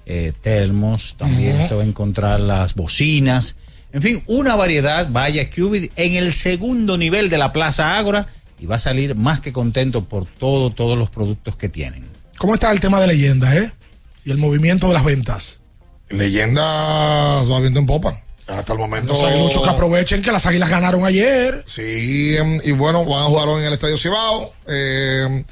S10: eh, termos, también usted va a encontrar las bocinas. En fin, una variedad. Vaya Cubit en el segundo nivel de la Plaza Ágora y va a salir más que contento por todo, todos los productos que tienen.
S13: ¿Cómo está el tema de leyendas, eh? Y el movimiento de las ventas.
S12: Leyendas va viendo en popa. Hasta el momento.
S13: Los aguiluchos que aprovechen que las águilas ganaron ayer.
S12: Sí, em, y bueno, van a jugar hoy en el Estadio Cibao. Eh,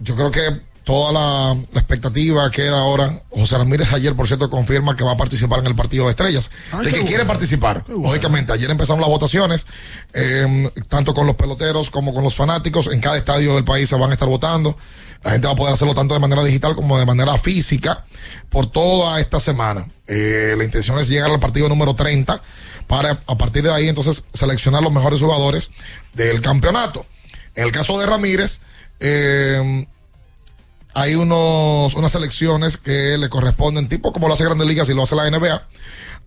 S12: yo creo que toda la, la expectativa queda ahora. José Ramírez ayer, por cierto, confirma que va a participar en el partido de estrellas.
S13: Ay,
S12: de
S13: qué
S12: que quiere participar. Lógicamente, ayer empezaron las votaciones, eh, tanto con los peloteros como con los fanáticos. En cada estadio del país se van a estar votando. La gente va a poder hacerlo tanto de manera digital como de manera física por toda esta semana. Eh, la intención es llegar al partido número 30 para a partir de ahí entonces seleccionar los mejores jugadores del campeonato. En el caso de Ramírez, eh, hay unos, unas selecciones que le corresponden, tipo como lo hace Grandes Ligas y lo hace la NBA,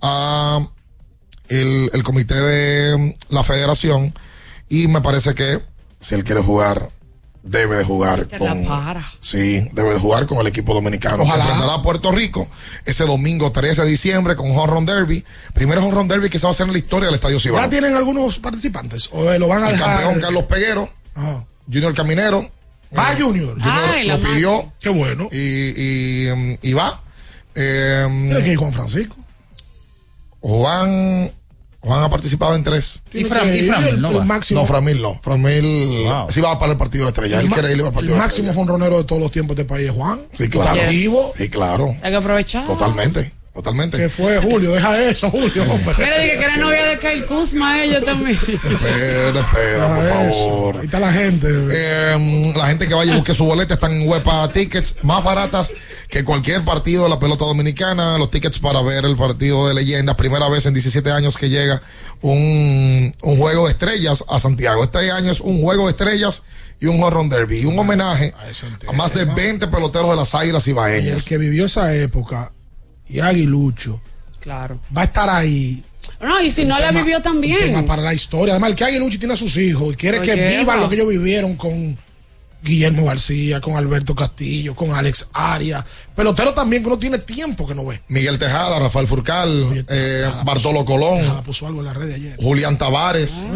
S12: a el, el comité de la federación. Y me parece que si él quiere jugar, debe de jugar
S14: Te
S12: con.
S14: para.
S12: Sí, debe de jugar con el equipo dominicano.
S13: Ojalá.
S12: Enfrentará a Puerto Rico ese domingo 13 de diciembre con un Home Derby. Primero Home Derby que se va a hacer en la historia del Estadio Cibao.
S13: ¿Ya tienen algunos participantes? ¿O eh, lo van a
S12: El
S13: dejar?
S12: campeón Carlos Peguero,
S13: Ajá.
S12: Junior Caminero.
S13: Va
S12: eh,
S13: Junior.
S12: Junior
S14: Ay, la
S12: lo pidió.
S13: Qué bueno.
S12: y, y, mm, y va. Eh,
S13: Tiene que ir Juan Francisco.
S12: Juan, Juan ha participado en tres.
S10: Y Fram- y Framil,
S13: el-
S10: ¿no
S13: el
S10: va?
S13: máximo,
S12: No, Framil no. Framil
S10: Wow.
S12: sí va para el partido de estrella.
S13: el,
S12: Él quiere ir al
S13: el
S12: partido de
S13: máximo jonronero de todos los tiempos de este país es Juan.
S12: Sí, claro.
S13: Está activo.
S12: Sí, claro.
S14: Hay que aprovechar.
S12: Totalmente. Totalmente.
S13: Que fue Julio, deja eso, Julio, hombre.
S14: Mira, dije que era novia de Kyle Kuzma, ella también.
S12: Espera, espera, por favor.
S13: Ahí está la gente.
S12: Eh, la gente que vaya y busque su boleta están en Huepa Tickets, más baratas que cualquier partido de la pelota dominicana. Los tickets para ver el partido de leyendas. Primera vez en 17 años que llega un, un juego de estrellas a Santiago. Este año es un juego de estrellas y un horror derby. Y un homenaje a más de 20 peloteros de las águilas
S13: Y el
S12: ibaeñas.
S13: que vivió esa época, y Aguilucho,
S14: Claro.
S13: va a estar ahí.
S14: No, y si no la vivió
S13: un
S14: también.
S13: tema para la historia. Además, el que Aguilucho tiene a sus hijos y quiere que vivan lo que ellos vivieron con Guillermo García, con Alberto Castillo, con Alex Arias. Pelotero también que uno tiene tiempo que no ve.
S12: Miguel Tejada, Rafael Furcal, eh, Bartolo Colón,
S13: Tejada puso algo en la red de ayer.
S12: Julián Tavares.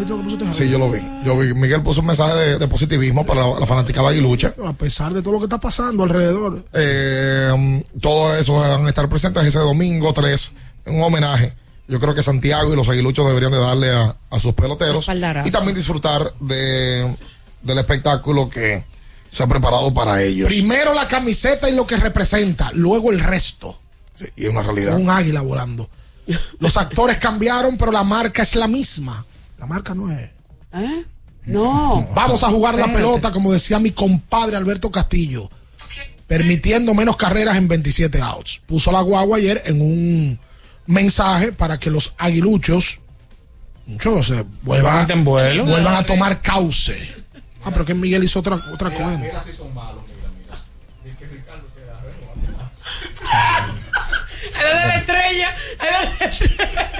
S12: Sí, yo lo vi. Yo vi. Miguel puso un mensaje de, de positivismo para la, la fanaticada aguilucha.
S13: A pesar de todo lo que está pasando alrededor.
S12: Eh, um, todo eso van a estar presentes ese domingo 3, un homenaje. Yo creo que Santiago y los aguiluchos deberían de darle a, a sus peloteros y también disfrutar de, del espectáculo que se ha preparado para ellos.
S13: Primero la camiseta y lo que representa, luego el resto.
S12: Sí, y es una realidad.
S13: Un águila volando. Los actores cambiaron, pero la marca es la misma. La marca no es.
S14: ¿Eh? No.
S13: Vamos a jugar la pelota, como decía mi compadre Alberto Castillo, permitiendo menos carreras en 27 outs. Puso la guagua ayer en un mensaje para que los aguiluchos muchos, se vuelvan a tomar cauce. Ah, pero que Miguel hizo otra, otra cuenta.
S14: Era de la estrella. Era de la estrella.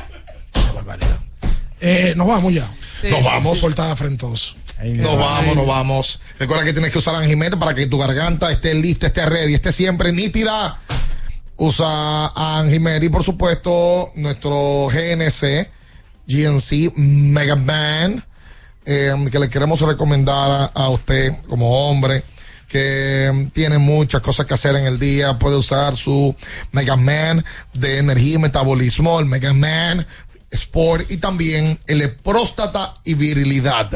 S13: Eh, nos vamos ya.
S14: Sí,
S12: Nos
S14: sí,
S12: vamos.
S13: Portada frentoso.
S12: Nos vamos, nos vamos. Recuerda que tienes que usar Anjimet para que tu garganta esté lista, esté ready, esté siempre nítida. Usa Anjimet y por supuesto nuestro GNC, GNC Mega Man, eh, que le queremos recomendar a, a usted como hombre que mm, tiene muchas cosas que hacer en el día. Puede usar su Mega Man de energía y metabolismo, el Mega Man Sport y también el de próstata y virilidad.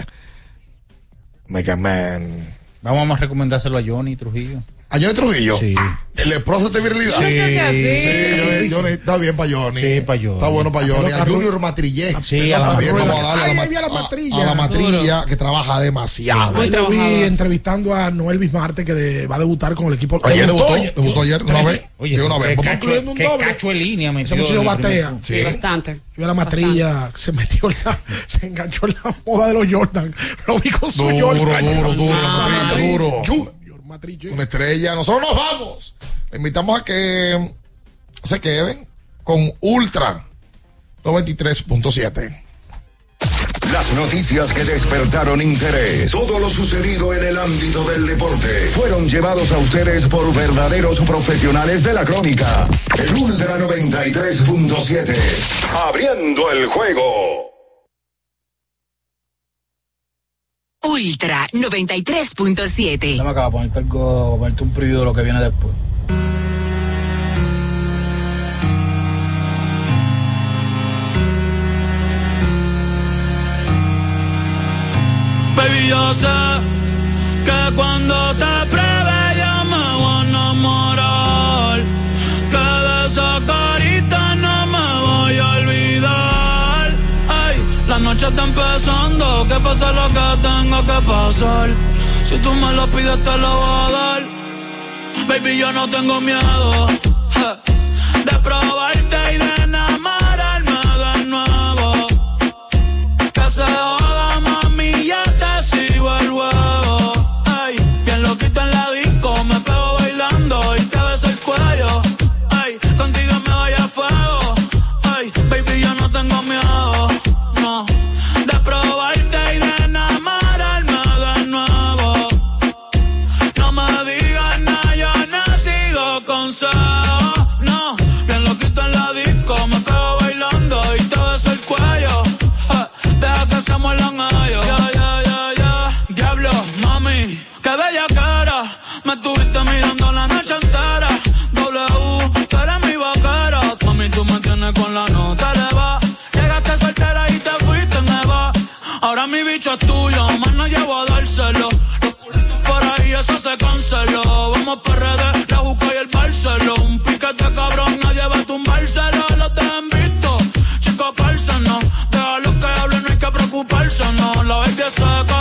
S12: Mega Man.
S10: Vamos a recomendárselo a Johnny Trujillo.
S12: ¿A Johnny Trujillo?
S10: Sí.
S12: ¿El de próstata y virilidad?
S10: Sí.
S12: Sí, Johnny, Johnny, está bien para Johnny.
S10: Sí, pa' Johnny.
S12: Está bueno para Johnny. A Junior. Matrillé.
S10: Sí, a la
S12: bien, vamos a darle a
S13: Ay,
S12: la,
S13: matrilla.
S12: a la matrilla que trabaja demasiado.
S13: Hoy vi entrevistando a Noel Bismarte que de- va a debutar con el equipo.
S12: Ayer debutó,
S13: ayer.
S12: debutó ayer de una vez.
S10: Oye,
S12: de una
S10: qué
S12: vez. Vamos-
S13: incluyendo un
S10: qué
S13: doble.
S10: cacho en línea
S13: Ese
S10: metió
S13: muchacho
S10: el primer
S13: batea.
S12: Sí.
S14: Bastante.
S13: Yo a la matrilla se metió en la, se enganchó en la moda de los Jordan. Lo vi con su
S12: Duro,
S13: Jordan.
S12: duro, duro, la
S13: Ah,
S12: matrilla, duro. Una estrella. Nosotros nos vamos. Le invitamos a que se queden con Ultra 93.7.
S1: Las noticias que despertaron interés, todo lo sucedido en el ámbito del deporte, fueron llevados a ustedes por verdaderos profesionales de la crónica. El Ultra 93.7, abriendo el juego.
S21: Ultra 93.7.
S40: No me acaba de ponerte algo, ponerte un preview de lo que viene después.
S41: Baby, yo sé que cuando te noche está empezando, que pase lo que tenga que pasar. Si tú me lo pides te lo voy a dar. Baby, yo no tengo miedo de probarte qué bella cara. Me estuviste mirando la noche entera. W, tú eres mi vaquera. Mami, tú me tienes con la nota eleva. Llegaste soltera y te fuiste en Eva. Ahora mi bicho es tuyo, más no llevo a dárselo. Los culitos por ahí, eso se canceló. Vamos para redes, la juca y el Barceló. Un piquete cabrón, nadie va a tumbárselo. Los dejan visto, chicos, no. Deja lo que hablen, no hay que preocuparse, no. La baby es seca,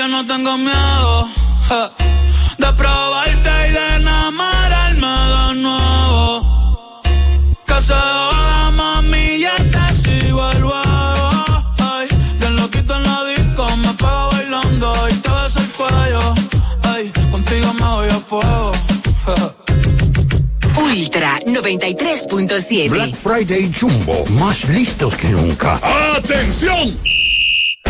S41: yo no tengo miedo ja, de probarte y de enamorarme de nuevo. Que se joda, mami, ya te sigo el huevo. Ay, bien loquito en la disco, me pego bailando y te beso el cuello. Ay, contigo me voy a fuego.
S21: Ultra 93.7.
S42: Black Friday Jumbo, más listos que nunca.
S43: ¡Atención!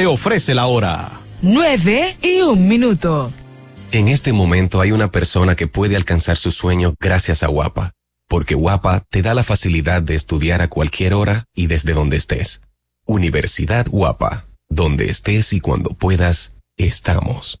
S44: Te ofrece la hora.
S45: 9 y un minuto.
S46: En este momento hay una persona que puede alcanzar su sueño gracias a Guapa, porque Guapa te da la facilidad de estudiar a cualquier hora y desde donde estés. Universidad Guapa, donde estés y cuando puedas, estamos.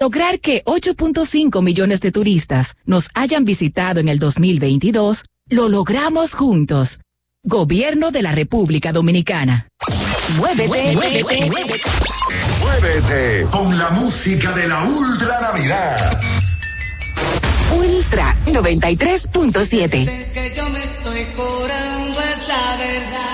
S21: Lograr que 8.5 millones de turistas nos hayan visitado en el 2022, lo logramos juntos. Gobierno de la República Dominicana. Muévete.
S1: Muévete. Muévete con la música de la Ultra Navidad.
S21: Ultra 93.7.
S47: que yo me estoy curando es la verdad.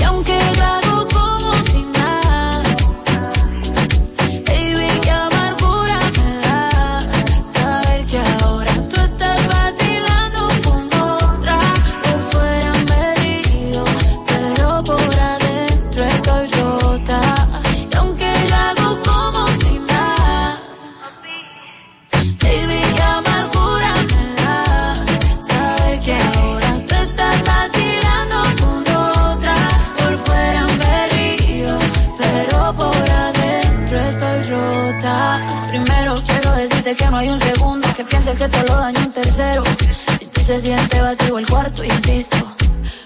S48: Que piense que te lo daño un tercero. Si ti se siente vacío el cuarto, insisto.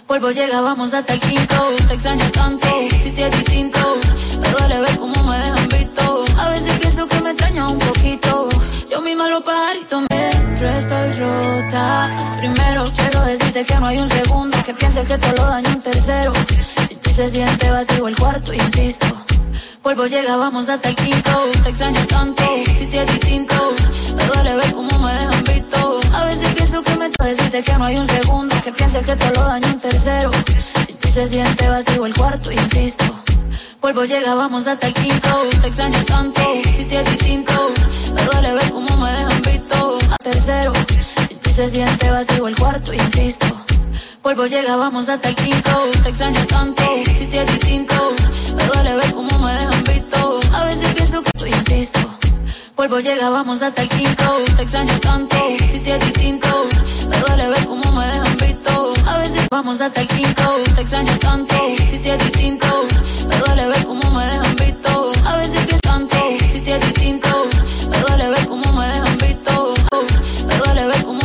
S48: Polvo llega, vamos hasta el quinto. Te extraño tanto, si te es distinto. Me duele ver cómo me dejan visto. A veces pienso que me extraña un poquito. Yo misma lo parito, me estoy rota. Primero quiero decirte que no hay un segundo que piense que te lo daño un tercero. Si ti se siente vacío el cuarto, insisto. Polvo llega, vamos hasta el quinto. Te extraño tanto, si te es distinto. Me duele ver cómo me dejan visto. A veces pienso que me trae decirte que no hay un segundo que piense que te lo daño un tercero. Si ti se siente vacío el cuarto, insisto. Polvo llega, vamos hasta el quinto. Te extraño tanto, si te es distinto. Me duele ver cómo me dejan visto. A tercero, si ti se siente vacío el cuarto, insisto. Polvo llegábamos hasta el quinto, te extraño tanto, si te es distinto, me duele ver cómo me dejan visto. A veces pienso que tú insisto. Polvo llegábamos hasta el quinto, te extraño tanto, si te es distinto, me duele ver cómo me dejan visto. A veces vamos hasta el quinto, te extraño tanto, si te es distinto, me duele ver cómo me dejan visto. A veces pienso tanto, si te es distinto, me duele ver cómo me dejan visto, me duele ver cómo